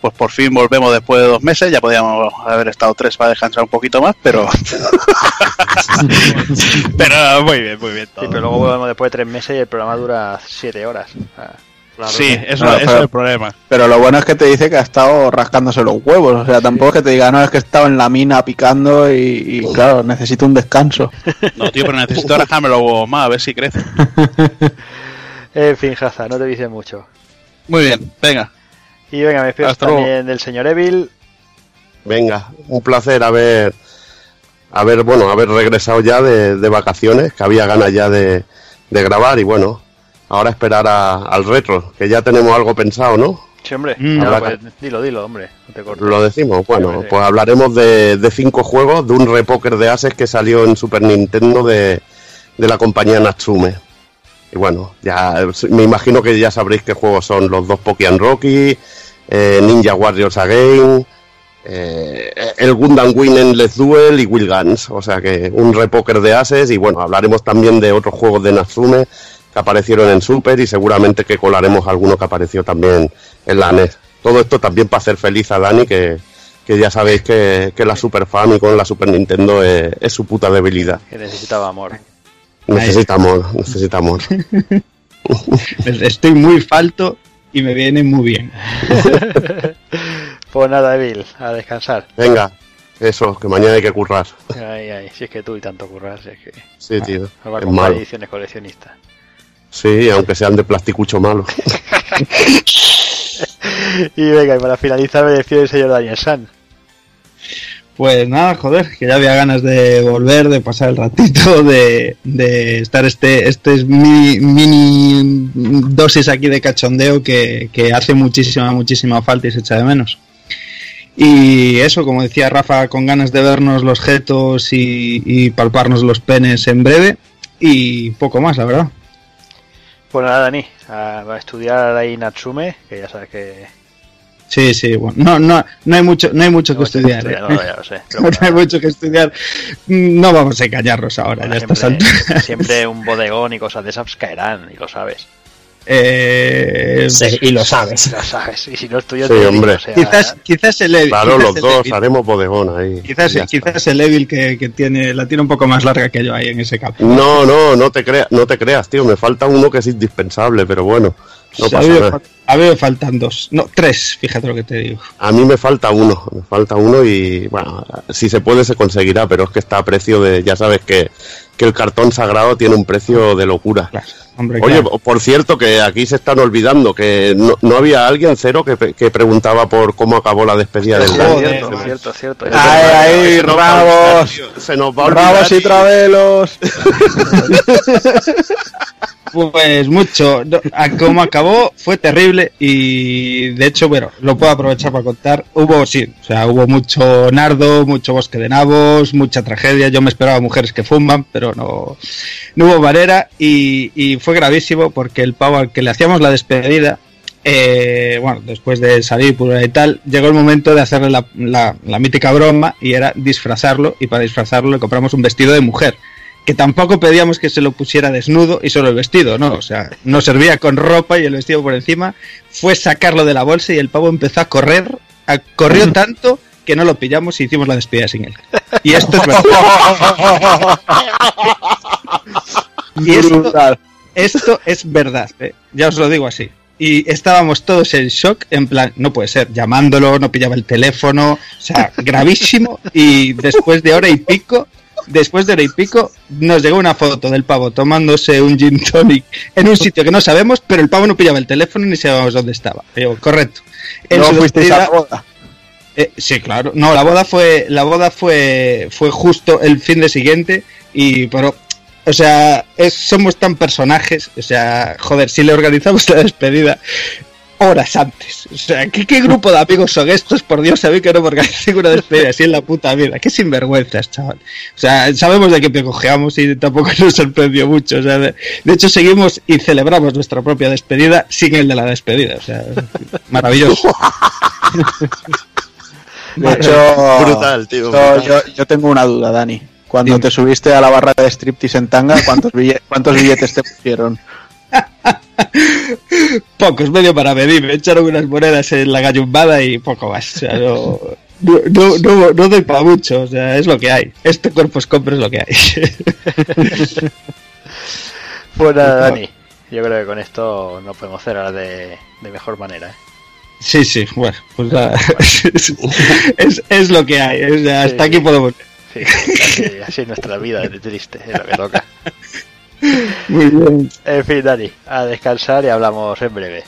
pues por fin volvemos después de dos meses. Ya podíamos haber estado tres para descansar un poquito más, pero... pero muy bien, muy bien. Sí, pero luego volvemos después de tres meses y el programa dura siete horas. Ah, Sí, eso, Claro, eso pero- es el problema. Pero lo bueno es que te dice que ha estado rascándose los huevos. O sea, tampoco es que te diga, no, es que he estado en la mina picando y, y, claro, necesito un descanso. No, tío, pero necesito rascarme los huevos más, a ver si crece. En fin, Hazard, no te dices mucho. Muy bien, venga. Y venga, me despido Hasta luego. también del señor Evil. Venga, un placer haber, haber bueno, haber regresado ya de, de vacaciones, que había ganas ya de, de grabar y bueno, ahora esperar a- al retro, que ya tenemos algo pensado, ¿no? Sí, hombre. Mm, habrá pues, dilo, dilo, hombre. No te corto. Lo decimos, bueno, sí. pues hablaremos de, de cinco juegos, de un repóker de Ases que salió en Super Nintendo de, de la compañía Natsume. Y bueno, ya me imagino que ya sabréis qué juegos son los dos Pokémon Rocky, eh, Ninja Warriors Again, eh, el Gundam Wing Endless Duel y Will Guns. O sea que un repóker de Ases y bueno, hablaremos también de otros juegos de Natsume que aparecieron en Super y seguramente que colaremos alguno que apareció también en la NES. Todo esto también para hacer feliz a Dani, que, que ya sabéis que, que la Super Famicom, la Super Nintendo es, es su puta debilidad. Que necesitaba amor. Necesitamos, necesitamos. Estoy muy falto y me viene muy bien. Pues nada, Evil, a descansar. Venga, eso, que mañana hay que currar. Ay, ay, si es que tú y tanto curras, si es que Sí, tío. va a comprar ediciones coleccionistas. Sí, aunque sean de plasticucho malo. Y venga, y para finalizar me despido del señor Daniel San. Pues nada, joder, que ya había ganas de volver, de pasar el ratito, de, de estar este, este es mi mini dosis aquí de cachondeo que, que hace muchísima, muchísima falta y se echa de menos. Y eso, como decía Rafa, con ganas de vernos los jetos y, y palparnos los penes en breve. Y poco más, la verdad. Pues nada, Dani, a, a estudiar ahí Natsume, que ya sabes que... Sí, sí, bueno, no, no, no hay mucho, no hay mucho que sé, estudiar. ¿eh? no, ya lo sé. pero No bueno, hay mucho que estudiar. No vamos a engañarnos ahora, bueno, ya siempre, un bodegón y cosas de esas caerán, y lo sabes. Eh, Sí, y lo sabes. Lo sabes, y si no estudio Sí, te digo, hombre. o sea, quizás, quizás el Evil. Claro, los dos Evil- haremos bodegón ahí. Quizás, quizás el Evil que, que tiene, la tiene un poco más larga que yo ahí en ese campo. No, no, no te creas, no te creas, tío. Me falta uno que es indispensable, pero bueno, no pasa a, mí me nada. fal- a mí me faltan dos, no, tres, fíjate lo que te digo. A mí me falta uno, me falta uno y bueno, si se puede se conseguirá, pero es que está a precio de, ya sabes que, que el cartón sagrado tiene un precio de locura. Claro, hombre, Oye, claro. por cierto, que aquí se están olvidando que no, no había alguien cero que, que preguntaba por cómo acabó la despedida del Dani. cierto, cierto, cierto. Ay, ay, Se nos va a olvidar, rabos. Se nos va a olvidar Bravos y travelos. Pues mucho. Como acabó fue terrible y de hecho, bueno, lo puedo aprovechar para contar. Hubo, sí, o sea, hubo mucho nardo, mucho bosque de nabos, mucha tragedia. Yo me esperaba mujeres que fuman, pero no, no hubo manera y, fue gravísimo porque el pavo al que le hacíamos la despedida, eh, bueno, después de salir y tal, llegó el momento de hacerle la, la- la mítica broma y era disfrazarlo y para disfrazarlo le compramos un vestido de mujer que tampoco pedíamos que se lo pusiera desnudo y solo el vestido, ¿no? O sea, nos servía con ropa y el vestido por encima, fue sacarlo de la bolsa y el pavo empezó a correr, a- corrió tanto que no lo pillamos y hicimos la despedida sin él. Y esto es verdad. Y esto, esto es verdad, ¿eh? ya os lo digo así. Y estábamos todos en shock, en plan, no puede ser, llamándolo, no pillaba el teléfono, o sea, gravísimo. Y después de hora y pico, después de hora y pico, nos llegó una foto del pavo tomándose un gin tonic en un sitio que no sabemos, pero el pavo no pillaba el teléfono ni sabíamos dónde estaba. Digo, correcto. En No fuisteis a la boda. eh, sí, claro. No, la boda fue, la boda fue, fue justo el fin de siguiente y, pero, o sea, es- somos tan personajes, o sea, joder, si le organizamos la despedida, horas antes. O sea, ¿qué, qué grupo de amigos son estos? Por Dios, sabéis que no organicen una despedida así en la puta vida. Qué sinvergüenzas, chaval. O sea, sabemos de qué pie cojeamos y tampoco nos sorprendió mucho. O sea, de, de hecho, seguimos y celebramos nuestra propia despedida sin el de la despedida. O sea, maravilloso. De hecho, Brutal, tío, brutal. Yo, yo tengo una duda, Dani. Cuando Dime. te subiste a la barra de striptease en tanga, ¿cuántos, bille- cuántos billetes te pusieron? Pocos, medio para medir. Me echaron unas monedas en la gallumbada y poco más. O sea, no, no, no, no, no doy para mucho. O sea, es lo que hay. Este cuerpo es compra es lo que hay. Pues nada, Dani. Yo creo que con esto no podemos cerrar de, de mejor manera. ¿eh? Sí, sí, bueno, pues nada. es, es lo que hay. o sea, hasta Sí. aquí podemos. Sí, así, así es nuestra vida de triste, es lo que toca. Muy bien. En fin, Dani, a descansar y hablamos en breve.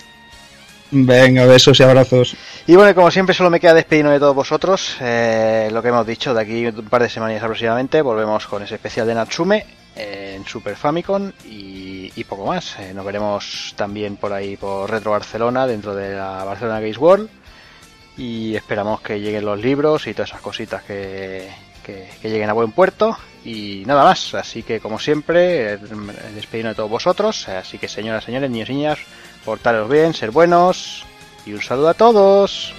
Venga, besos y abrazos. Y bueno, como siempre, solo me queda despedirnos de todos vosotros. Eh, lo que hemos dicho, de aquí un par de semanas aproximadamente, volvemos con ese especial de Natsume eh, en Super Famicom y, y poco más. Eh, nos veremos también por ahí por Retro Barcelona, dentro de la Barcelona Games World. Y esperamos que lleguen los libros y todas esas cositas que, que- que lleguen a buen puerto. Y nada más, así que como siempre, despedirnos de todos vosotros. Así que señoras, señores, niños y niñas, portaros bien, ser buenos. Y un saludo a todos.